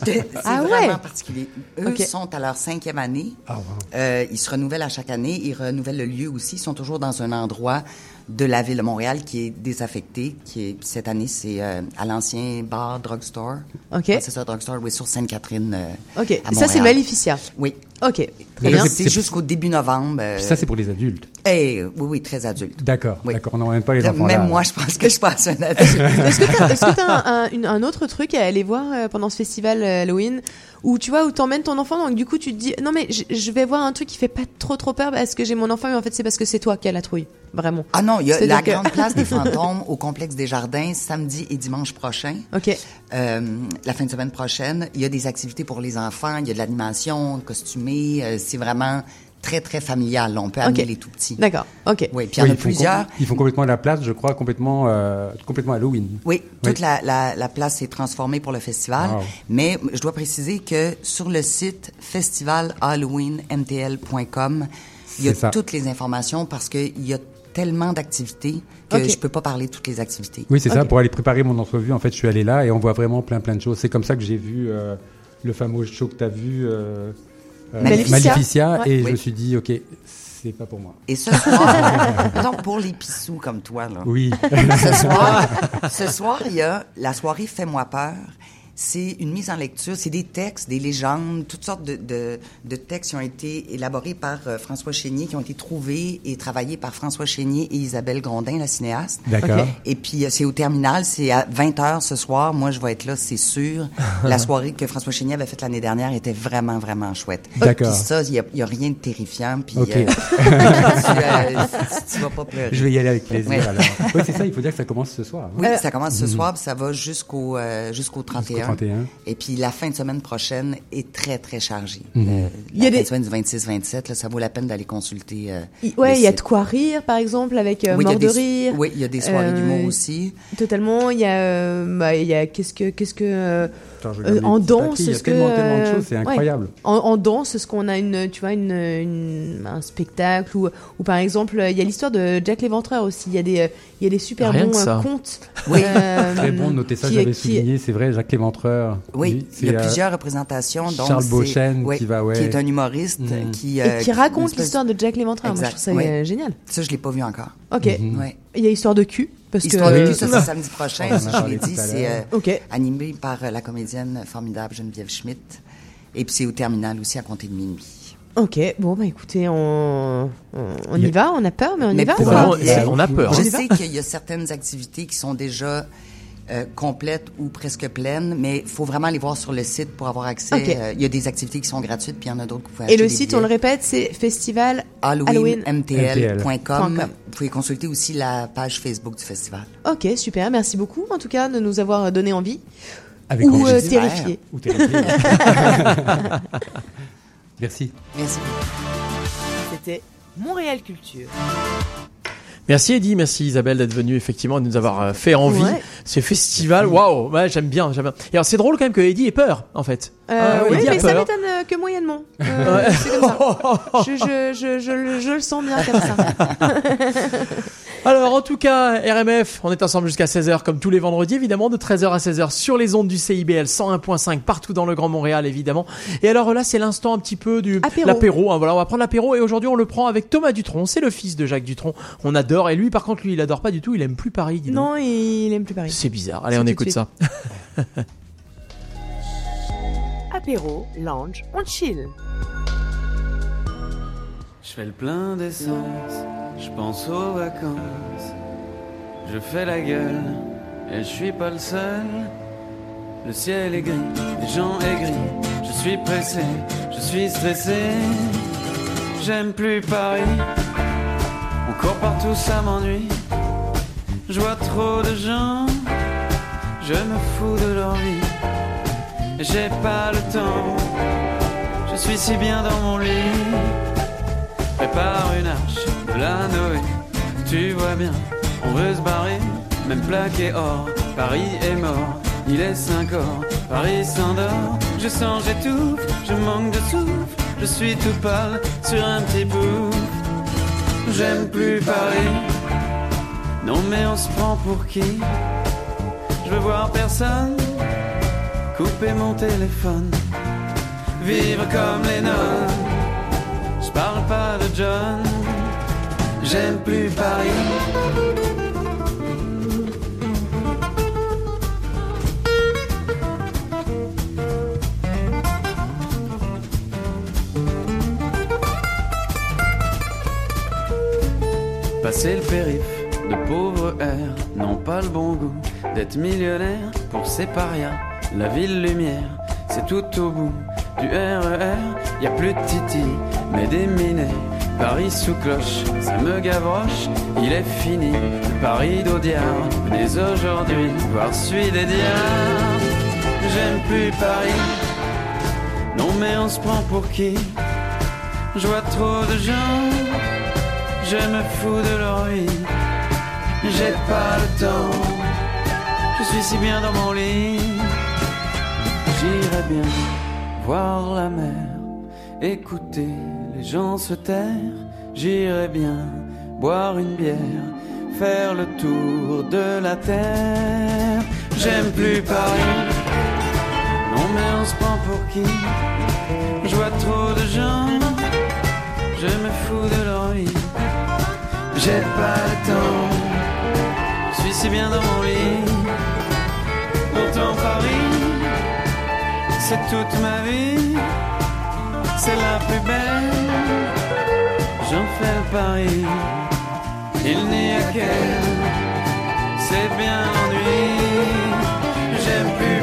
C'est
Ah ouais?
vraiment particulier. Eux
Ok.
sont à leur cinquième année.
Ah, wow.
Euh, ils se renouvellent à chaque année. Ils renouvellent le lieu aussi. Ils sont toujours dans un endroit de la ville de Montréal qui est désaffecté. Qui est, cette année, c'est euh, à l'ancien bar drugstore.
Ok.
Ah, c'est ça, drugstore, oui, sur Sainte-Catherine. euh,
Ok.
à
Ça, c'est. Maleficia.
Oui.
Ok. Très
Et
bien.
c'est-
jusqu'au début novembre. euh,
Puis ça, c'est pour les adultes.
eh, oui, oui, très adulte.
D'accord,
Oui.
d'accord. On n'en même pas les enfants
Même
là.
moi, je pense que je passe un adulte.
Est-ce que que t'as un, un- une- un autre truc à aller voir euh, pendant ce festival euh, Halloween où tu vois où t'emmènes ton enfant donc du coup tu te dis non mais je, je vais voir un truc qui fait pas trop trop peur parce que j'ai mon enfant mais en fait c'est parce que c'est toi qui as la trouille vraiment.
Ah non, il y a
C'est-à-dire
la
que-
grande place des fantômes au complexe des jardins samedi et dimanche prochain.
Ok.
Euh, la fin de semaine prochaine, il y a des activités pour les enfants, il y a de l'animation, euh, c'est vraiment très très familial. On peut amener les tout petits.
D'accord. Ok.
Oui, puis il y en a plusieurs.
Ils font complètement la place, je crois, complètement, euh, complètement Halloween.
Oui, toute La, la, la place s'est transformée pour le festival.
Wow.
Mais je dois préciser que sur le site festivalhalloweenmtl.com, il y a
ça.
toutes les informations parce qu'il y a tellement d'activités que
Ok.
je peux pas parler de toutes les activités.
Oui, c'est ça. Pour aller préparer mon entrevue, en fait, je suis allé là et on voit vraiment plein, plein de choses. C'est comme ça que j'ai vu euh, le fameux show que tu as vu, euh, euh,
Maléficia.
Maléficia,
Ouais.
et je me suis dit, OK, c'est pas pour moi.
Et ce soir, non, pour les pissous comme toi, là.
Oui.
Ce soir, ce soir, il y a la soirée Fais-moi peur. C'est une mise en lecture, c'est des textes, des légendes, toutes sortes de, de, de textes qui ont été élaborés par euh, François Chénier, qui ont été trouvés et travaillés par François Chénier et Isabelle Grondin, la cinéaste.
D'accord.
Et puis, euh, c'est au terminal, c'est à 20h ce soir. Moi, je vais être là, c'est sûr. la soirée que François Chénier avait faite l'année dernière était vraiment, vraiment chouette.
D'accord.
Puis ça, il n'y a, rien de terrifiant. Puis, euh, tu, euh, tu vas pas pleurer.
Je vais y aller avec plaisir,
Ouais.
alors. Oui, c'est ça, il faut dire que ça commence ce soir. hein.
Oui, ça commence ce
Mhm.
soir, puis ça va jusqu'au euh, jusqu'au 31.
31.
Et puis la fin de semaine prochaine est très très chargée.
Mhm.
Euh,
Il y a
la fin
des-
de semaine du 26-27, là, ça vaut la peine d'aller consulter. euh,
Il- Ouais,
le
il y a de quoi rire, par exemple, avec euh,
Oui, il y a
Mort de
des-
rire.
oui, il y a des soirées
Euh,
d'humour aussi.
Totalement. Il y a, euh, bah, il y a qu'est-ce que, qu'est-ce que, euh,
Attends,
euh, en danse,
papiers, il y a
ce que,
tellement, tellement de
euh,
choses, c'est
ouais.
incroyable.
En, en danse, est-ce qu'on a une, tu vois, une, une- un spectacle ou, ou par exemple, il y a l'histoire de Jack l'Éventreur aussi. Il y a des, euh, il y a des super
Rien
bons euh, contes.
Oui.
euh,
Très bon de noter ça, j'avais
qui-
souligné, c'est vrai, Jacques Léventreur.
Oui, il y a
euh,
plusieurs représentations. Donc
Charles Beauchesne
ouais,
qui va, ouais.
qui est un humoriste
Mhm.
qui,
Et qui raconte l'histoire de Jack l'Éventreur. Moi, je
Exact,
trouve ça
oui.
génial.
Ça, je l'ai pas vu encore.
Ok.
Mhm.
Ouais.
Il y a histoire de cul. Parce
Histoire
que...
de cul, ça, c'est samedi prochain. Je l'ai dit, c'est euh, animé par la comédienne formidable Geneviève Schmidt. Et puis c'est au terminal aussi à compter de minuit.
Ok, bon bah écoutez, on, on,
y
va, on a peur, mais on y va.
pour
on a peur.
Je
y va.
sais qu'il y a certaines activités qui sont déjà euh, complètes ou presque pleines, mais il faut vraiment aller voir sur le site pour avoir accès. Euh, Il y a des activités qui sont gratuites, puis il y en a d'autres que vous pouvez
Et le site, on le répète, c'est festival Halloween.
HalloweenMTL.com.
.com.
Vous pouvez consulter aussi la page Facebook du festival.
Ok, super, merci beaucoup en tout cas de nous avoir donné envie.
Avec
Ou euh, terrifié.
Ou terrifié. Merci.
Merci.
C'était Montréal Culture.
Merci Eddie, merci Isabelle d'être venue effectivement et de nous avoir euh, fait envie.
Ouais.
Ce festival, waouh, ouais, j'aime bien, j'aime bien. Et alors c'est drôle quand même que Eddie ait peur en fait.
Euh,
Ah,
oui, mais ça m'étonne euh, que moyennement. Euh,
Ouais.
C'est comme ça. je, je, je, je, le- je le sens bien comme ça.
Alors en tout cas, RMF, on est ensemble jusqu'à 16h comme tous les vendredis évidemment, de 13h à 16h sur les ondes du CIBL 101.5 partout dans le Grand Montréal évidemment. Et alors là, c'est l'instant un petit peu du
Apéro.
l'apéro. hein, voilà, on va prendre l'apéro et aujourd'hui on le prend avec Thomas Dutronc. C'est le fils de Jacques Dutronc. On adore et lui par contre lui il adore pas du tout. Il aime plus Paris. dis donc.
non, il aime plus Paris.
C'est bizarre. Allez, on écoute ça.
Apéro, lounge, on chill.
Je fais le plein d'essence, je pense aux vacances. Je fais la gueule, et je suis pas le seul. Le ciel est gris, les gens aigris. Je suis pressé, je suis stressé. J'aime plus Paris, on court partout, ça m'ennuie. Je vois trop de gens, je me fous de leur vie. J'ai pas le temps, je suis si bien dans mon lit. Prépare une arche de la Noé. Tu vois bien, on veut se barrer, même plaqué or. Paris est mort, il est 5 heures. Paris s'endort, je sens, j'étouffe, je manque de souffle. Je suis tout pâle sur un petit bout. J'aime plus Paris. Non, mais on se prend pour qui? Je veux voir personne. Couper mon téléphone. Vivre comme les nonnes. Parle pas de John, j'aime plus Paris. Passer le périph' de pauvres airs n'ont pas le bon goût d'être millionnaire pour ces parias. La ville lumière, c'est tout au bout du RER. Y a plus de Titi, mais minets. Paris sous cloche, ça me gavroche. Il est fini, Paris d'Audiard. Venez aujourd'hui voir celui des diards. J'aime plus Paris. Non, mais on se prend pour qui? Je vois trop de gens. Je me fous de leur vie. J'ai pas le temps. Je suis si bien dans mon lit. J'irai bien voir la mer, écouter les gens se taire. J'irai bien boire une bière, faire le tour de la terre. J'aime plus Paris. Non mais on se prend pour qui? Je vois trop de gens. Je me fous de leur vie. J'ai pas le temps. Je suis si bien dans mon lit. Pourtant Paris, c'est toute ma vie. C'est la plus belle. J'en fais le. Il n'y a qu'elle. C'est bien l'ennui. J'aime plus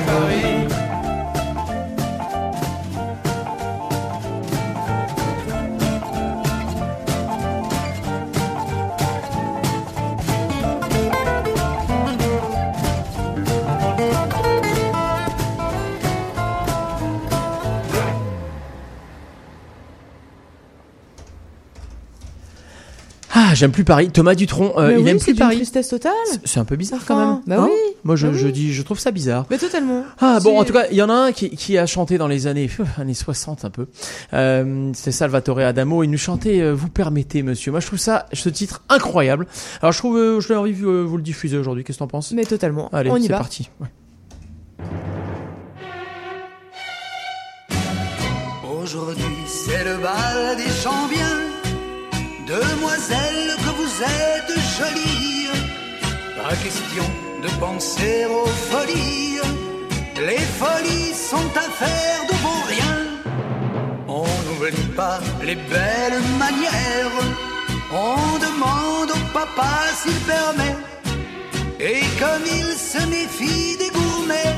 Ah, j'aime plus Paris. Thomas Dutronc, euh,
Mais
il
oui,
aime
c'est
plus
d'une
Paris.
tristesse totale.
C'est un peu bizarre quand
Enfin,
même.
bah
Hein
oui.
Moi, je,
Bah
je dis, je trouve ça bizarre.
Mais totalement.
Ah bon,
C'est-
en tout cas, il y en a un qui, qui a chanté dans les années pff, années 60 un peu. Euh, c'est Salvatore Adamo. Il nous chantait euh, Vous permettez, monsieur. Moi, je trouve ça, ce titre incroyable. Alors, je trouve, euh, je l'ai envie de euh, vous le diffuser aujourd'hui. Qu'est-ce que t'en penses?
Mais totalement.
Allez,
On y
c'est
va.
parti. Ouais.
Aujourd'hui, c'est le bal des champions. Demoiselles, que vous êtes jolies. Pas question de penser aux folies. Les folies sont affaires de bon rien. On n'oublie pas les belles manières. On demande au papa s'il permet. Et comme il se méfie des gourmets,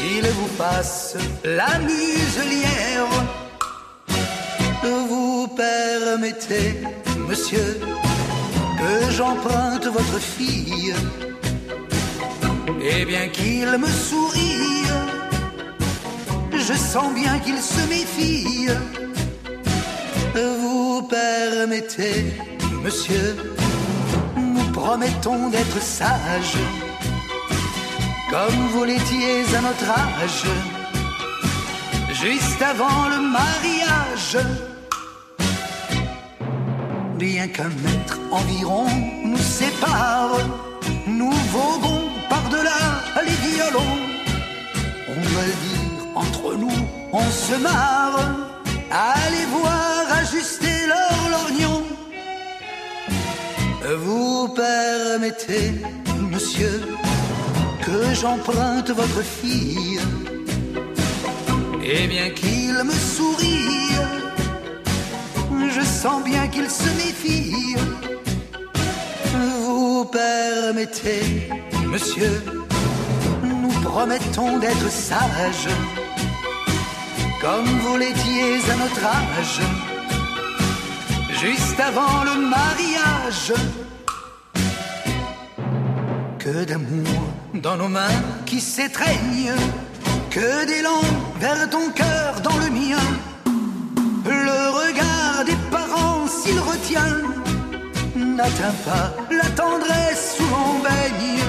il vous passe la muselière. Vous permettez, monsieur, que j'emprunte votre fille. Et bien qu'il me sourie, je sens bien qu'il se méfie. Vous permettez, monsieur, nous promettons d'être sages, comme vous l'étiez à notre âge, juste avant le mariage. Bien qu'un mètre environ nous sépare, nous voguons par-delà les violons. On le dire, entre nous, on se marre. Allez voir ajuster leur lorgnon. Vous permettez, monsieur, que j'emprunte votre fille. Et bien qu'il me sourie, je sens bien qu'il se méfie. Vous permettez, monsieur, nous promettons d'être sages, comme vous l'étiez à notre âge, juste avant le mariage. Que d'amour dans nos mains qui s'étreignent, que d'élan vers ton cœur dans le mien. Le regard des parents, s'il retient, n'atteint pas la tendresse où l'on baigne.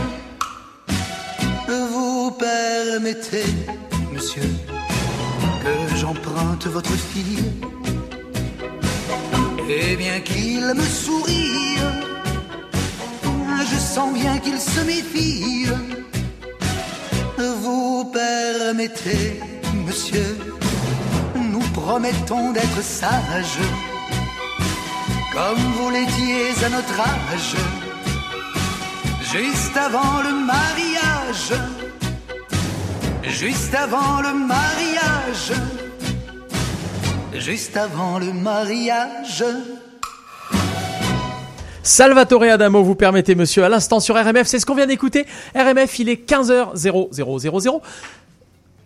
Vous permettez, monsieur, que j'emprunte votre fille. Et bien qu'il me sourie, je sens bien qu'il se méfie. Vous permettez, monsieur, promettons d'être sages, comme vous l'étiez à notre âge, juste avant le mariage, juste avant le mariage, juste avant le mariage.
Salvatore Adamo, vous permettez, monsieur, à l'instant sur RMF. C'est ce qu'on vient d'écouter. RMF, il est 15h0000.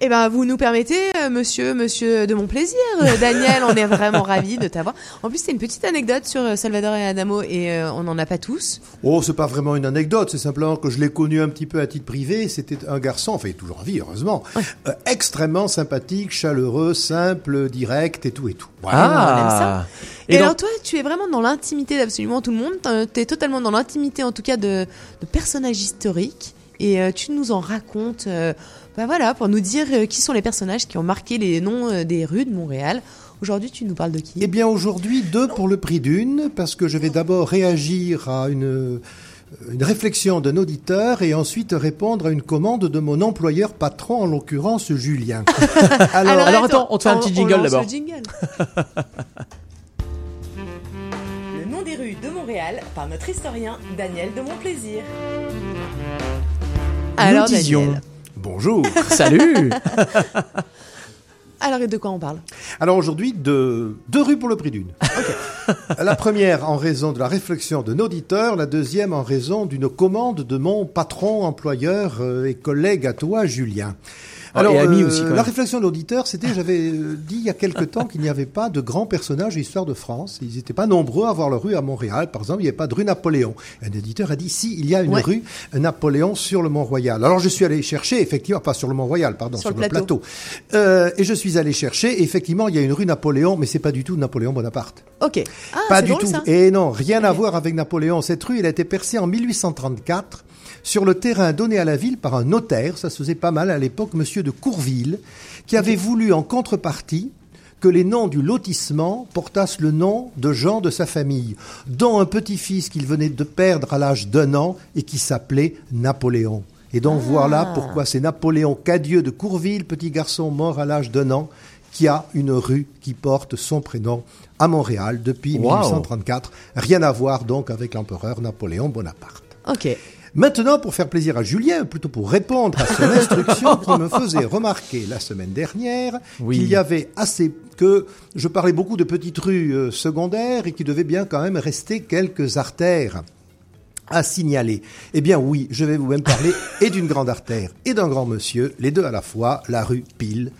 Eh ben, vous nous permettez, euh, monsieur, monsieur de mon plaisir, euh, Daniel, on est vraiment ravis de t'avoir. En plus, c'est une petite anecdote sur euh, Salvador et Adamo et euh, on n'en a pas tous.
Oh, c'est pas vraiment une anecdote, c'est simplement que je l'ai connu un petit peu à titre privé. C'était un garçon, enfin, il est toujours en vie, heureusement, euh, extrêmement sympathique, chaleureux, simple, direct et tout et tout. Voilà.
Ah, on aime ça. Et,
Et
alors toi, tu es vraiment dans l'intimité d'absolument tout le monde. Tu es totalement dans l'intimité, en tout cas, de, de personnages historiques. Et euh, tu nous en racontes, euh, bah voilà, pour nous dire euh, qui sont les personnages qui ont marqué les noms euh, des rues de Montréal. Aujourd'hui, tu nous parles de qui?
Eh bien, aujourd'hui, deux pour le prix d'une, parce que je vais d'abord réagir à une, une réflexion d'un auditeur et ensuite répondre à une commande de mon employeur patron, en l'occurrence Julien.
Alors, alors, attends, on te fait un petit jingle d'abord.
le jingle. le nom des rues de Montréal par notre historien Daniel de Montplaisir. Alors,
Nous disions.
Daniel.
Bonjour.
Salut.
Alors, et de quoi on parle?
Alors aujourd'hui, deux, deux rues pour le prix d'une. la première en raison de la réflexion d'un auditeur, la deuxième en raison d'une commande de mon patron, employeur euh, et collègue à toi, Julien.
Et aussi, quand
la
même.
réflexion de l'auditeur, c'était, j'avais euh, dit il y a quelque temps qu'il n'y avait pas de grands personnages de l'histoire de France. Ils n'étaient pas nombreux à avoir leur rue à Montréal. Par exemple, il n'y avait pas de rue Napoléon. Un éditeur a dit, si, il y a une
Ouais.
rue Napoléon sur le Mont-Royal. Alors je suis allé chercher, effectivement, pas sur le Mont-Royal, pardon,
Sur
sur,
le
le
plateau.
plateau. Euh, et je suis allé chercher, et effectivement, il y a une rue Napoléon, mais c'est pas du tout Napoléon Bonaparte.
Ok. Ah,
pas du
drôle,
tout.
ça.
Et non, rien à voir avec Napoléon. Cette rue, elle a été percée en 1834 sur le terrain donné à la ville par un notaire, ça se faisait pas mal à l'époque, monsieur de Courville, qui avait voulu en contrepartie que les noms du lotissement portassent le nom de gens de sa famille, dont un petit-fils qu'il venait de perdre à l'âge d'un an et qui s'appelait Napoléon. Et donc voilà pourquoi c'est Napoléon Cadieux de Courville, petit garçon mort à l'âge d'un an, qui a une rue qui porte son prénom à Montréal depuis
Wow.
1834. Rien à voir donc avec l'empereur Napoléon Bonaparte.
Ok.
Maintenant, pour faire plaisir à Julien, plutôt pour répondre à son instruction qui me faisait remarquer la semaine dernière
Oui.
qu'il y avait assez que je parlais beaucoup de petites rues euh, secondaires et qu'il devait bien quand même rester quelques artères à signaler. Eh bien oui, je vais vous même parler et d'une grande artère et d'un grand monsieur, les deux à la fois, la rue Pile,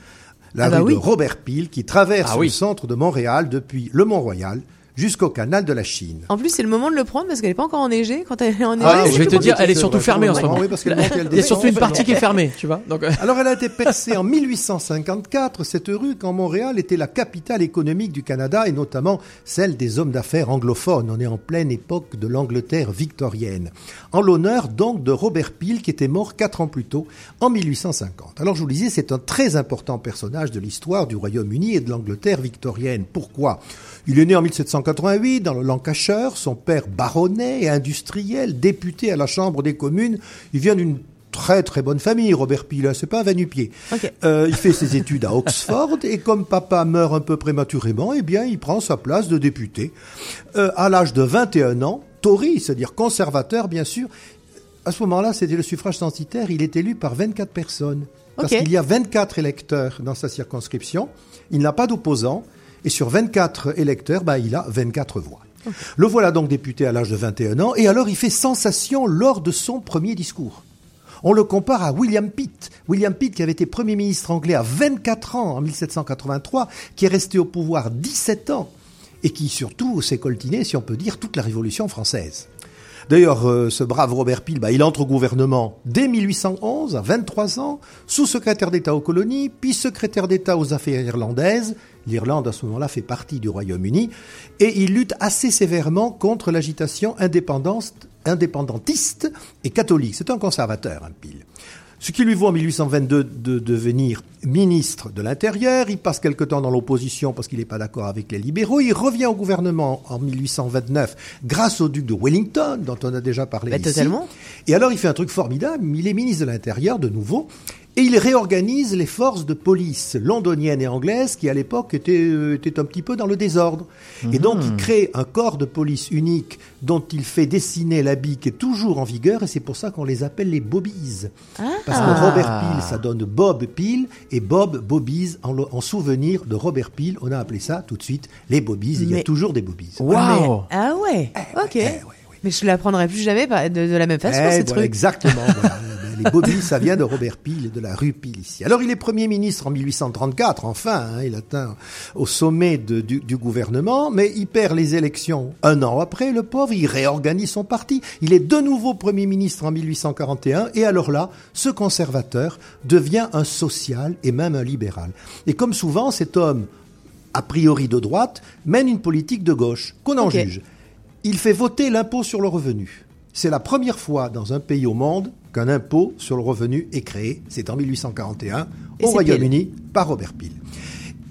la
Ah bah
rue
oui.
de Robert Pile qui traverse
Ah oui.
le centre de Montréal depuis le Mont-Royal jusqu'au canal de la Chine.
En plus, c'est le moment de le prendre parce qu'elle est pas encore enneigée. Quand elle est enneigée,
Ah,
je vais te dire, elle est surtout fermée en ce moment.
oui, parce
Il y a surtout une partie qui est fermée, tu vois. Donc, euh,
Alors, elle a été percée en 1854, cette rue, quand Montréal était la capitale économique du Canada et notamment celle des hommes d'affaires anglophones. On est en pleine époque de l'Angleterre victorienne. En l'honneur donc de Robert Peel, qui était mort quatre ans plus tôt, en 1850. Alors, je vous le disais, c'est un très important personnage de l'histoire du Royaume-Uni et de l'Angleterre victorienne. Pourquoi? Il est né en 1788 dans le Lancashire, son père baronnet et industriel, député à la Chambre des communes. Il vient d'une très très bonne famille, Robert Peel, hein, c'est pas un va-nu-pied.
Ok.
Euh, il fait ses études à Oxford et comme papa meurt un peu prématurément, eh bien il prend sa place de député. Euh, à l'âge de 21 ans, Tory, c'est-à-dire conservateur bien sûr, à ce moment-là c'était le suffrage censitaire, il est élu par 24 personnes. Parce qu'il y a 24 électeurs dans sa circonscription, il n'a pas d'opposants, et sur 24 électeurs, bah, il a 24 voix. Le voilà donc député à l'âge de 21 ans, et alors il fait sensation lors de son premier discours. On le compare à William Pitt. William Pitt qui avait été Premier ministre anglais à 24 ans en 1783, qui est resté au pouvoir 17 ans, et qui surtout s'est coltiné, si on peut dire, toute la Révolution française. D'ailleurs, euh, ce brave Robert Peel, bah, il entre au gouvernement dès 1811, à 23 ans, sous-secrétaire d'État aux colonies, puis secrétaire d'État aux affaires irlandaises. L'Irlande, à ce moment-là, fait partie du Royaume-Uni. Et il lutte assez sévèrement contre l'agitation indépendantiste et catholique. C'est un conservateur, hein, Peel. Ce qui lui vaut en 1822 de devenir ministre de l'Intérieur. Il passe quelque temps dans l'opposition parce qu'il n'est pas d'accord avec les libéraux. Il revient au gouvernement en 1829 grâce au duc de Wellington, dont on a déjà parlé
Bah,
ici.
totalement.
Et alors, il fait un truc formidable. Il est ministre de l'Intérieur de nouveau. Et il réorganise les forces de police londoniennes et anglaises qui, à l'époque, étaient, euh, étaient un petit peu dans le désordre. Et donc, il crée un corps de police unique dont il fait dessiner l'habit qui est toujours en vigueur. Et c'est pour ça qu'on les appelle les Bobbies. Parce que
Ah.
Robert Peel, ça donne Bob Peel. Et Bob Bobbies, en, souvenir de Robert Peel, on a appelé ça tout de suite les Bobbies. Et il y a toujours des Bobbies.
Waouh
Ah ouais. ok. Mais je l'apprendrai plus jamais de, de la même façon
Eh,
cette
voilà,
rue.
Exactement. voilà. Les Bobby, ça vient de Robert Peel de la rue Peel ici. Alors il est Premier ministre en 1834, enfin, hein, il atteint au sommet de- du, du gouvernement, mais il perd les élections un an après, le pauvre, il réorganise son parti. Il est de nouveau Premier ministre en 1841, et alors là, ce conservateur devient un social et même un libéral. Et comme souvent, cet homme, a priori de droite, mène une politique de gauche, qu'on en juge. Il fait voter l'impôt sur le revenu. C'est la première fois dans un pays au monde qu'un impôt sur le revenu est créé. C'est en 1841
Et
au Royaume-Uni par Robert Peel.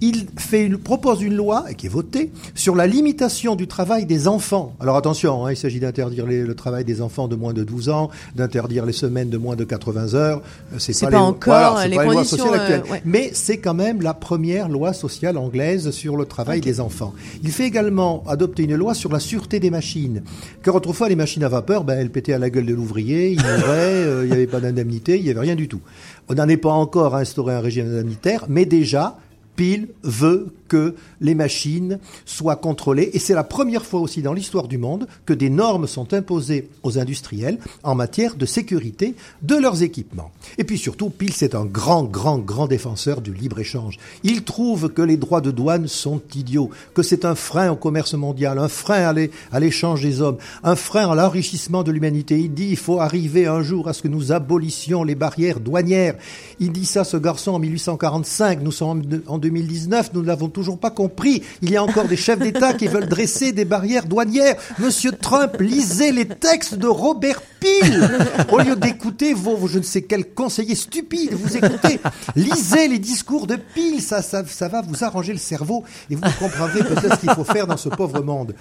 Il fait une- propose une loi, et qui est votée, sur la limitation du travail des enfants. Alors attention, hein, il s'agit d'interdire les- le travail des enfants de moins de 12 ans, d'interdire les semaines de moins de 80 heures. Euh,
C'est
pas,
pas
les,
encore les
pas lois
conditions,
sociales actuelles.
euh, ouais.
Mais c'est quand même la première loi sociale anglaise sur le travail des enfants. Il fait également adopter une loi sur la sûreté des machines. Car autrefois, les machines à vapeur, ben, elles pétaient à la gueule de l'ouvrier, il mourait, euh, il n'y avait pas d'indemnité, il n'y avait rien du tout. On n'en est pas encore à instaurer un régime indemnitaire, mais déjà, Peel veut que les machines soient contrôlées. Et c'est la première fois aussi dans l'histoire du monde que des normes sont imposées aux industriels en matière de sécurité de leurs équipements. Et puis surtout, Peel, c'est un grand, grand, grand défenseur du libre-échange. Il trouve que les droits de douane sont idiots, que c'est un frein au commerce mondial, un frein à l'é- à l'échange des hommes, un frein à l'enrichissement de l'humanité. Il dit il faut arriver un jour à ce que nous abolissions les barrières douanières. Il dit ça, ce garçon, en 1845. Nous sommes en en 2019, nous l'avons toujours pas compris. Il y a encore des chefs d'État qui veulent dresser des barrières douanières. Monsieur Trump, lisez les textes de Robert Peel. Au lieu d'écouter vos, je ne sais quels conseillers stupides, vous écoutez, lisez les discours de Peel. Ça, ça, ça va vous arranger le cerveau et vous comprendrez peut-être ce qu'il faut faire dans ce pauvre monde.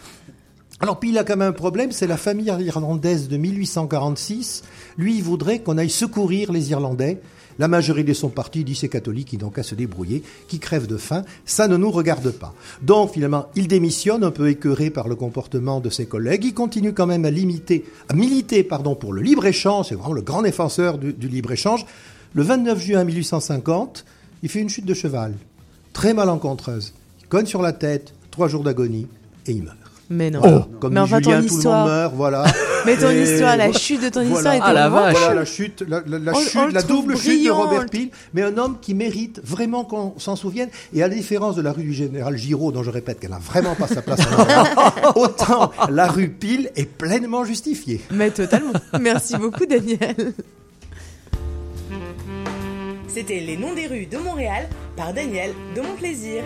Alors, il a quand même un problème, c'est la famille irlandaise de 1846. Lui, il voudrait qu'on aille secourir les Irlandais. La majorité de son parti dit c'est catholique, ils n'ont qu'à se débrouiller, qui crèvent de faim. Ça ne nous regarde pas. Donc, finalement, il démissionne, un peu écœuré par le comportement de ses collègues. Il continue quand même à limiter, à militer, pardon, pour le libre-échange. C'est vraiment le grand défenseur du, du libre-échange. Le 29 juin 1850, il fait une chute de cheval. Très malencontreuse. Il cogne sur la tête, trois jours d'agonie, et il meurt.
Mais non.
Oh, comme
mais
dit
enfin,
Julien, tout le monde meurt, voilà.
Mais ton histoire, la chute de ton
Voilà.
histoire était
Ah, la vache.
Voilà la chute, la, la- la
On-
chute,
on
la double chute de Robert Peel, mais un homme qui mérite vraiment qu'on s'en souvienne. Et à la différence de la rue du Général Giraud, dont je répète qu'elle n'a vraiment pas sa place en Orléans, autant la rue Peel est pleinement justifiée.
Mais totalement. Merci beaucoup, Daniel. C'était Les Noms des rues de Montréal par Daniel de Mon Plaisir.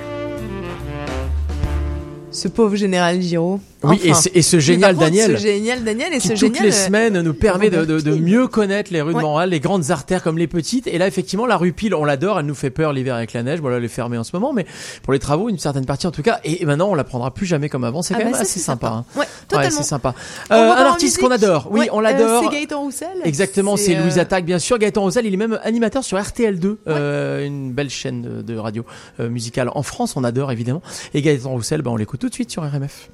Ce pauvre général Giraud.
Oui, et ce- et ce génial
contre,
Daniel.
Ce génial Daniel et
qui
ce
toutes
génial.
les
euh,
semaines nous permet de, de- de
Robert
mieux connaître les rues
Ouais.
de Montréal, les grandes artères comme les petites. Et là, effectivement, la rue Pile, on l'adore, elle nous fait peur l'hiver avec la neige. Voilà, elle est fermée en ce moment, mais pour les travaux, une certaine partie en tout cas. Et maintenant, on la prendra plus jamais comme avant. C'est
Ah
quand
bah
même
ça,
assez sympa.
sympa.
hein.
Ouais, totalement.
c'est sympa. Euh, un artiste qu'on adore. Oui,
Ouais,
on
euh,
l'adore.
c'est Gaëtan Roussel.
Exactement, c'est Louise Attaque, bien sûr. Gaëtan Roussel, il est même animateur sur RTL2, euh, une belle chaîne de, de radio musicale en France. On adore évidemment. Et Gaëtan Roussel, bah, on l'écoute tout de suite sur RMF.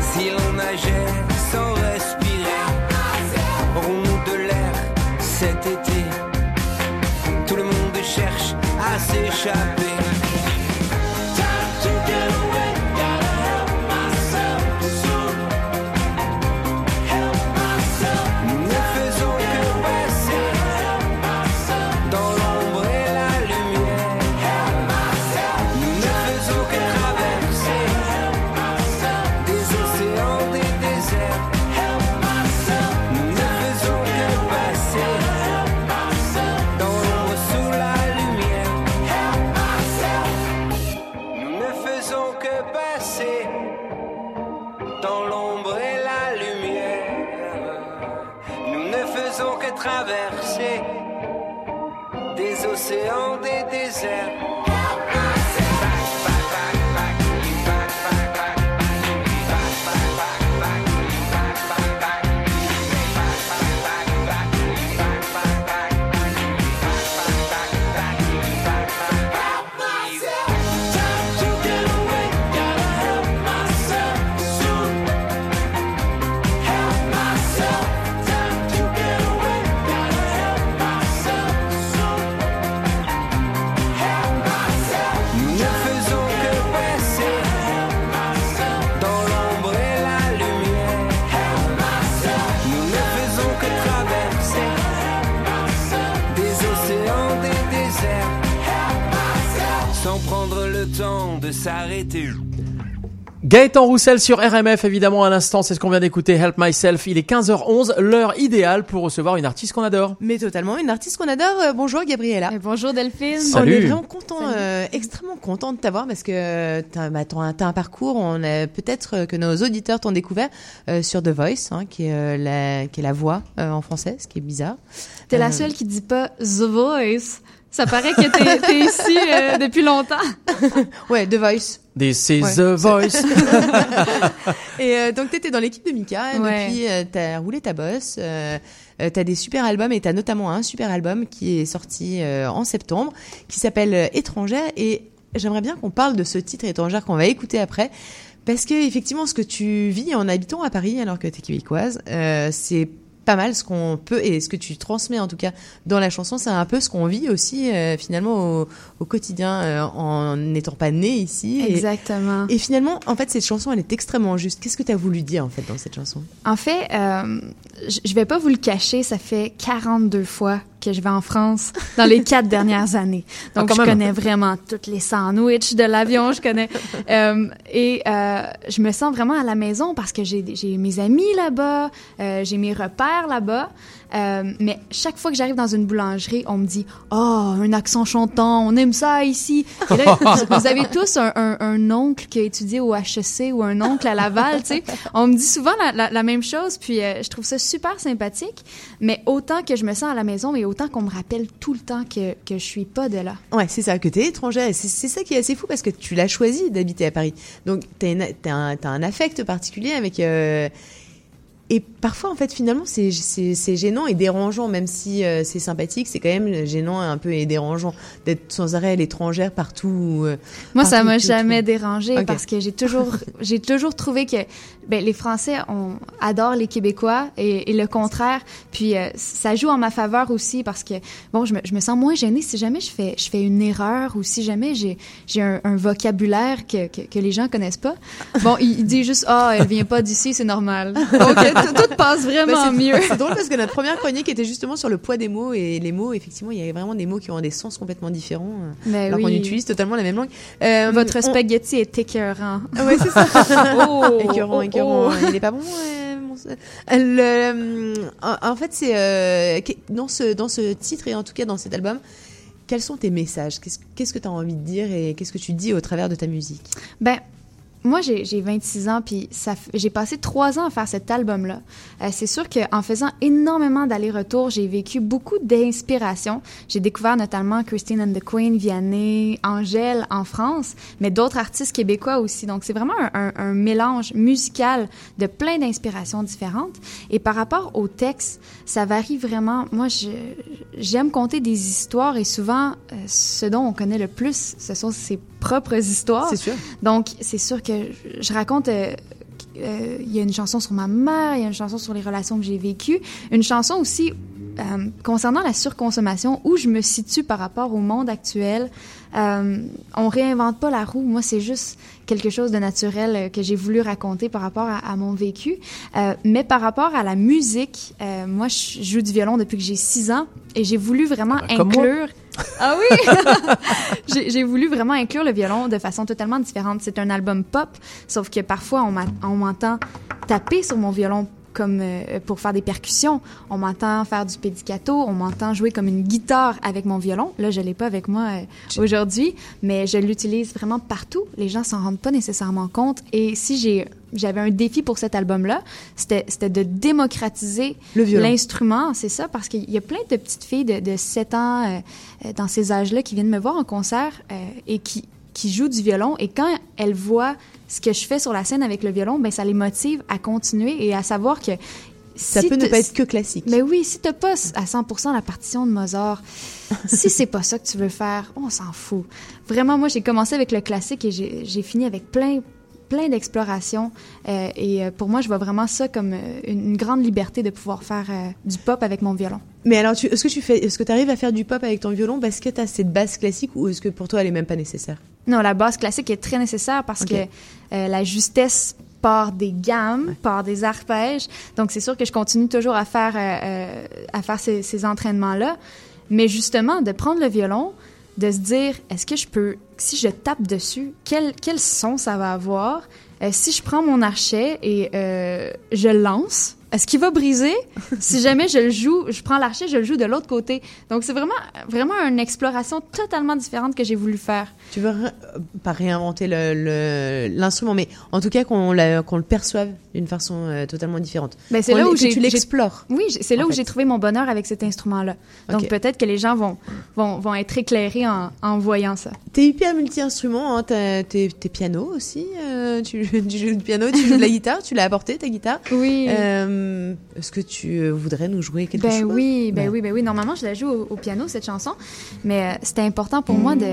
Si l'on nageait sans respirer, aurons-nous de l'air cet été Tout le monde cherche à s'échapper.
De s'arrêter.
Gaëtan Roussel sur RMF, évidemment, à l'instant, c'est ce qu'on vient d'écouter, Help Myself. Il est 15h11, l'heure idéale pour recevoir une artiste qu'on adore.
Mais totalement, une artiste qu'on adore. Euh, bonjour Gabriella.
bonjour Delphine.
Salut.
On est vraiment content, euh, extrêmement content de t'avoir parce que t'as bah, un, parcours. On a peut-être euh, que nos auditeurs t'ont découvert euh, sur The Voice, hein, qui est euh, la qui est la voix euh, en français, ce qui est bizarre.
T'es la
Euh,
seule qui dit pas The Voice. Ça paraît que t'es t'es ici euh, depuis longtemps.
ouais, The Voice.
This is
Ouais.
the voice.
et euh, donc t'étais dans l'équipe de Mika, et
Ouais.
depuis euh, t'as roulé ta bosse, euh, euh, t'as des super albums et t'as notamment un super album qui est sorti euh, en septembre, qui s'appelle Étrangère et j'aimerais bien qu'on parle de ce titre Étrangère qu'on va écouter après. Parce que effectivement, ce que tu vis en habitant à Paris alors que t'es québécoise, euh, c'est pas mal ce qu'on peut et ce que tu transmets en tout cas dans la chanson, c'est un peu ce qu'on vit aussi euh, finalement au, au quotidien euh, en n'étant pas né ici.
Exactement.
et finalement, en fait, cette chanson, elle est extrêmement juste. Qu'est-ce que tu as voulu dire, en fait, dans cette chanson?
En fait, euh, je je vais pas vous le cacher, ça fait 42 fois que je vais en France dans les quatre dernières années. Donc,
Ah, quand
je
même.
connais vraiment toutes les sandwichs de l'avion, je connais. Euh, et euh, je me sens vraiment à la maison parce que j'ai j'ai mes amis là-bas, euh, j'ai mes repères là-bas. Euh, mais chaque fois que j'arrive dans une boulangerie, on me dit « Oh, un accent chantant, on aime ça ici. » Et là, vous avez tous un, un, un oncle qui a étudié au HEC ou un oncle à Laval, tu sais. On me dit souvent la, la, la même chose, puis euh, je trouve ça super sympathique. Mais autant que je me sens à la maison, mais autant qu'on me rappelle tout le temps que, que je suis pas de là.
Ouais, c'est ça, que tu es étrangère. C'est ça qui est assez fou parce que tu l'as choisi d'habiter à Paris. Donc, tu as, un affect particulier avec. euh, Et parfois, en fait, finalement, c'est- gênant et dérangeant, même si euh, c'est sympathique, c'est quand même gênant un peu et dérangeant d'être sans arrêt à l'étrangère partout. euh,
Moi, ça
partout
m'a
autour.
jamais dérangé parce que j'ai toujours, j'ai toujours trouvé que ben, les Français on adore les Québécois et, et le contraire. Puis euh, ça joue en ma faveur aussi parce que bon, je me, je me sens moins gênée si jamais je fais, je fais une erreur ou si jamais j'ai, j'ai un, un vocabulaire que, que, que les gens connaissent pas. Bon, il, il dit juste ah, elle vient pas d'ici, c'est normal. Donc tout, tout passe vraiment
Bah, c'est-
mieux.
C'est drôle parce que notre première chronique était justement sur le poids des mots et les mots, effectivement, il y a vraiment des mots qui ont des sens complètement différents. euh,
Mais
alors qu'on
oui.
utilise totalement la même langue. Euh,
Votre
on-
spaghetti est écœurant.
Ah ouais, c'est ça.
Oh,
écœurant,
oh,
écœurant.
oh.
Il est pas bon. ouais, mon- Le, euh, en fait, c'est euh, dans ce dans ce titre et en tout cas dans cet album. Quels sont tes messages? Qu'est-ce qu'est-ce que tu as envie de dire et qu'est-ce que tu dis au travers de ta musique?
Ben, moi, j'ai j'ai 26 ans, puis j'ai passé trois ans à faire cet album-là. Euh, c'est sûr qu'en faisant énormément d'allers-retours, j'ai vécu beaucoup d'inspiration. J'ai découvert notamment Christine and the Queen, Vianney, Angèle en France, mais d'autres artistes québécois aussi. Donc, c'est vraiment un, un- un mélange musical de plein d'inspirations différentes. Et par rapport au texte, ça varie vraiment. Moi, j'aime conter des histoires et souvent, euh, ce dont on connaît le plus, ce sont ses propres histoires.
C'est sûr.
Donc, c'est sûr que je- raconte. euh, euh, Il y a une chanson sur ma mère, il y a une chanson sur les relations que j'ai vécues, une chanson aussi euh, concernant la surconsommation, où je me situe par rapport au monde actuel. Euh, on réinvente pas la roue. Moi, c'est juste quelque chose de naturel que j'ai voulu raconter par rapport à, à mon vécu. Mais par rapport à la musique, moi, je joue du violon depuis que j'ai six ans et j'ai voulu vraiment
moi.
Ah oui! j'ai voulu vraiment inclure le violon de façon totalement différente. C'est un album pop, sauf que parfois on m'entend taper sur mon violon comme euh, pour faire des percussions. On m'entend faire du pedicato, on m'entend jouer comme une guitare avec mon violon. Là, je l'ai pas avec moi euh, aujourd'hui, mais je l'utilise vraiment partout. Les gens s'en rendent pas nécessairement compte. Et si j'ai j'avais un défi pour cet album-là, c'était c'était de démocratiser l'instrument, c'est ça, parce qu'il y a plein de petites filles de, de 7 ans euh, euh, dans ces âges-là qui viennent me voir en concert euh, et qui, qui jouent du violon. Et quand elles voient ce que je fais sur la scène avec le violon, ben ça les motive à continuer et à savoir que
Ça
si
peut ne pas être que classique.
Mais oui, si t'as pas à 100% la partition de Mozart, si c'est pas ça que tu veux faire, on s'en fout. Vraiment, moi, j'ai commencé avec le classique et j'ai j'ai fini avec plein plein d'explorations euh, et euh, pour moi je vois vraiment ça comme euh, une, une grande liberté de pouvoir faire euh, du pop avec mon violon.
Mais alors, est-ce que tu fais, est-ce que arrives à faire du pop avec ton violon parce que tu as cette basse classique ou est-ce que pour toi elle est même pas nécessaire?
Non, la basse classique est très nécessaire parce que euh, la justesse part des gammes, part des arpèges. Donc, c'est sûr que je continue toujours à faire, à faire ces, ces entraînements-là. Mais justement, de prendre le violon, de se dire, est-ce que je peux, si je tape dessus, quel, quel son ça va avoir? Euh, si je prends mon archet et euh, je lance, est-ce qu'il va briser? si jamais je le joue, je prends l'archet, je le joue de l'autre côté. Donc, c'est vraiment, vraiment une exploration totalement différente que j'ai voulu faire.
Tu veux pas réinventer le- le- l'instrument, mais en tout cas qu'on le perçoive d'une façon euh, totalement différente.
Ben, c'est là où
que
j'ai
tu l'explores.
Oui, c'est là où j'ai trouvé mon bonheur avec cet instrument-là. Donc peut-être que les gens vont vont, vont être éclairés en, en voyant ça.
T'es hyper multi-instrument, hein, t'es t'es piano aussi, euh, tu, tu joues du piano, tu joues de la guitare, tu l'as apporté ta guitare.
Oui.
Euh, Est-ce que tu euh, voudrais nous jouer quelque
Ben
chose?
oui, ben
Ben.
oui, ben oui. Normalement, je la joue au, au piano cette chanson, mais euh, c'était important pour moi de.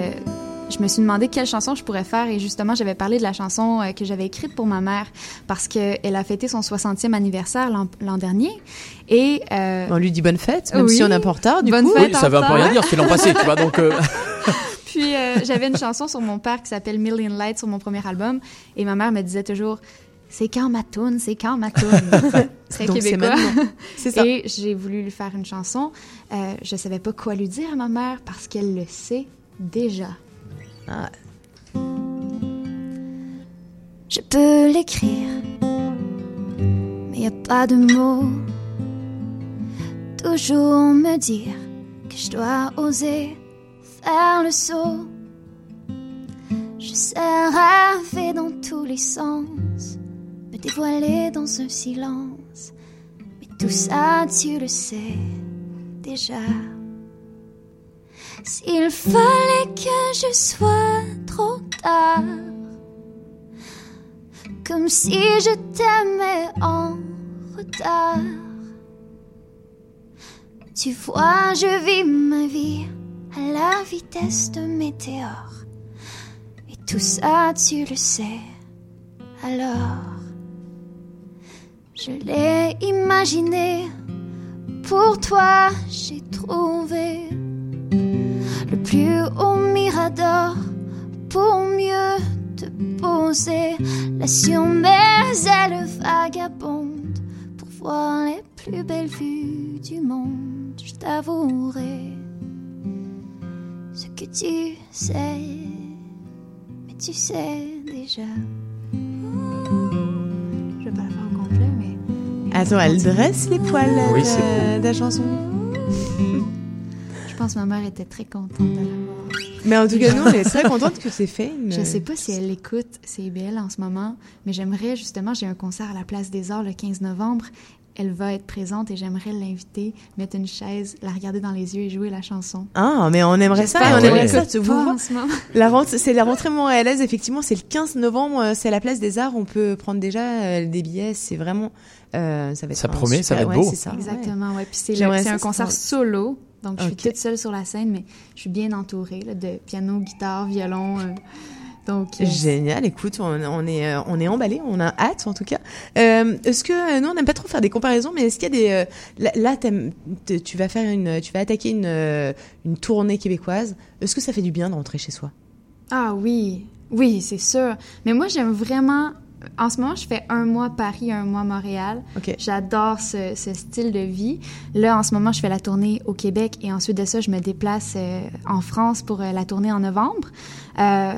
Je me suis demandé quelle chanson je pourrais faire et justement, j'avais parlé de la chanson euh, que j'avais écrite pour ma mère parce qu'elle a fêté son 60e anniversaire l'an dernier et euh,
On lui dit bonne fête, même
oui,
si on est un peu en retard, du
bonne
coup.
fête
Oui, ça veut un peu rien dire, c'était l'an passé, tu vois, donc... euh,
Puis euh, j'avais une chanson sur mon père qui s'appelle Million Lights sur mon premier album et ma mère me disait toujours c'est quand ma toune, c'est quand ma toune. Très
Donc, c'est
québécois.
maintenant. C'est ça.
Et j'ai voulu lui faire une chanson. Euh, je savais pas quoi lui dire à ma mère parce qu'elle le sait déjà.
Ah.
Je peux l'écrire, mais y a pas de mots. Toujours me dire que je dois oser faire le saut. Je sais rêver dans tous les sens, me dévoiler dans un silence. Mais tout ça, tu le sais déjà. S'il fallait que je sois trop tard, comme si je t'aimais en retard. Tu vois, je vis ma vie à la vitesse d'un météore. Et tout ça, tu le sais. Alors, je l'ai imaginé. Pour toi, j'ai trouvé le plus haut mirador pour mieux te poser là sur mes ailes vagabondes pour voir les plus belles vues du monde. Je t'avouerai ce que tu sais, mais tu sais déjà.
Attends, elle dresse les poils
Oui,
de, la chanson.
je pense que ma mère était très contente de l'avoir.
Mais en tout cas, nous, on est très contente que c'est fait. une-
Je sais pas si elle écoute CIBL en ce moment, mais j'aimerais justement, j'ai un concert à la Place des Arts le 15 novembre. Elle va être présente et j'aimerais l'inviter, mettre une chaise, la regarder dans les yeux et jouer la chanson.
Ah, mais on aimerait ça, on aimerait ça
ce moment.
La rentrée, c'est la rentrée montréalaise, effectivement, c'est le 15 novembre, euh, c'est à la place des Arts, on peut prendre déjà euh, des billets, c'est vraiment, euh, ça va être
Ça promet, ça va être
ouais,
beau.
c'est ça.
Exactement, ouais. Puis c'est, un concert solo, donc je suis toute seule sur la scène, mais je suis bien entourée là, de piano, guitare, violon. euh, donc euh,
Génial, écoute, on, on est euh, on est emballé, on a hâte en tout cas. Euh, est-ce que nous on n'aime pas trop faire des comparaisons, mais est-ce qu'il y a des là, tu vas faire une tu vas attaquer une une tournée québécoise. Est-ce que ça fait du bien de rentrer chez soi?
Ah oui, oui, c'est sûr. Mais moi, j'aime vraiment en ce moment, je fais un mois Paris, un mois Montréal.
Ok.
J'adore ce, ce style de vie. Là, en ce moment, je fais la tournée au Québec et ensuite de ça, je me déplace euh, en France pour euh, la tournée en novembre. Euh,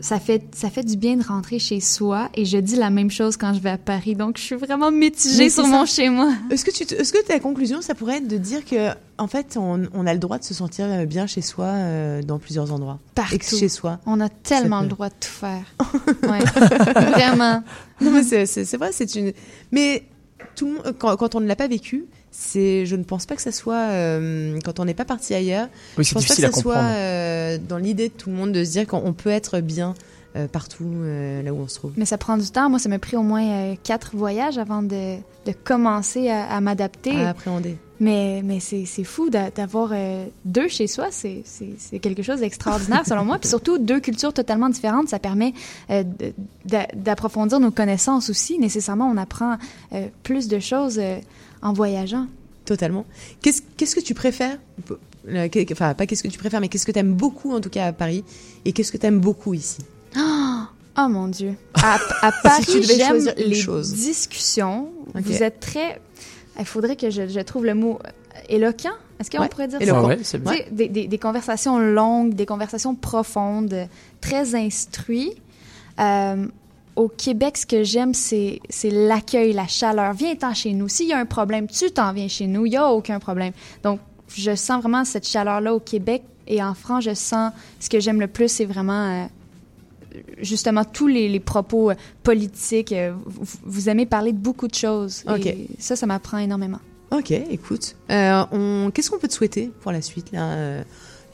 ça fait ça fait du bien de rentrer chez soi et je dis la même chose quand je vais à Paris. Donc, je suis vraiment mitigée sur mon chez moi.
Est-ce que, tu, te- est-ce que ta conclusion, ça pourrait être de dire que, en fait, on, on a le droit de se sentir euh, bien chez soi euh, dans plusieurs endroits? Et que
Partout.
chez soi.
On a tellement le droit de tout faire. Ouais. Vraiment.
Non, mais c'est, c'est, c'est vrai, c'est une. Mais tout le monde, quand, quand on ne l'a pas vécu, c'est, je ne pense pas que ça soit euh, quand on n'est pas parti ailleurs.
Oui,
je pense pas que ça soit euh, dans l'idée de tout le monde de se dire qu'on peut être bien euh, partout euh, là où on se trouve.
Mais ça prend du temps. Moi, ça m'a pris au moins euh, quatre voyages avant de, de commencer à, à m'adapter.
À appréhender.
Mais, mais c'est c'est fou d'a- d'avoir euh, deux chez soi. C'est c'est- c'est quelque chose d'extraordinaire, selon moi. Puis surtout, deux cultures totalement différentes. Ça permet euh, d'approfondir nos connaissances aussi. Nécessairement, on apprend euh, plus de choses euh, en voyageant.
Totalement. Qu'est-ce, qu'est-ce que tu préfères? Euh, Enfin, pas qu'est-ce que tu préfères, mais qu'est-ce que tu aimes beaucoup, en tout cas, à Paris Et qu'est-ce que tu aimes beaucoup ici?
Oh, oh mon Dieu. À, à Paris,
tu devais
j'aime
choisir une
les
chose.
discussions. Vous êtes très... Il faudrait que je, je trouve le mot euh, éloquent. Est-ce qu'on
Ouais,
pourrait dire
éloquent.
ça?
Ouais, ouais, c'est
sais, des, des- des conversations longues, des conversations profondes, très instruites. Euh, au Québec, ce que j'aime, c'est l'accueil, la chaleur. Viens-t'en chez nous. S'il y a un problème, tu t'en viens chez nous. Il n'y a aucun problème. Donc, je sens vraiment cette chaleur-là au Québec. Et en France, je sens ce que j'aime le plus, c'est vraiment euh, justement tous les, les propos euh, politiques. Euh, Vous, vous aimez parler de beaucoup de choses. Et ça, ça m'apprend énormément.
Ok, écoute. On... Qu'est-ce qu'on peut te souhaiter pour la suite là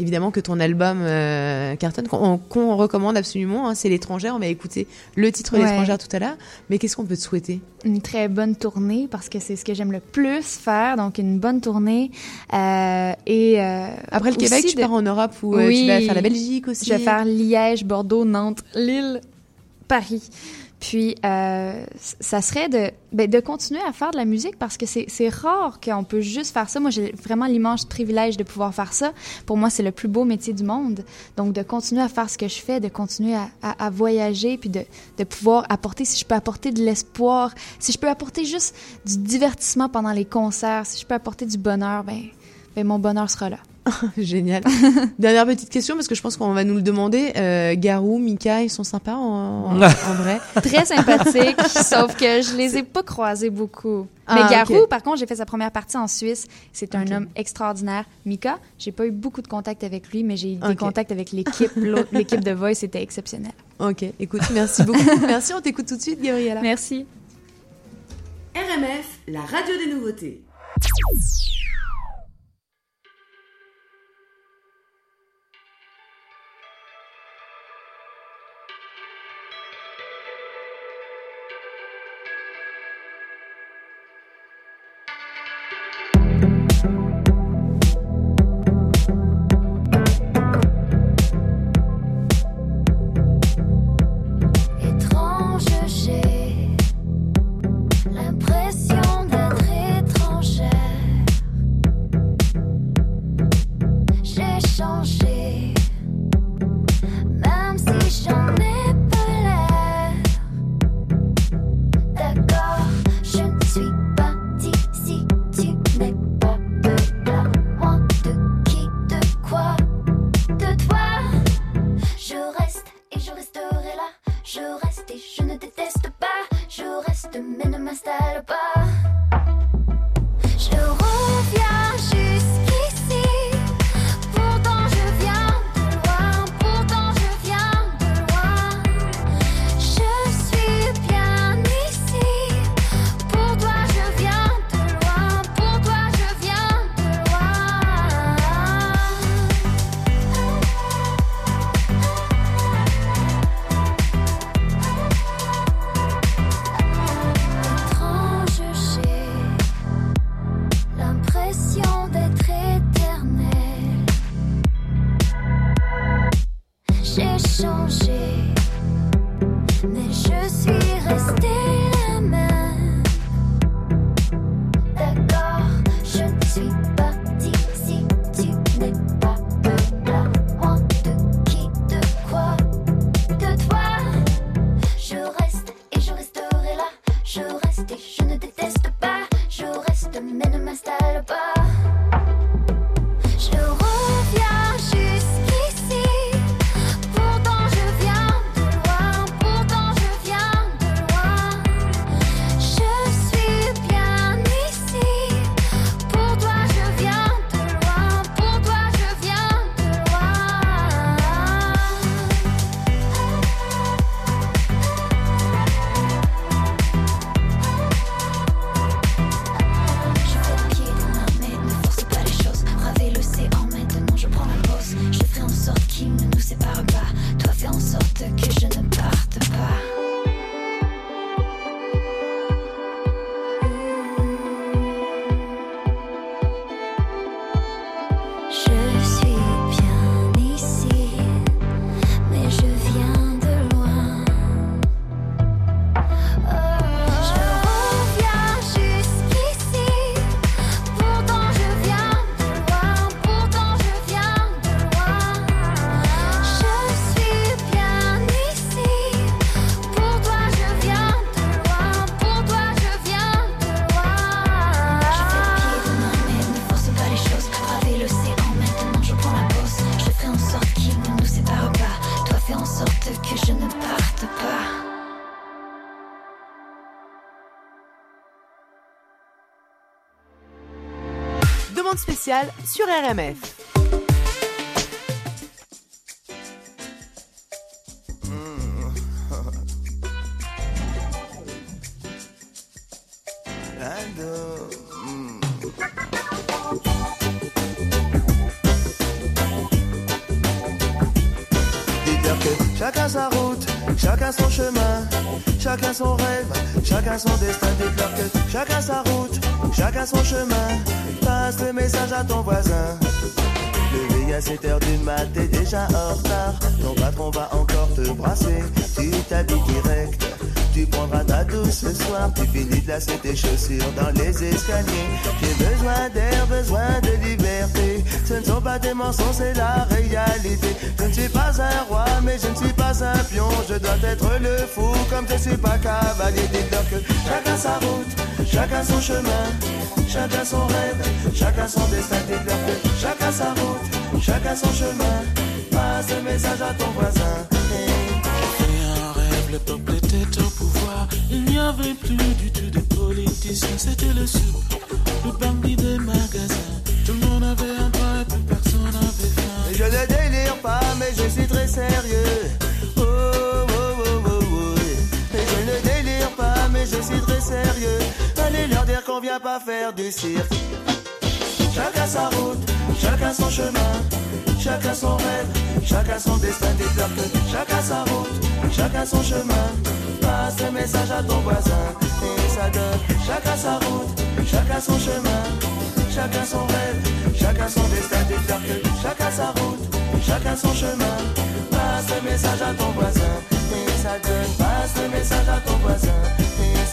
Évidemment que ton album euh, cartonne, qu'on recommande absolument, hein, c'est l'étrangère. On va écouter le titre
Ouais.
l'étrangère tout à l'heure. Mais qu'est-ce qu'on peut te souhaiter?
Une très bonne tournée parce que c'est ce que j'aime le plus faire. Donc, une bonne tournée. Euh, et euh,
Après le Québec,
aussi
tu
de-
pars en Europe ou euh, tu vas faire la Belgique aussi?
Je vais faire Liège, Bordeaux, Nantes, Lille, Paris. Puis, euh, ça serait de, ben, de continuer à faire de la musique parce que c'est c'est rare qu'on peut juste faire ça. Moi, j'ai vraiment l'immense privilège de pouvoir faire ça. Pour moi, c'est le plus beau métier du monde. Donc, de continuer à faire ce que je fais, de continuer à, à- à voyager, puis de, de pouvoir apporter, si je peux apporter de l'espoir, si je peux apporter juste du divertissement pendant les concerts, si je peux apporter du bonheur, ben, ben mon bonheur sera là.
Génial. Dernière petite question parce que je pense qu'on va nous le demander. Euh, Garou, Mika, ils sont sympas en, en- en vrai?
Très sympathique, sauf que je les ai pas croisés beaucoup.
Ah,
Mais Garou,
ok.
par contre, j'ai fait sa première partie en Suisse. C'est un homme extraordinaire. Mika, j'ai pas eu beaucoup de contacts avec lui, mais j'ai eu des
Ok.
contacts avec l'équipe. L'équipe de Voice était exceptionnelle.
Ok, écoute, merci beaucoup. merci, on t'écoute tout de suite, Gabriella.
Merci.
RMF, la radio des nouveautés.
Sur RMF.
Chacun sa route, chacun son chemin, chacun son rêve, chacun son destin. Dites-leur que chacun sa route, chacun son chemin. Passe le message à ton voisin. Levé à 7 heures du mat, t'es déjà en retard. Ton patron va encore te brasser. Tu t'habilles direct. Tu prendras ta douce ce soir. Tu finis de lasser tes chaussures dans les escaliers. J'ai besoin d'air, besoin de liberté. Ce ne sont pas des mensonges, c'est la réalité. Je ne suis pas un roi, mais je ne suis pas un pion. Je dois être le fou, comme je suis pas cavalier. Dites-leur que chacun sa route, chacun son chemin, chacun son rêve, chacun son destin. Que chacun sa route, chacun son chemin. Passe le message à ton voisin.
J'ai un rêve, le peuple était au pouvoir. Il n'y avait plus du tout de politiciens, c'était le sou, le bandit des magasins. Tout le monde avait un droit et plus personne n'avait faim.
Je ne délire pas, mais je suis très sérieux. Je suis très sérieux. Allez leur dire qu'on vient pas faire du cirque. Chacun sa route, chacun son chemin, chacun son rêve, chacun son destin. Dites-leur que chacun sa route, chacun son chemin. Passe le message à ton voisin et ça donne. Chacun sa route, chacun son chemin, chacun son rêve, chacun son destin. Dites-leur que chacun sa route, chacun son chemin. Passe le message à ton voisin et ça donne. Passe le message à ton voisin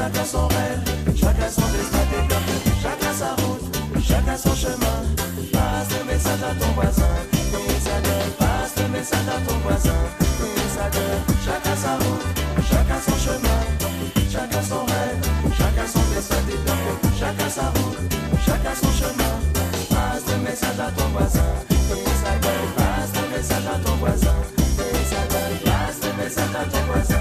chacun son rêve, chacun son destin. Que chacun sa route, chacun son chemin. Passe le message à ton voisin, donne. Passe le message à ton voisin, donne. Chacun sa route, chacun son chemin, chacun son rêve, chacun son destin. Que chacun sa route, chacun son chemin. Passe le message à ton voisin. Passe le message à ton voisin. Passe le message à ton voisin,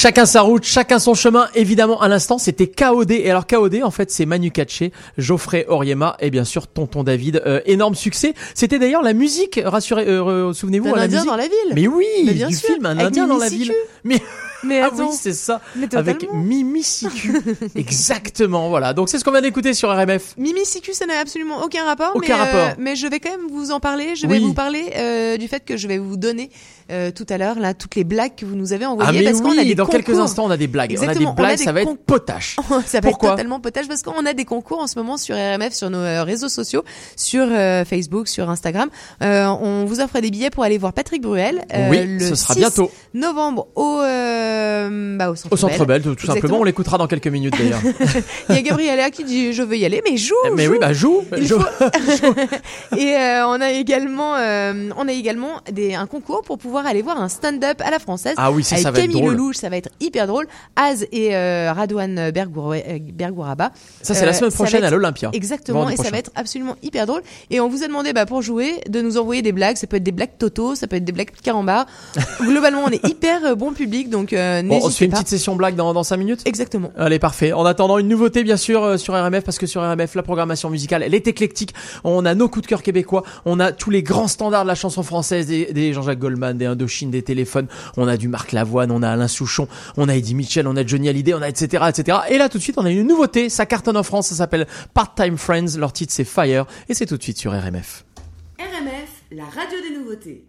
Chacun sa route, chacun son chemin. Évidemment, à l'instant, c'était KOD. Et alors KOD, en fait, c'est Manu Katché, Geoffrey Oriema et bien sûr Tonton David. Euh, énorme succès. C'était d'ailleurs la musique. Rassurez, euh, souvenez-vous,
D'un
la
Indien
musique.
dans la ville.
Mais oui,
Mais bien
du
sûr,
film Un Indien dans la ville. Mais
Mais
ah oui, c'est ça.
Mais
Avec
totalement.
Mimi Siku. Exactement. Voilà. Donc c'est ce qu'on vient d'écouter sur RMF.
Mimi Siku, ça n'a absolument aucun rapport.
Aucun
mais, euh,
rapport.
mais je vais quand même vous en parler. Je vais
Oui.
vous parler euh, du fait que je vais vous donner euh, tout à l'heure là toutes les blagues que vous nous avez
Ah
envoyées
mais
parce qu'on a des
quelques
concours.
instants, on a des blagues.
Exactement,
on a des blagues, ça va être potache.
ça va
Pourquoi
être totalement potage parce qu'on a des concours en ce moment sur RMF, sur nos euh, réseaux sociaux, sur euh, Facebook, sur Instagram. Euh, on vous offre des billets pour aller voir Patrick Bruel. euh,
Oui,
le
ce sera
6
bientôt.
Novembre au, euh, bah, au Centre
Au Centre Bell, tout, simplement. On l'écoutera dans quelques minutes d'ailleurs.
Il y a Gabriella qui dit je veux y aller, mais joue.
mais
joue.
oui, bah joue.
Et on a également, euh, on a également des, un concours pour pouvoir aller voir un stand-up à la française.
Ah oui, ça,
avec
ça va être
Camille
drôle.
Lelouch, ça va être hyper drôle. Az et euh, Radouane euh, Bergouraba.
Ça, c'est la semaine
ça
prochaine à l'Olympia.
Exactement, et ça va être absolument hyper drôle. Et on vous a demandé bah, pour jouer de nous envoyer des blagues. Ça peut être des blagues Toto, ça peut être des blagues Carambar. Globalement, on est hyper euh, bon public, donc euh,
Bon, on se fait une petite session blague dans, dans 5 minutes
Exactement.
Allez, parfait. En attendant, une nouveauté, bien sûr, euh, sur RMF, parce que sur RMF, la programmation musicale, elle est éclectique. On a nos coups de cœur québécois, on a tous les grands standards de la chanson française, des, des Jean-Jacques Goldman, des Indochine, des téléphones, on a du Marc Lavoine, on a Alain Souchon, on a Eddie Mitchell, on a Johnny Hallyday, on a etc., etc. Et là, tout de suite, on a une nouveauté, ça cartonne en France, ça s'appelle Part-Time Friends, leur titre c'est Fire, et c'est tout de suite sur RMF.
RMF, la radio des nouveautés.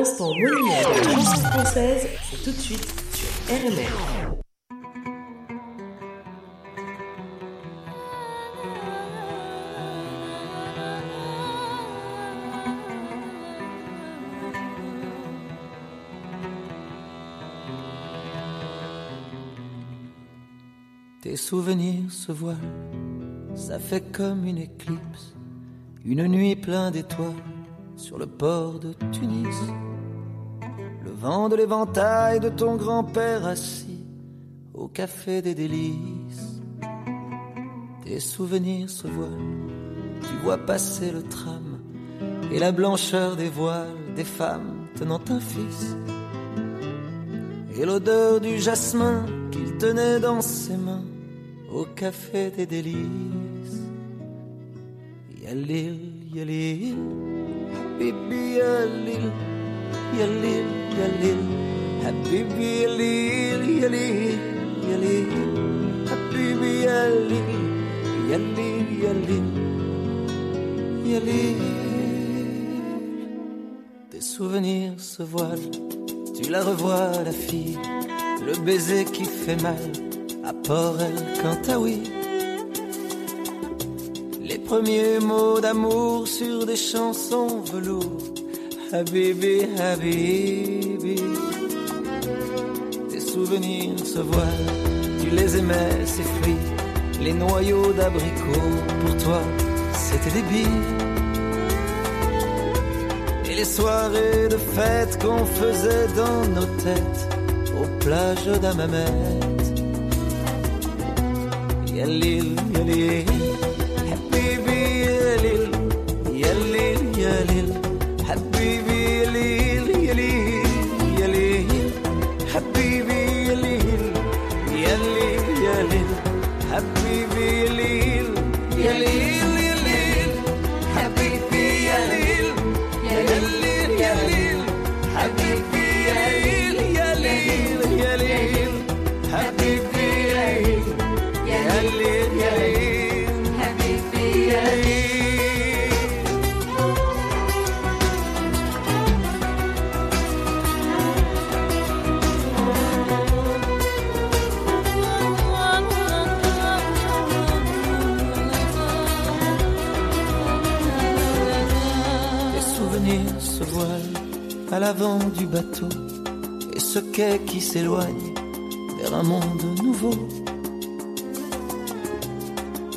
L'instant monument de la française, c'est tout de suite sur RMR.
Tes souvenirs se voilent, ça fait comme une éclipse, une nuit pleine d'étoiles sur le port de Tunis. Le vent de l'éventail de ton grand-père assis au café des délices. Tes souvenirs se voilent, tu vois passer le tram et la blancheur des voiles des femmes tenant un fils. Et l'odeur du jasmin qu'il tenait dans ses mains au café des délices. Yalil, yalil, habibi yalil, yalil, yalil, habibi yalil, yalil, yalil, habibi yalil, yalil, yalil, yalil. Tes souvenirs se voilent. Tu la revois, la fille, le baiser qui fait mal à Port-El Cantaoui. Les premiers mots d'amour sur des chansons velours. Habibi, Habibi. Tes souvenirs se voilent, tu les aimais, ces fruits, les noyaux d'abricots. Pour toi, c'était des billes. Et les soirées de fête qu'on faisait dans nos têtes, aux plages d'Amamet. Yalil, yalil, l'avant du bateau et ce quai qui s'éloigne vers un monde nouveau.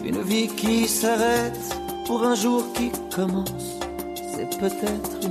Une vie qui s'arrête pour un jour qui commence, c'est peut-être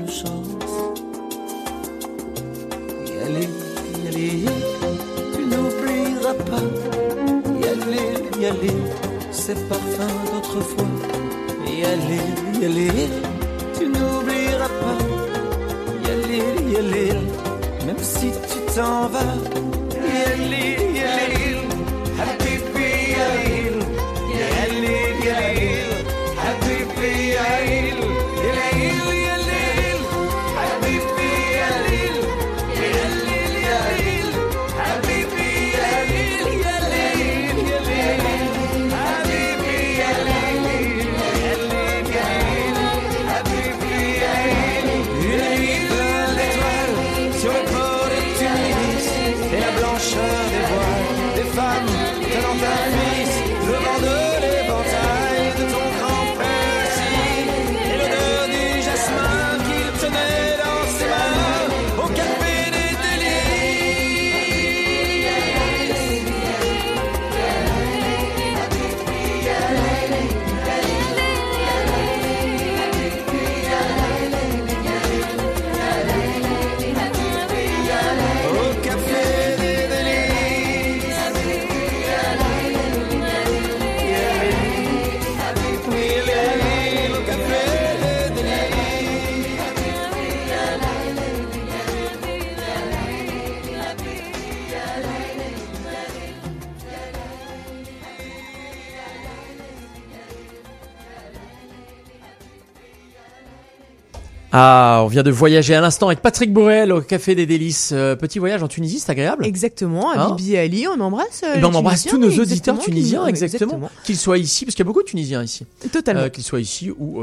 on vient de voyager à l'instant avec Patrick Borel au Café des Délices. Euh, petit voyage en Tunisie, c'est agréable.
Exactement,
Hein
Bibi Ali, on embrasse. euh,
Eh ben, on embrasse tous nos auditeurs tunisiens, exactement. Qu'ils soient ici, parce qu'il y a beaucoup de Tunisiens ici.
Totalement.
Euh, qu'ils soient ici ou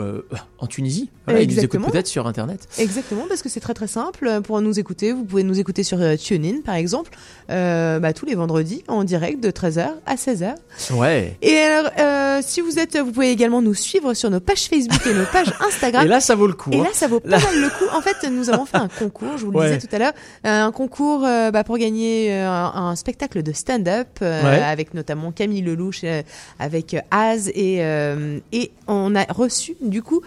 en Tunisie. Voilà, ils nous écoutent peut-être sur Internet.
Exactement, parce que c'est très très simple. Pour nous écouter, vous pouvez nous écouter sur TuneIn, par exemple, bah, tous les vendredis en direct de 13h à 16h.
Ouais.
Et alors, si vous êtes, vous pouvez également nous suivre sur nos pages Facebook et nos pages Instagram.
Et là, ça vaut le coup.
Et
hein.
là, ça vaut pas
Là-
mal le coup. En fait, nous avons fait un concours, je vous le
Ouais.
disais tout à l'heure, euh, un concours euh, bah, pour gagner euh, un, un spectacle de stand-up euh,
Ouais.
avec notamment Camille Lelouch, avec Az et euh, et on a reçu du coup.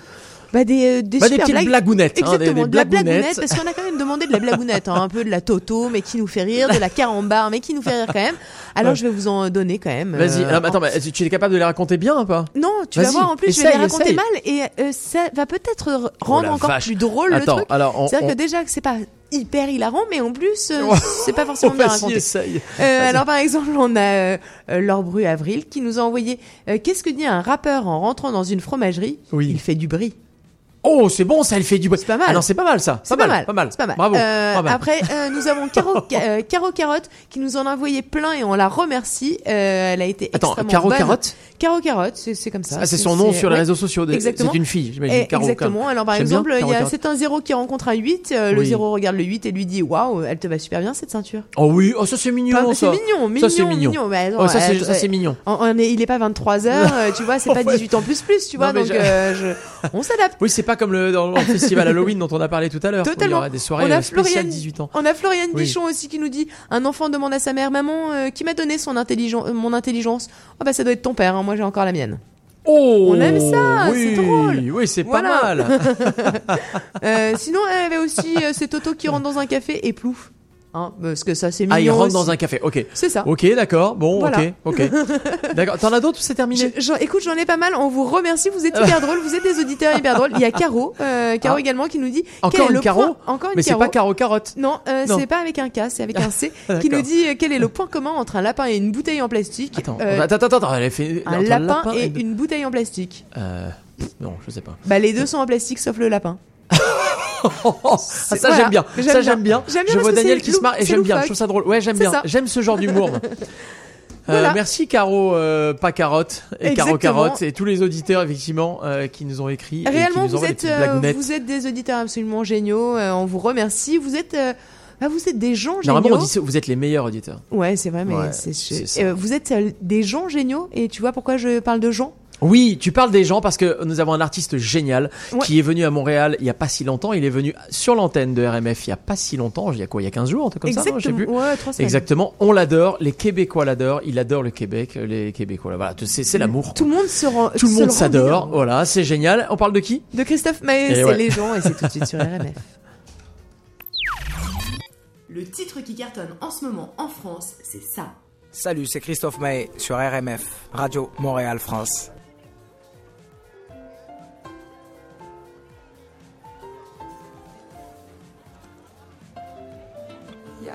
Bah des, euh, des
Bah, des petites
blagues.
blagounettes, hein, des-
Exactement,
des
de la
blagounettes.
blagounette, parce qu'on a quand même demandé de la blagounette, hein, un peu de la toto, mais qui nous fait rire, de la carambar, mais qui nous fait rire quand même. Alors
Ouais.
je vais vous en donner quand même.
Vas-y,
euh,
ah, attends, mais tu es capable de les raconter bien ou pas?
Non, tu vas voir, en plus, je vais les raconter
essaye.
mal et euh, ça va peut-être
Oh
rendre
la
encore
vache.
plus drôle
Attends,
le truc.
alors, on-
C'est-à-dire
on-
que déjà que c'est pas hyper hilarant, mais en plus, euh, c'est pas forcément bien raconté.
essaye.
Euh, alors par exemple, on a euh, euh, Laure Bru Avril qui nous a envoyé euh, Qu'est-ce que dit un rappeur en rentrant dans une fromagerie?
Oui.
Il fait du bris.
Oh, c'est bon, ça, elle fait du bruit. C'est
pas mal.
Ah non, c'est pas mal ça.
C'est
pas, mal, pas mal.
C'est pas mal.
Bravo.
Euh,
pas.
Après, euh, nous avons Caro, euh, Caro Carotte qui nous en a envoyé plein et on la remercie. Euh, elle a été
Attends,
extrêmement
Caro
bonne.
Carotte
Caro Carotte, c'est comme ça.
Ah, c'est son nom sur les
ouais.
réseaux sociaux. de-
Exactement.
C'est une fille, j'imagine. Caro,
exactement. Alors par exemple, il y a c'est un 0 qui rencontre un 8. euh, le
Oui.
0 regarde le 8 et lui dit waouh, elle te va super bien cette ceinture.
Oh oui, oh ça c'est mignon.
Pas-. C'est mignon, mignon,
Ça c'est mignon. Oh, ça c'est mignon.
On, on est, il est pas 23 heures, euh, tu vois, c'est pas
Ouais.
18 ans plus plus, tu vois, donc on s'adapte.
Oui, c'est pas comme le dans le festival Halloween dont on a parlé tout à l'heure. Il y aura des soirées
on a
euh, spéciales
Floriane,
18 ans.
On a Floriane
Oui.
Bichon aussi qui nous dit un enfant demande à sa mère maman euh, qui m'a donné son intelligence euh, mon intelligence? Ah bah ça doit être ton père, hein, moi j'ai encore la mienne.
Oh,
On aime ça,
oui,
c'est drôle.
Oui, c'est
Voilà.
pas mal.
Euh, sinon elle avait aussi c'est Toto qui rentre dans un café et plouf. Hein, parce que ça c'est mignon.
Ah, il rentre
aussi.
dans un café. Ok.
C'est ça.
Ok, d'accord. Bon,
Voilà.
ok, ok. D'accord. T'en as d'autres ou c'est terminé
Je- écoute, j'en ai pas mal. On vous remercie. Vous êtes hyper drôles. Vous êtes des auditeurs hyper drôles. Il y a Caro, euh, Caro
Ah.
également, qui nous dit
Encore une
le
Caro
point- Encore une
Mais c'est pas Caro Carotte.
Non, euh,
Non.
c'est pas avec un K, c'est avec un C. Qui nous dit euh, quel est le point commun entre un lapin et une bouteille en plastique.
Attends, attends, attends, attends, elle a fait
un
entre
lapin, et
une-
une bouteille en plastique?
Euh, non, je sais pas.
Bah les deux sont en plastique sauf le lapin.
Ah, ça
voilà.
j'aime bien. Ça j'aime bien. Je vois Daniel qui se marre et j'aime bien. Je trouve ça drôle. Ouais, j'aime bien. J'aime ce genre d'humour. Euh, merci Caro, euh, pas carotte et Caro carotte et tous les auditeurs effectivement euh, qui nous ont écrit et qui
Réellement,
nous
vous êtes, euh, vous êtes des auditeurs absolument géniaux. on vous remercie. Vous êtes, bah, vous êtes des gens géniaux.
Normalement, on dit vous êtes les meilleurs auditeurs.
Ouais, c'est vrai, mais
Ouais,
c'est, vous êtes des gens géniaux. Et tu vois pourquoi je parle de gens?
Oui, tu parles des gens parce que nous avons un artiste génial
Ouais.
qui est venu à Montréal il y a pas si longtemps. Il est venu sur l'antenne de RMF il y a pas si longtemps. Il y a quoi Il y a 15 jours, un truc comme ça, non Je sais plus.
Exactement. Ouais, trois semaines.
Exactement. On l'adore. Les Québécois l'adorent. Il adore le Québec. Les Québécois, voilà. C'est, c'est l'amour.
Tout le monde se rend.
Tout le monde s'adore. Voilà, c'est génial. On parle de qui?
De Christophe Maé,
Et
c'est
ouais.
les gens et c'est tout de suite sur RMF.
Le titre qui cartonne en ce moment en France, c'est ça.
Salut, c'est Christophe Maé sur RMF, Radio Montréal France.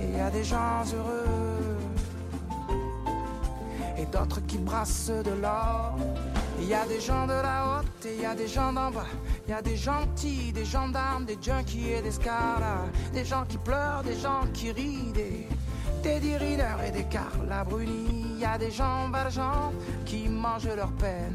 Et il y a des gens heureux et d'autres qui brassent de l'or. Il y a des gens de la haute et il y a des gens d'en bas. Il y a des gentils, des gendarmes, des junkies et des scaras. Des gens qui pleurent, des gens qui rient, des Teddy Riner et des Carla Bruni. Il y a des gens valjean qui mangent leur peine.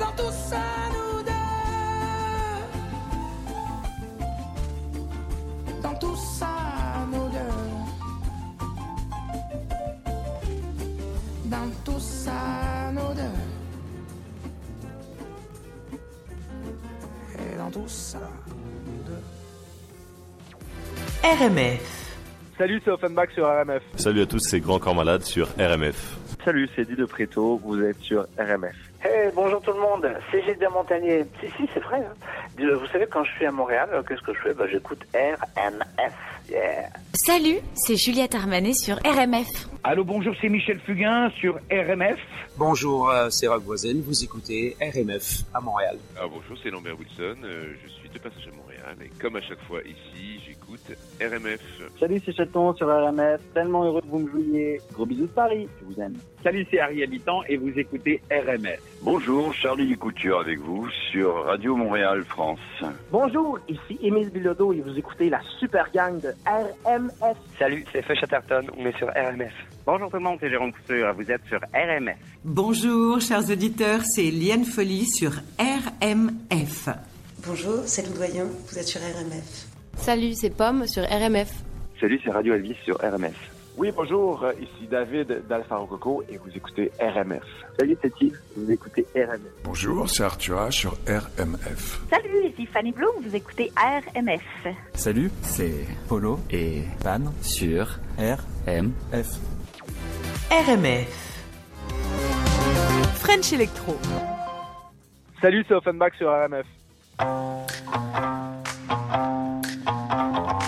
dans tout ça, nous deux. Dans tout ça, nous deux. Dans tout ça, nous deux. chantons tous.
RMF.
Salut, c'est Offenbach sur RMF.
Salut à tous, c'est Grand Corps Malade sur RMF.
Salut, c'est Eddie de Préto, vous êtes sur RMF.
Hey, bonjour tout le monde, c'est Gilles Montagnier. Si, si, c'est vrai. hein. Euh, Vous savez, quand je suis à Montréal, euh, qu'est-ce que je fais? Bah, J'écoute RMF. Yeah.
Salut, c'est Juliette Armanet sur RMF.
Allô, bonjour, c'est Michel Fugain sur RMF.
Bonjour, euh, c'est Rock Voisin, vous écoutez RMF à Montréal.
Ah, bonjour, c'est Lambert Wilson, je suis de passage à Montréal et comme à chaque fois ici, RMF.
Salut, c'est Chaton sur RMF. Tellement heureux que vous me jouiez. Gros bisous de Paris. Je vous aime.
Salut, c'est Harry Habitant et vous écoutez RMF.
Bonjour, Charlie Couture avec vous sur Radio Montréal France.
Bonjour, ici Émile Bilodeau et vous écoutez la super gang de RMF.
Salut, c'est Feu Chatterton, on est sur RMF.
Bonjour tout le monde, c'est Jérôme Couture. Vous êtes sur RMF.
Bonjour, chers auditeurs, c'est Liane Folly sur RMF.
Bonjour, c'est Lou Doyen, vous êtes sur RMF.
Salut, c'est Pomme sur RMF.
Salut, c'est Radio Elvis sur RMF.
Oui, bonjour, euh, ici David d'Alpha Rococo et vous écoutez RMF. Salut, c'est Yves, vous écoutez RMF.
Bonjour, c'est Arthur sur RMF.
Salut, ici Fanny Bloom, vous écoutez RMF.
Salut, c'est Polo et Pan sur RMF.
RMF. French Electro.
Salut, c'est Offenbach sur RMF.
And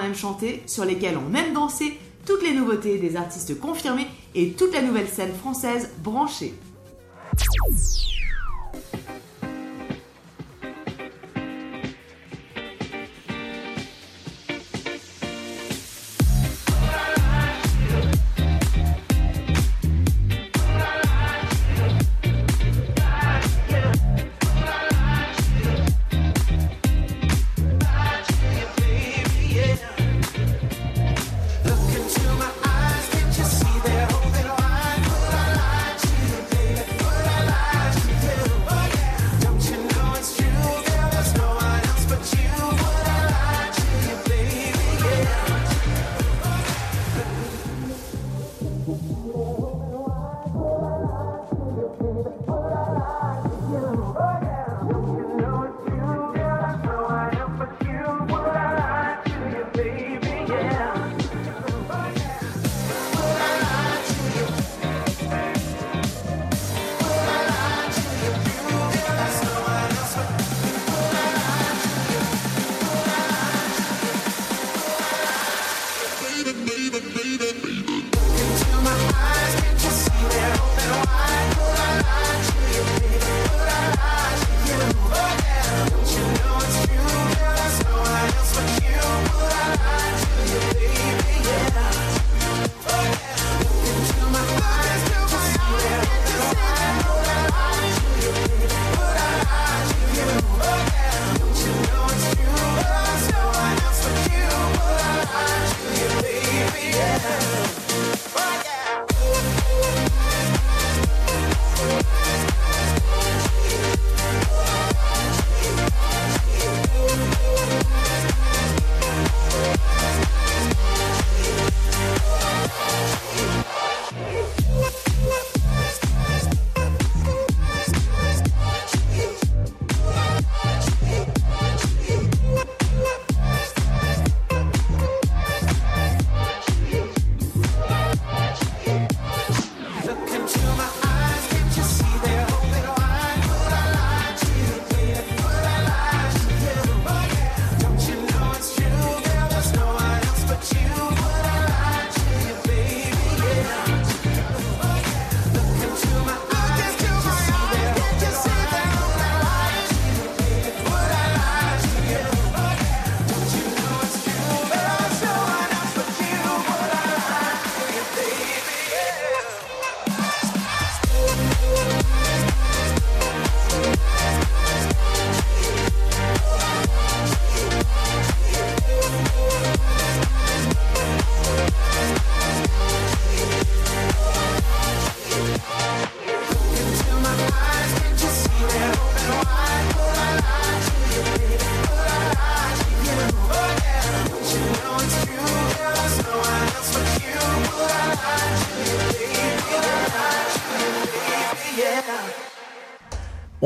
qu'on chanter, sur lesquels on aime danser, toutes les nouveautés des artistes confirmés et toute la nouvelle scène française branchée.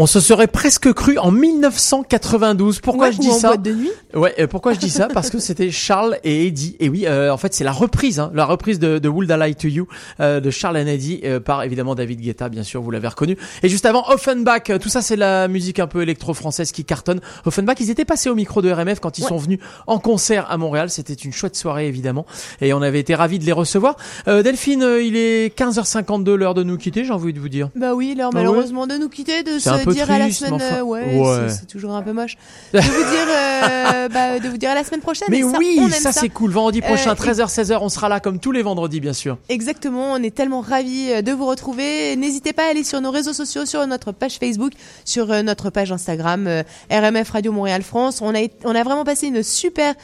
On
se serait presque cru en 1992. Pourquoi
Ouais,
je
ou
dis
en
ça
boîte de nuit.
Ouais, euh, pourquoi je dis ça? Parce que c'était Charles et Eddie. Et oui, euh, en fait, c'est la reprise, hein, la reprise de, de Would I Lie to You euh, de Charles and Eddie euh, par évidemment David Guetta, bien sûr, vous l'avez reconnu. Et juste avant, Offenbach. euh, Tout ça, c'est la musique un peu électro-française qui cartonne. Offenbach, ils étaient passés au micro de RMF quand ils
Ouais.
sont venus en concert à Montréal. C'était une chouette soirée, évidemment, et on avait été ravis de les recevoir. Euh, Delphine, il est 15h52, l'heure de nous quitter. J'ai envie de vous dire.
Bah oui, l'heure
Ah ouais
malheureusement de nous quitter, de se
peu
dire à la
triste,
semaine.
mais enfin,
euh, ouais,
ouais.
c'est- c'est toujours un peu moche. De vous dire, euh, bah, de vous dire à la semaine prochaine.
Mais
ça,
oui, ça, c'est cool. Vendredi
Euh,
prochain,
et-
13h-16h, on sera là comme tous les vendredis, bien sûr.
Exactement, on est tellement ravis euh, de vous retrouver. N'hésitez pas à aller sur nos réseaux sociaux, sur notre page Facebook, sur notre page Instagram, RMF Radio Montréal France. On a, on a vraiment passé une super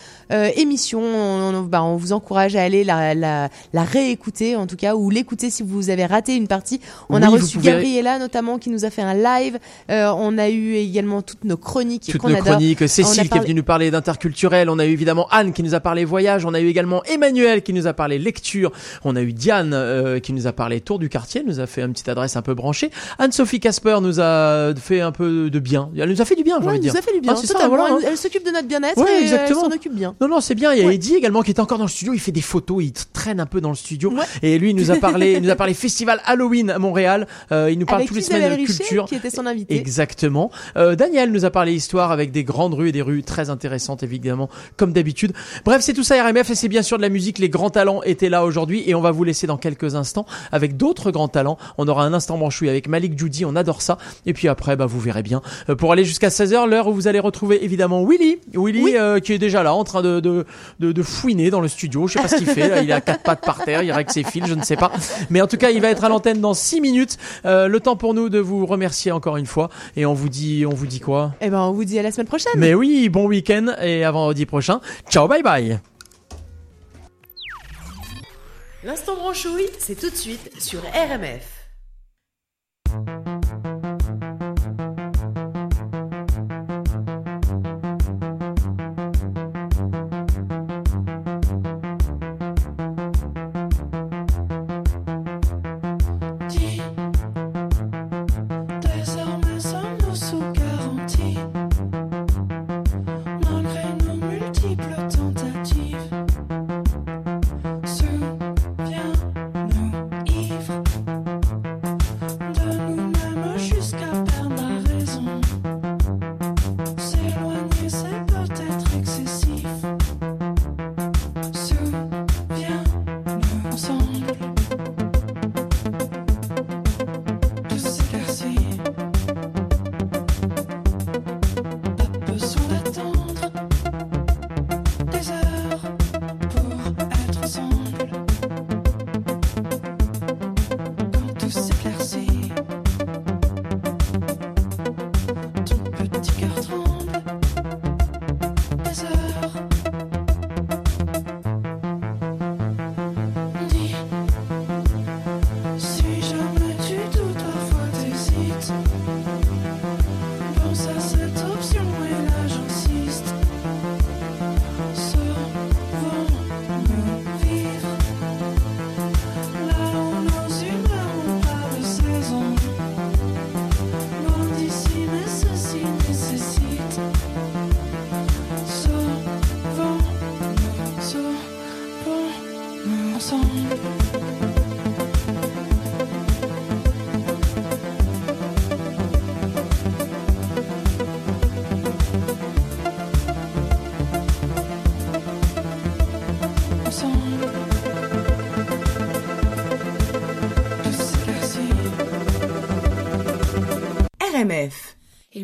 émission. On, on- bah, on vous encourage à aller la, la, la réécouter, en tout cas, ou l'écouter si vous avez raté une partie. On a
Oui,
reçu
pouvez-
Gabriella notamment qui nous a fait un live. Euh, on a eu également toutes nos chroniques
Toutes nos
adore.
chroniques, Cécile qui est venue nous parler d'interculturel, on a eu évidemment Anne qui nous a parlé voyage, on a eu également Emmanuel qui nous a parlé lecture, on a eu Diane euh, qui nous a parlé tour du quartier, nous a fait une petite adresse un peu branchée, Anne-Sophie Casper nous a fait un peu de bien, elle nous a fait du bien, j'ai
Ouais,
envie de
elle
dire.
nous a fait du bien.
Ah, c'est ça, voilà, hein.
Elle, elle s'occupe de notre bien-être
Ouais,
et euh,
exactement.
elle s'en occupe bien.
Non, non, c'est bien. Il y a Eddie également qui est encore dans le studio. Il fait des photos, il traîne un peu dans le studio. Et lui, il nous a parlé, il nous a parlé festival Halloween à Montréal. Euh, il nous parle
Avec
tous les semaines de culture.
qui était son invité.
Exactement. Euh, Daniel nous a parlé histoire avec des grandes rues et des rues très intéressantes, évidemment, comme d'habitude. Bref, c'est tout ça RMF et c'est bien sûr de la musique. Les grands talents étaient là aujourd'hui et on va vous laisser dans quelques instants avec d'autres grands talents. On aura un instant branchouille avec Malik Judy, on adore ça. Et puis après, bah, vous verrez bien. Euh, pour aller jusqu'à 16h, l'heure où vous allez retrouver évidemment Willy. Willy euh, qui est déjà là en train de, de, de, de fouiner dans le studio. Je sais pas ce qu'il fait. Là, il a quatre pattes par terre, il règle ses fils, je ne sais pas. Mais en tout cas, il va être à l'antenne dans 6 minutes. Euh, le temps pour nous de vous remercier encore une fois. Et on vous dit, on vous dit quoi?
Eh ben, on vous dit à la semaine prochaine.
Mais oui, bon week-end et à vendredi prochain. Ciao, bye bye.
L'instant branchouille, c'est tout de suite sur RMF.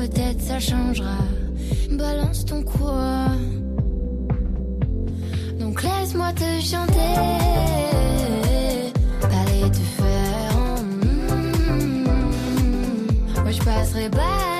peut-être ça changera. Balance ton quoi Donc laisse-moi te chanter. Aller te faire. Moi je passerai pas